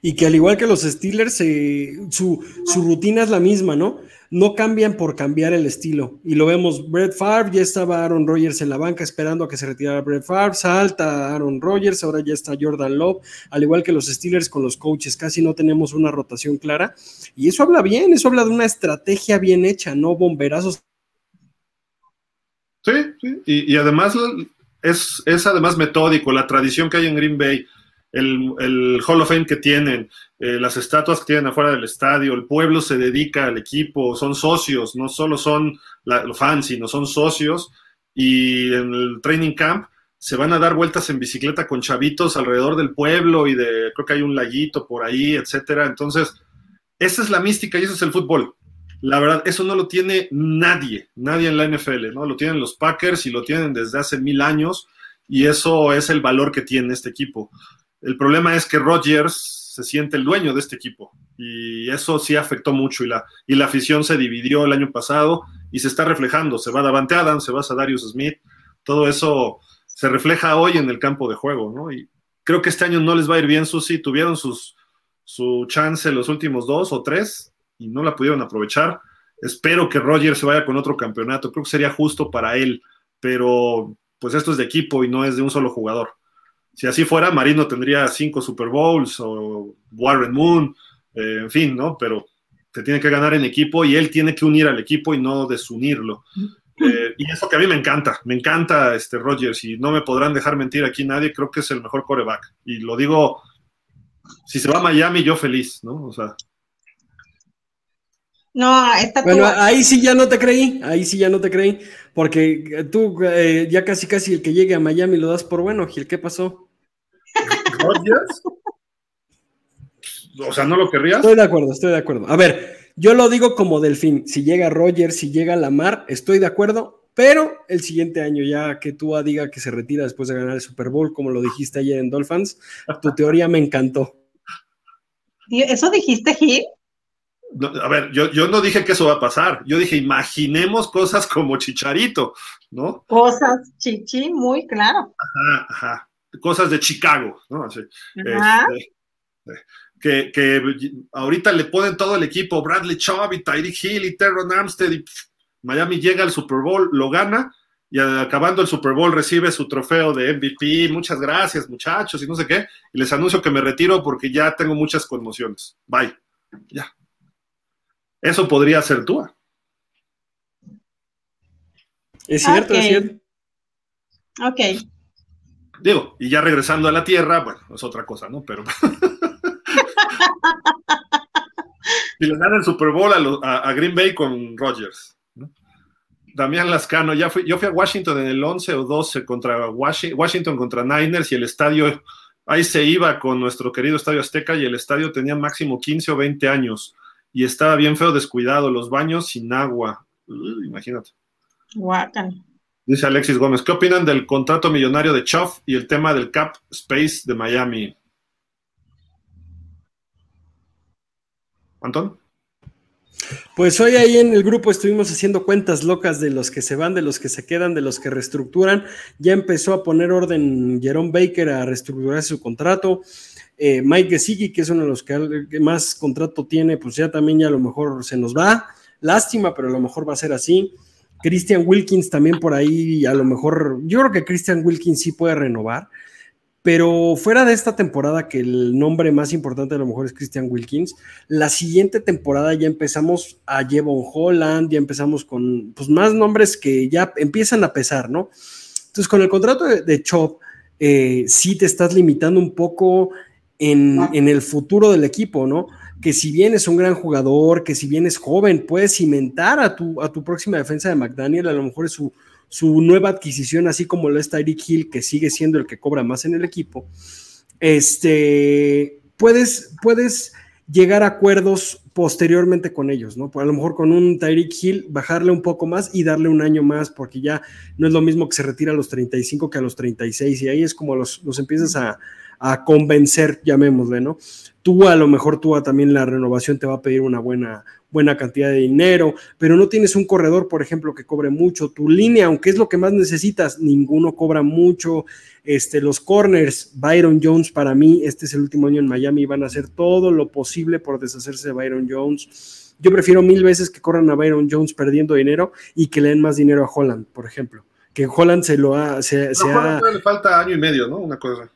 Y que al igual que los Steelers, eh, su, rutina es la misma, ¿no? No cambian por cambiar el estilo. Y lo vemos, Brett Favre, ya estaba Aaron Rodgers en la banca esperando a que se retirara Brett Favre, salta Aaron Rodgers, ahora ya está Jordan Love, al igual que los Steelers con los coaches, casi no tenemos una rotación clara. Y eso habla bien, eso habla de una estrategia bien hecha, no bomberazos.
Sí, sí, y, y además es, además metódico, la tradición que hay en Green Bay, el, Hall of Fame que tienen, eh, las estatuas que tienen afuera del estadio, el pueblo se dedica al equipo, son socios, no solo son los fans, sino son socios, y en el training camp se van a dar vueltas en bicicleta con chavitos alrededor del pueblo y de, creo que hay un laguito por ahí, etcétera. Entonces, esa es la mística y eso es el fútbol. La verdad, eso no lo tiene nadie, nadie en la NFL, ¿no? Lo tienen los Packers y lo tienen desde hace mil años y eso es el valor que tiene este equipo. El problema es que Rodgers se siente el dueño de este equipo y eso sí afectó mucho y la, y la afición se dividió el año pasado y se está reflejando. Se va Davante Adams, se va a Darius Smith, todo eso se refleja hoy en el campo de juego, ¿no? Y creo que este año no les va a ir bien, Susi. Tuvieron sus, su chance los últimos dos o tres y no la pudieron aprovechar. Espero que Roger se vaya con otro campeonato, creo que sería justo para él, pero pues esto es de equipo y no es de un solo jugador. Si así fuera, Marino tendría cinco Super Bowls o Warren Moon, eh, en fin, ¿no? Pero te tiene que ganar en equipo y él tiene que unir al equipo y no desunirlo. Eh, y eso que a mí me encanta, me encanta este Rogers y no me podrán dejar mentir aquí nadie, creo que es el mejor coreback. Y lo digo, si se va a Miami, yo feliz, ¿no? O sea.
No, está
Bueno, ahí sí ya no te creí, ahí sí ya no te creí, porque tú eh, ya casi casi el que llegue a Miami lo das por bueno, Gil, ¿qué pasó?
¿Rogers? O sea, ¿no lo querrías?
Estoy de acuerdo, estoy de acuerdo. A ver, yo lo digo como delfín. Si llega Roger, si llega Lamar, estoy de acuerdo, pero el siguiente año ya que tú diga que se retira después de ganar el Super Bowl, como lo dijiste ayer en Dolphins, tu teoría me encantó.
¿Eso dijiste, Gil?
A ver, yo, yo no dije que eso va a pasar. Yo dije, imaginemos cosas como Chicharito, ¿no?
Cosas, chichi, muy claro.
Ajá, ajá. Cosas de Chicago, ¿no? Así, este, que, que, ahorita le ponen todo el equipo, Bradley Chubb y Tyreek Hill y Terron Armstead y Miami llega al Super Bowl, lo gana y acabando el Super Bowl recibe su trofeo de MVP, muchas gracias muchachos y no sé qué, y les anuncio que me retiro porque ya tengo muchas conmociones. Bye. Ya. Eso podría ser tú.
Es cierto, es cierto.
Ok.
Digo, y ya regresando a la Tierra, bueno, es otra cosa, ¿no? Pero <laughs> y le dan el Super Bowl a, Green Bay con Rodgers. Damián Lascano, ya fui, yo fui a Washington en el 11 o 12 contra Washington, contra Niners y el estadio, ahí se iba con nuestro querido Estadio Azteca y el estadio tenía máximo 15 o 20 años y estaba bien feo descuidado, los baños sin agua. imagínate. Dice Alexis Gómez, ¿qué opinan del contrato millonario de Chuff y el tema del cap space de Miami? Antón.
Pues hoy ahí en el grupo estuvimos haciendo cuentas locas de los que se van, de los que se quedan, de los que reestructuran. Ya empezó a poner orden Jerome Baker a reestructurar su contrato. Eh, Mike Gesicki, que es uno de los que más contrato tiene, pues ya también ya a lo mejor se nos va. Lástima, pero a lo mejor va a ser así. Christian Wilkins también por ahí, a lo mejor, yo creo que Christian Wilkins sí puede renovar. Pero fuera de esta temporada, que el nombre más importante a lo mejor es Christian Wilkins, la siguiente temporada ya empezamos a Jevon Holland, ya empezamos con pues, más nombres que ya empiezan a pesar, ¿no? Entonces, con el contrato de, Chop, eh, sí te estás limitando un poco en, en, el futuro del equipo, ¿no? Que si bien es un gran jugador, que si bien es joven, puedes cimentar a tu, a tu próxima defensa de McDaniel, a lo mejor es su, su nueva adquisición, así como lo es Tyreek Hill, que sigue siendo el que cobra más en el equipo, este, puedes, puedes llegar a acuerdos posteriormente con ellos, ¿no? A lo mejor con un Tyreek Hill bajarle un poco más y darle un año más, porque ya no es lo mismo que se retira a los 35 que a los 36, y ahí es como los, los empiezas a, a convencer, llamémosle, ¿no? Tú a lo mejor tú también la renovación te va a pedir una buena, buena cantidad de dinero, pero no tienes un corredor, por ejemplo, que cobre mucho. Tu línea, aunque es lo que más necesitas, ninguno cobra mucho. Este, los corners, Byron Jones, para mí, este es el último año en Miami, van a hacer todo lo posible por deshacerse de Byron Jones. Yo prefiero mil veces que corran a Byron Jones perdiendo dinero y que le den más dinero a Holland, por ejemplo. Que Holland se lo ha. Se,
le falta año y medio, ¿no? Una cosa.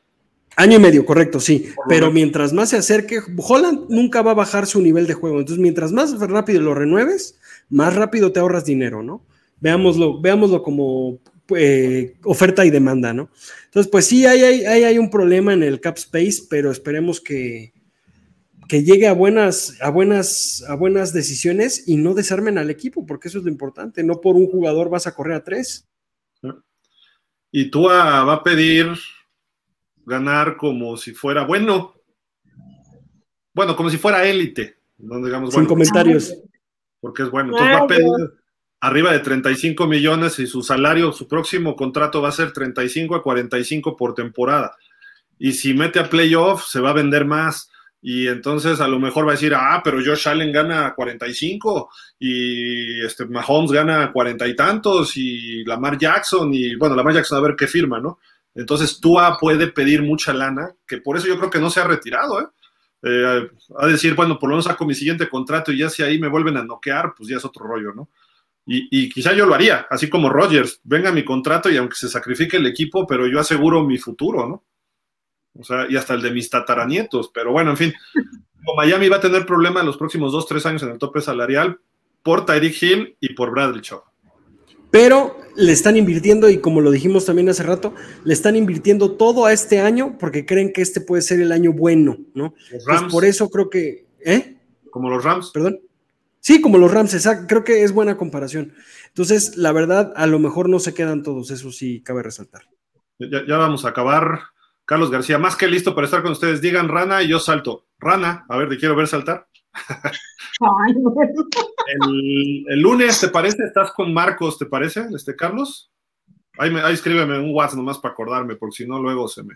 Año y medio, correcto, sí. Pero mientras más se acerque, Holland nunca va a bajar su nivel de juego. Entonces, mientras más rápido lo renueves, más rápido te ahorras dinero, ¿no? Veámoslo, veámoslo como eh, oferta y demanda, ¿no? Entonces, pues sí, hay, hay, hay, un problema en el cap space, pero esperemos que, que llegue a buenas, a, buenas, a buenas decisiones y no desarmen al equipo, porque eso es lo importante. No por un jugador vas a correr a tres.
Y tú va a pedir ganar como si fuera bueno. Bueno, como si fuera élite. No digamos,
Sin comentarios.
Porque es bueno. Entonces va a pedir arriba de 35 millones y su salario, su próximo contrato va a ser 35 a 45 por temporada. Y si mete a playoff, se va a vender más. Y entonces a lo mejor va a decir, ah, pero Josh Allen gana 45 y este Mahomes gana cuarenta y tantos y Lamar Jackson y bueno, Lamar Jackson a ver qué firma, ¿no? Entonces Tua puede pedir mucha lana, que por eso yo creo que no se ha retirado, ¿eh? eh a decir, bueno, por lo menos saco mi siguiente contrato y ya si ahí me vuelven a noquear, pues ya es otro rollo, ¿no? Y, quizá yo lo haría, así como Rogers, venga mi contrato y aunque se sacrifique el equipo, pero yo aseguro mi futuro, ¿no? O sea, y hasta el de mis tataranietos, pero bueno, en fin, <laughs> Miami va a tener problemas los próximos dos, tres años en el tope salarial por Tyreek Hill y por Bradley Chubb.
Pero le están invirtiendo, y como lo dijimos también hace rato, le están invirtiendo todo a este año porque creen que este puede ser el año bueno, ¿no? Los Rams. por eso creo que. ¿Eh?
Como los Rams.
Perdón. Sí, como los Rams, exacto. Creo que es buena comparación. Entonces, la verdad, a lo mejor no se quedan todos, eso sí cabe resaltar.
Ya, ya vamos a acabar. Carlos García, más que listo para estar con ustedes. Digan rana y yo salto. Rana, a ver, te quiero ver saltar. <laughs> el, lunes, ¿te parece? ¿Estás con Marcos, te parece, este Carlos? Ahí, me, ahí escríbeme un WhatsApp nomás para acordarme, porque si no, luego se me,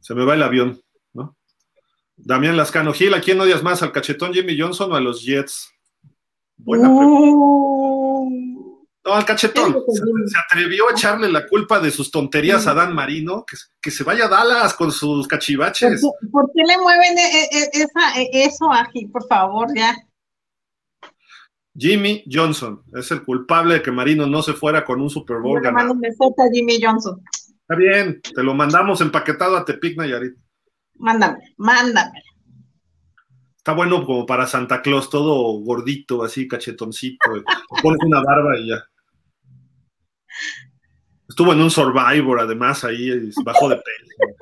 se me va el avión, ¿no? Damián Lascano Gil, ¿a quién odias más? ¿Al cachetón Jimmy Johnson o a los Jets? Buena uh, No, al cachetón. Se, atrevió a echarle la culpa de sus tonterías a Dan Marino, que, que se vaya a Dallas con sus cachivaches.
¿Por, qué le mueven e, e, esa, e, eso, Aji? Por favor, ya.
Jimmy Johnson es el culpable de que Marino no se fuera con un Super Bowl
ganado. un besote a Jimmy Johnson.
Está bien, te lo mandamos empaquetado a Tepic Nayarit.
Mándame, mándame.
Está bueno como para Santa Claus, todo gordito, así, cachetoncito. pones una barba y ya. Estuvo en un Survivor, además, ahí, bajo de peso.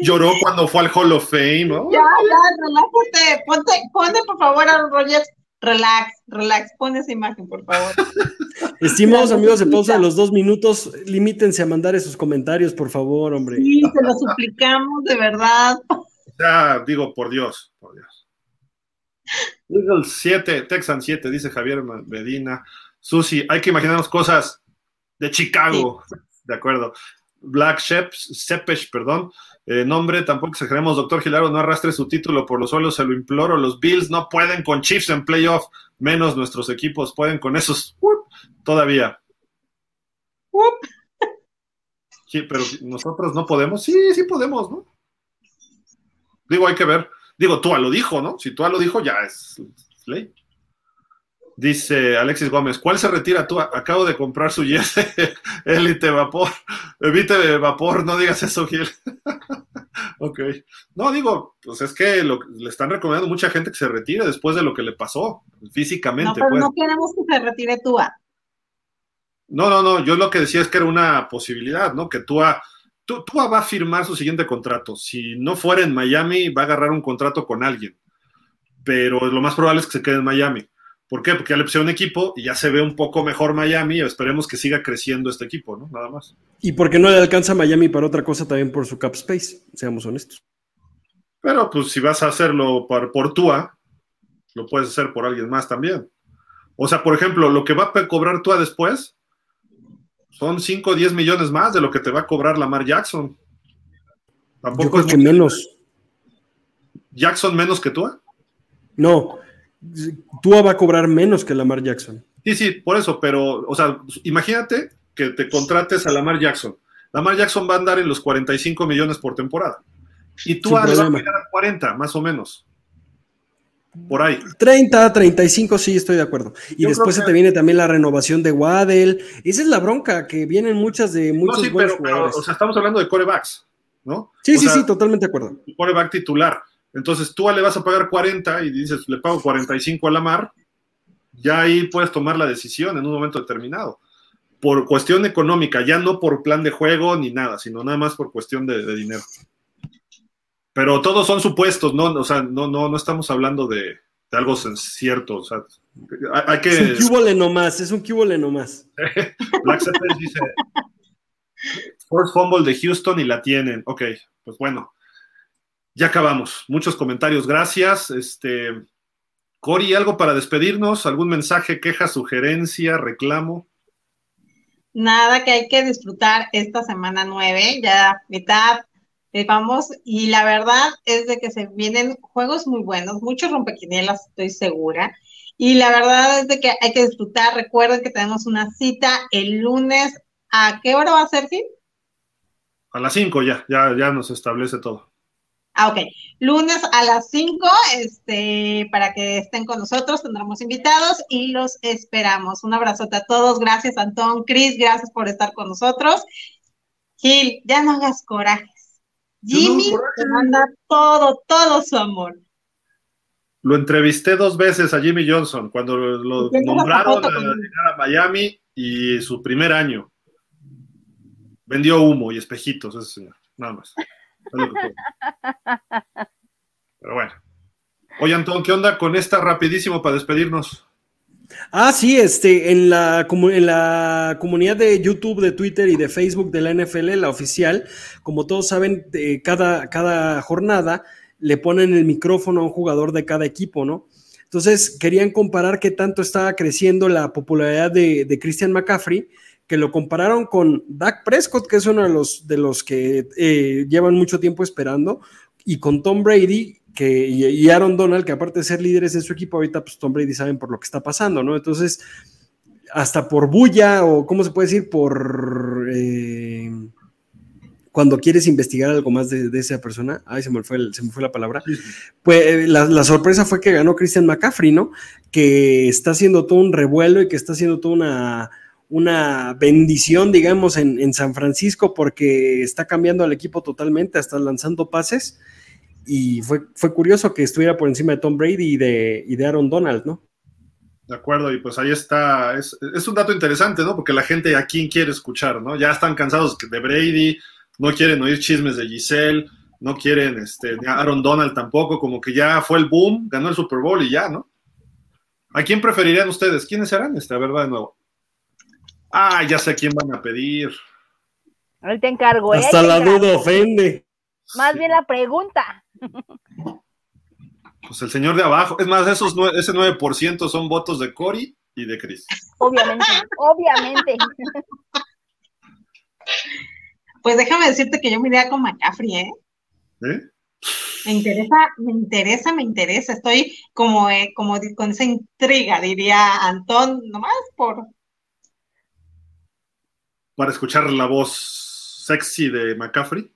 Lloró cuando fue al Hall of Fame, ¿no?
Ya, ya, relájate. Ponte, ponte por favor a Rogers. Relax, relax. Pon esa imagen, por favor. <laughs>
Estimados amigos de pausa de los dos minutos, limítense a mandar esos comentarios, por favor, hombre.
Sí, te lo suplicamos, de verdad.
Ya, digo, por Dios, por Dios. Eagles 7, Texan 7, dice Javier Medina. Susi, hay que imaginarnos cosas de Chicago. De acuerdo. Black Shepesh, perdón. Eh, nombre, tampoco exageremos, doctor Gilaro, no arrastre su título por los suelos, se lo imploro. Los Bills no pueden con Chiefs en playoff, menos nuestros equipos pueden con esos todavía. Sí, pero nosotros no podemos. Sí, sí podemos, ¿no? Digo, hay que ver. Digo, Tua lo dijo, ¿no? Si Tua lo dijo, ya es ley. Dice Alexis Gómez, ¿cuál se retira tú? Acabo de comprar su jet <laughs> Elite Vapor. Evite vapor, no digas eso, Gil. <laughs> ok. No, digo, pues es que le están recomendando mucha gente que se retire después de lo que le pasó físicamente.
No, pero no pues. queremos que se retire Tua.
No, no, no, yo lo que decía es que era una posibilidad, ¿no? Que Tua, Tua va a firmar su siguiente contrato. Si no fuera en Miami, va a agarrar un contrato con alguien. Pero lo más probable es que se quede en Miami ¿Por qué? Porque ya le pusieron un equipo y ya se ve un poco mejor Miami esperemos que siga creciendo este equipo, ¿no? Nada más.
Y porque no le alcanza a Miami para otra cosa también por su cap space, seamos honestos.
Pero pues si vas a hacerlo por, por Tua, lo puedes hacer por alguien más también. O sea, por ejemplo, lo que va a cobrar Tua después son 5 o 10 millones más de lo que te va a cobrar Lamar Jackson.
Tampoco Yo creo que menos.
¿Jackson menos que Tua?
No, Tua va a cobrar menos que Lamar Jackson.
Sí, sí, por eso, pero, o sea, imagínate que te contrates a Lamar Jackson. Lamar Jackson va a andar en los 45 millones por temporada. Y tú vas a pagar a 40, más o menos. Por ahí.
30, 35, sí, estoy de acuerdo. Y después se te viene también la renovación de Waddell. Esa es la bronca, que vienen muchas de muchos no, sí,
pero, o sea, estamos hablando de corebacks, ¿no?
Sí, sí, sí, totalmente de acuerdo.
Coreback titular. Entonces tú le vas a pagar 40 y dices, le pago 45 a la mar, ya ahí puedes tomar la decisión en un momento determinado. Por cuestión económica, ya no por plan de juego ni nada, sino nada más por cuestión de, dinero. Pero todos son supuestos, ¿no? O sea, no, no, no estamos hablando de, algo cierto. O sea, hay, que...
Es un cubole nomás, es un cubole nomás. <laughs>
Black dice, First Fumble de Houston y la tienen. Ok, pues bueno, ya acabamos. Muchos comentarios, gracias. Este, Cori, ¿algo para despedirnos? ¿Algún mensaje, queja, sugerencia, reclamo?
Nada, que hay que disfrutar esta semana nueve, ya mitad, vamos, y la verdad es de que se vienen juegos muy buenos, muchos rompequinielas, estoy segura, y la verdad es de que hay que disfrutar. Recuerden que tenemos una cita el lunes. ¿A qué hora va a ser, Gil?
A las cinco ya, ya, ya nos establece todo
Ah, ok. Lunes a las 5, este, para que estén con nosotros, tendremos invitados y los esperamos. Un abrazote a todos. Gracias, Antón. Cris, gracias por estar con nosotros. Gil, ya no hagas corajes. Jimmy te manda todo, todo su amor.
Lo entrevisté dos veces a Jimmy Johnson cuando lo nombraron a llegar a Miami y su primer año. Vendió humo y espejitos, ese señor. Nada más. Pero bueno. Oye, Antón, ¿qué onda con esta rapidísimo para despedirnos?
Ah, sí, este, en la, en la comunidad de YouTube, de Twitter y de Facebook de la NFL, la oficial, como todos saben, cada, cada jornada le ponen el micrófono a un jugador de cada equipo, ¿no? Entonces, querían comparar qué tanto estaba creciendo la popularidad de, Christian McCaffrey, que lo compararon con Dak Prescott, que es uno de los, de los que eh, llevan mucho tiempo esperando, y con Tom Brady, que, y Aaron Donald, que aparte de ser líderes en su equipo, ahorita pues Tom Brady saben por lo que está pasando, ¿no? Entonces, hasta por bulla o, ¿cómo se puede decir? Por... Eh, cuando quieres investigar algo más de, esa persona, ay, se me fue, se me fue la palabra, pues eh, la, sorpresa fue que ganó Christian McCaffrey, ¿no? Que está haciendo todo un revuelo y que está haciendo toda una, una bendición, digamos, en, en, San Francisco porque está cambiando al equipo totalmente, hasta lanzando pases. Y fue, fue curioso que estuviera por encima de Tom Brady y de, y de Aaron Donald, ¿no?
De acuerdo, y pues ahí está, es, es, un dato interesante, ¿no? Porque la gente a quién quiere escuchar, ¿no? Ya están cansados de Brady, no quieren oír chismes de Giselle, no quieren este, Aaron Donald tampoco, como que ya fue el boom, ganó el Super Bowl y ya, ¿no? ¿A quién preferirían ustedes? ¿Quiénes serán? Este, a de nuevo. Ah, ya sé a quién van a pedir.
Él te encargo. ¿eh?
Hasta la duda ofende.
Más bien la pregunta.
Pues el señor de abajo. Es más, esos ese 9% son votos de Cory y de Chris.
Obviamente, obviamente.
Pues déjame decirte que yo me iría con McCaffrey, ¿eh? ¿Eh? Me interesa, me interesa, me interesa. Estoy como, eh, como con esa intriga, diría Antón, nomás por.
Para escuchar la voz sexy de McCaffrey.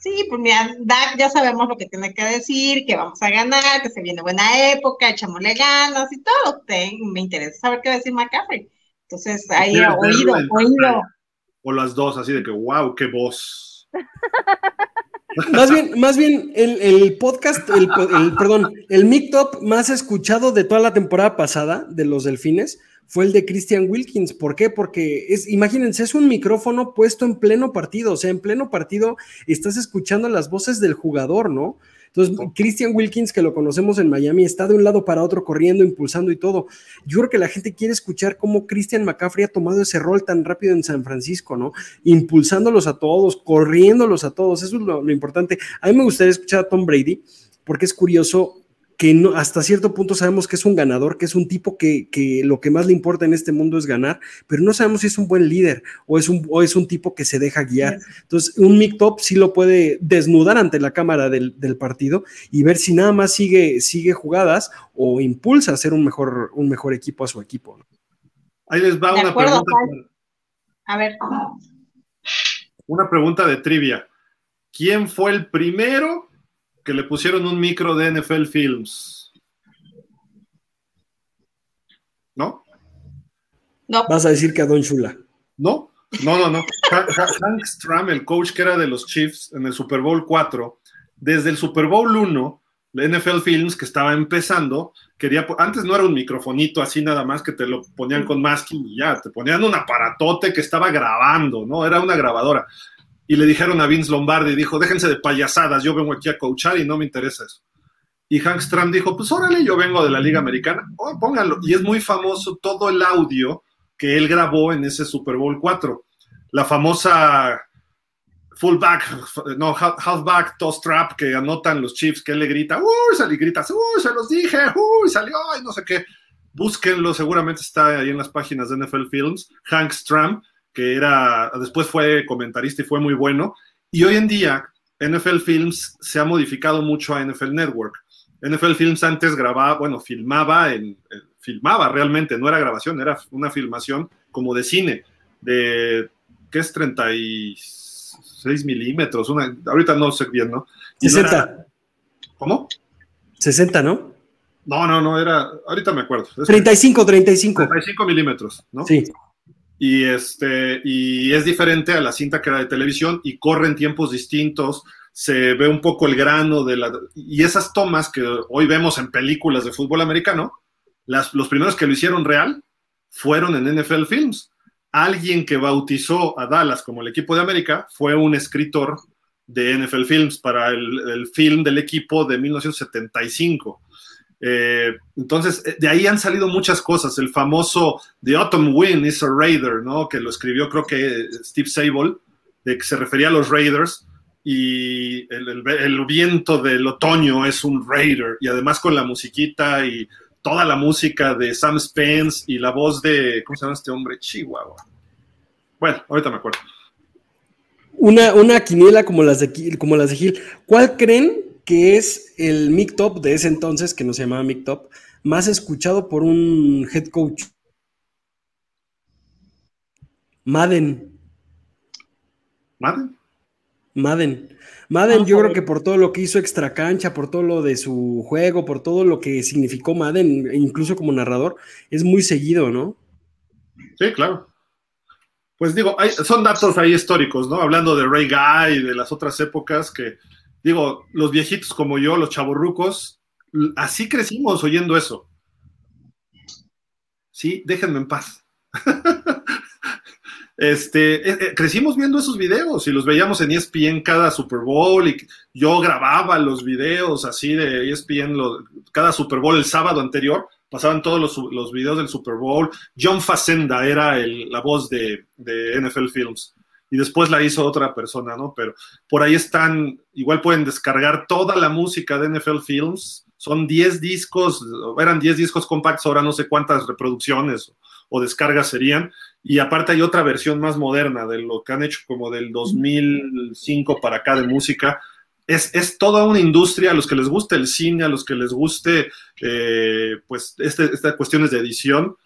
Sí, pues mira, Dak ya sabemos lo que tiene que decir, que vamos a ganar, que se viene buena época, echamosle ganas y todo. me interesa saber qué va a decir McCaffrey. Entonces, ahí oído, oído
o las dos, así de que, wow, qué voz. <laughs>
Más bien, más bien el, podcast, el, perdón, el Mictop más escuchado de toda la temporada pasada de los Delfines fue el de Christian Wilkins. ¿Por qué? Porque es, imagínense, es un micrófono puesto en pleno partido, o sea, en pleno partido estás escuchando las voces del jugador, ¿no? Entonces, Christian Wilkins, que lo conocemos en Miami, está de un lado para otro corriendo, impulsando y todo. Yo creo que la gente quiere escuchar cómo Christian McCaffrey ha tomado ese rol tan rápido en San Francisco, ¿no? Impulsándolos a todos, corriéndolos a todos. Eso es lo, lo importante. A mí me gustaría escuchar a Tom Brady, porque es curioso que no, hasta cierto punto sabemos que es un ganador, que es un tipo que, lo que más le importa en este mundo es ganar, pero no sabemos si es un buen líder o es un, o es un tipo que se deja guiar. Entonces, un mic top sí lo puede desnudar ante la cámara del, partido y ver si nada más sigue, sigue jugadas o impulsa a hacer un mejor, un mejor equipo a su equipo.
Ahí les va una pregunta.
A ver.
Una pregunta de trivia. ¿Quién fue el primero que le pusieron un micro de NFL Films. ¿No?
No. Vas a decir que a Don Chula.
No, no, no, no. Hank Stram, el coach que era de los Chiefs en el Super Bowl 4, desde el Super Bowl 1, la NFL Films, que estaba empezando, quería, antes no era un microfonito así nada más que te lo ponían con masking y ya, te ponían un aparatote que estaba grabando, ¿no? Era una grabadora y le dijeron a Vince Lombardi, dijo, déjense de payasadas, yo vengo aquí a coachar y no me interesa eso. Y Hank Stram dijo, pues órale, yo vengo de la Liga Americana, oh, pónganlo. Y es muy famoso todo el audio que él grabó en ese Super Bowl 4. La famosa fullback, no, halfback toss trap que anotan los Chiefs, que él le grita, uy, y grita, uy, se los dije, uy, salió, y no sé qué. Búsquenlo, seguramente está ahí en las páginas de NFL Films, Hank Stram, que era, después fue comentarista y fue muy bueno. Y hoy en día, NFL Films se ha modificado mucho a NFL Network. NFL Films antes grababa, bueno, filmaba, en, filmaba realmente, no era grabación, era una filmación como de cine, de, ¿qué es? 30 y, 6 milímetros, una, ahorita no sé bien, ¿no?
60.
¿Cómo?
60, ¿no?
No, no, no, era, ahorita me acuerdo.
35, 35.
35 milímetros, ¿no?
Sí.
Y, este, y es diferente a la cinta que era de televisión y corre en tiempos distintos, se ve un poco el grano de la... Y esas tomas que hoy vemos en películas de fútbol americano, las, los primeros que lo hicieron real fueron en NFL Films. Alguien que bautizó a Dallas como el equipo de América fue un escritor de NFL Films para el, el film del equipo de 1975. Eh, entonces, eh, de ahí han salido muchas cosas. El famoso The Autumn Wind is a Raider, ¿no? Que lo escribió creo que Steve Sable, de que se refería a los Raiders. Y el, viento del otoño es un Raider. Y además con la musiquita y toda la música de Sam Spence y la voz de, ¿cómo se llama este hombre? Chihuahua. Bueno, ahorita me acuerdo.
Una, una quiniela como las, de, como las de Gil. ¿Cuál creen que es el mic top de ese entonces, que no se llamaba mic top, más escuchado por un head coach? Madden.
¿Madden?
Madden. Madden, yo creo que por todo lo que hizo extra cancha, por todo lo de su juego, por todo lo que significó Madden, incluso como narrador, es muy seguido, ¿no?
Sí, claro. Pues digo, hay, son datos ahí históricos, ¿no? Hablando de Ray Guy y de las otras épocas que, digo, los viejitos como yo, los chavorrucos, así crecimos oyendo eso. Sí, déjenme en paz. <laughs> este, eh, eh, crecimos viendo esos videos y los veíamos en ESPN cada Super Bowl y yo grababa los videos así de ESPN cada Super Bowl el sábado anterior, pasaban todos los, los videos del Super Bowl. John Facenda era el, la voz de, NFL Films y después la hizo otra persona, ¿no? Pero por ahí están, igual pueden descargar toda la música de NFL Films. Son 10 discos, eran 10 discos compactos, ahora no sé cuántas reproducciones o descargas serían. Y aparte hay otra versión más moderna de lo que han hecho como del 2005 para acá de música. Es, es toda una industria, a los que les guste el cine, a los que les guste eh, pues este, estas cuestiones de edición,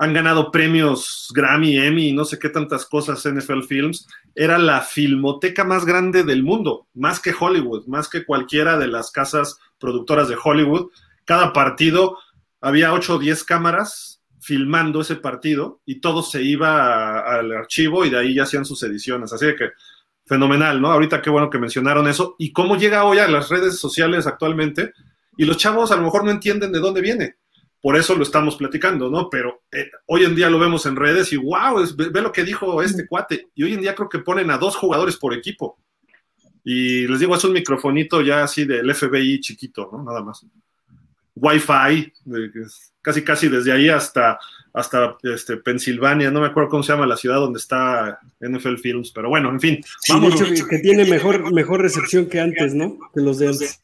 han ganado premios Grammy, Emmy, no sé qué tantas cosas NFL Films. Era la filmoteca más grande del mundo, más que Hollywood, más que cualquiera de las casas productoras de Hollywood. Cada partido había 8 o 10 cámaras filmando ese partido y todo se iba al archivo y de ahí ya hacían sus ediciones. Así que fenomenal, ¿no? Ahorita qué bueno que mencionaron eso. ¿Y cómo llega hoy a las redes sociales actualmente? Y los chavos a lo mejor no entienden de dónde viene. Por eso lo estamos platicando, ¿no? Pero eh, hoy en día lo vemos en redes y wow, es, ve, ve, lo que dijo este cuate. Y hoy en día creo que ponen a dos jugadores por equipo. Y les digo, es un microfonito ya así del FBI chiquito, ¿no? Nada más. Wi-Fi, casi casi desde ahí hasta, hasta este, Pensilvania, no me acuerdo cómo se llama la ciudad donde está NFL Films, pero bueno, en fin.
Sí, vamos. De hecho, que tiene mejor, mejor recepción que antes, ¿no? Que los de antes.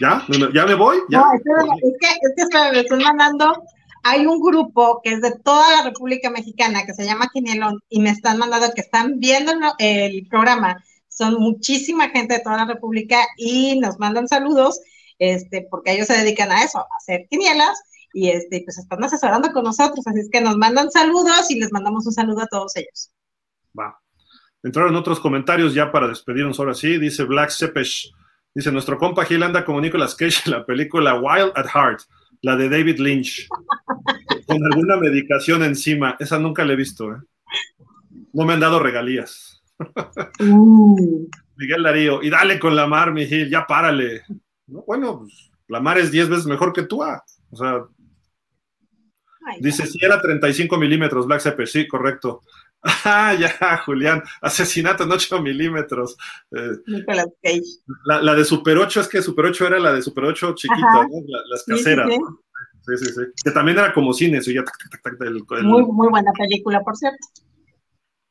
¿Ya? ¿Ya me voy? ¿Ya?
No, espérame, es que, es que espérame, me estoy mandando. Hay un grupo que es de toda la República Mexicana que se llama Quinielón y me están mandando que están viendo el programa. Son muchísima gente de toda la República y nos mandan saludos, este, porque ellos se dedican a eso, a hacer quinielas y este, pues están asesorando con nosotros. Así es que nos mandan saludos y les mandamos un saludo a todos ellos.
Va. Entraron otros comentarios ya para despedirnos ahora sí. Dice Black Sepesh. Dice, nuestro compa Gil anda como Nicolas Cage en la película Wild at Heart, la de David Lynch, <laughs> con alguna medicación encima. Esa nunca la he visto, ¿eh? No me han dado regalías. Uh. <laughs> Miguel Darío, y dale con la mar, mi Gil, ya párale. No, bueno, pues, la mar es 10 veces mejor que tú, ah. O sea, Ay, dice, si sí, era 35 milímetros, Black Sepper, sí, correcto. <laughs> Ah, ya, Julián, asesinato en 8 milímetros. Eh,
Cage.
La, la, de Super 8 es que Super 8 era la de Super 8 chiquita, ¿no? la, las caseras. Sí, sí, sí, sí, sí. Que también era como cine, eso ya. Tac, tac, tac, el,
el... Muy, muy buena película, por cierto.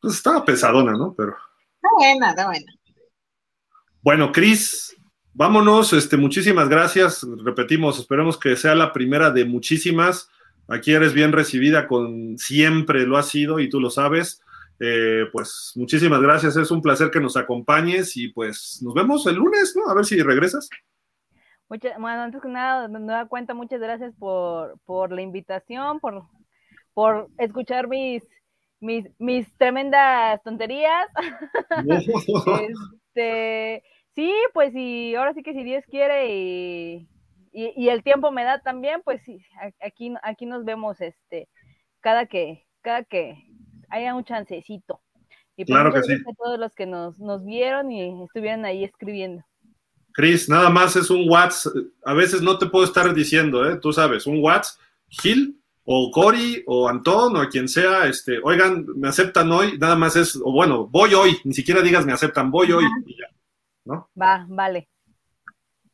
Pues estaba pesadona, ¿no? Pero.
Está buena, está buena.
Bueno, Cris, vámonos. Este, muchísimas gracias. Repetimos, esperemos que sea la primera de muchísimas. Aquí eres bien recibida con siempre lo has sido y tú lo sabes. Eh, pues muchísimas gracias, es un placer que nos acompañes y pues nos vemos el lunes, ¿no? A ver si regresas.
Muchas, bueno, antes que nada, de nueva cuenta, muchas gracias por, por la invitación, por, por escuchar mis, mis, mis tremendas tonterías. <laughs> <laughs> este, sí, pues y ahora sí que si Dios quiere y, y, el tiempo me da también, pues sí, aquí, aquí nos vemos este, cada que, cada que haya un chancecito. Y
pues claro que sí.
a todos los que nos, nos vieron y estuvieron ahí escribiendo.
Cris, nada más es un WhatsApp. A veces no te puedo estar diciendo, ¿eh? tú sabes, un WhatsApp, Gil, o Cory, o Antón, o quien sea, este, oigan, me aceptan hoy, nada más es, o bueno, voy hoy, ni siquiera digas me aceptan, voy hoy, y ya, ¿no?
Va, vale.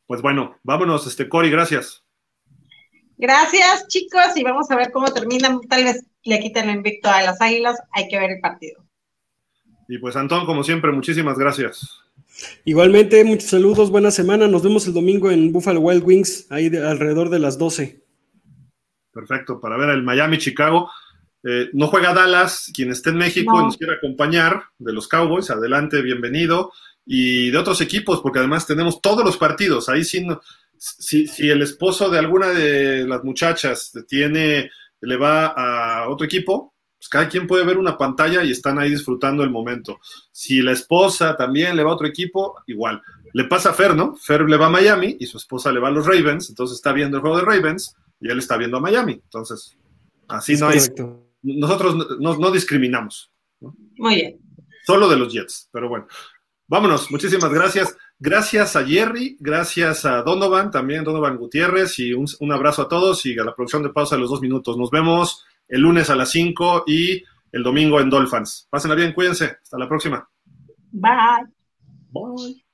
Pues bueno, vámonos, este, Cory, gracias.
Gracias, chicos, y vamos a ver cómo termina. Tal vez le quiten el invicto a las águilas, hay que ver el partido.
Y pues, Antón, como siempre, muchísimas gracias.
Igualmente, muchos saludos, buena semana. Nos vemos el domingo en Buffalo Wild Wings, ahí alrededor de las 12.
Perfecto, para ver el Miami-Chicago. Eh, no juega Dallas, quien esté en México y nos quiera acompañar, de los Cowboys, adelante, bienvenido. Y de otros equipos, porque además tenemos todos los partidos. Ahí sí, si, si el esposo de alguna de las muchachas tiene, le va a otro equipo, pues cada quien puede ver una pantalla y están ahí disfrutando el momento. Si la esposa también le va a otro equipo, igual. Le pasa a Fer, ¿no? Fer le va a Miami y su esposa le va a los Ravens, entonces está viendo el juego de Ravens y él está viendo a Miami. Entonces, así no hay. Nosotros no, discriminamos.
Muy bien.
Solo de los Jets, pero bueno. Vámonos, muchísimas gracias. Gracias a Jerry, gracias a Donovan, también Donovan Gutiérrez, y un, un abrazo a todos y a la producción de pausa de los dos minutos. Nos vemos el lunes a las 5 y el domingo en Dolphins. Pásenla bien, cuídense. Hasta la próxima.
Bye.
Bye.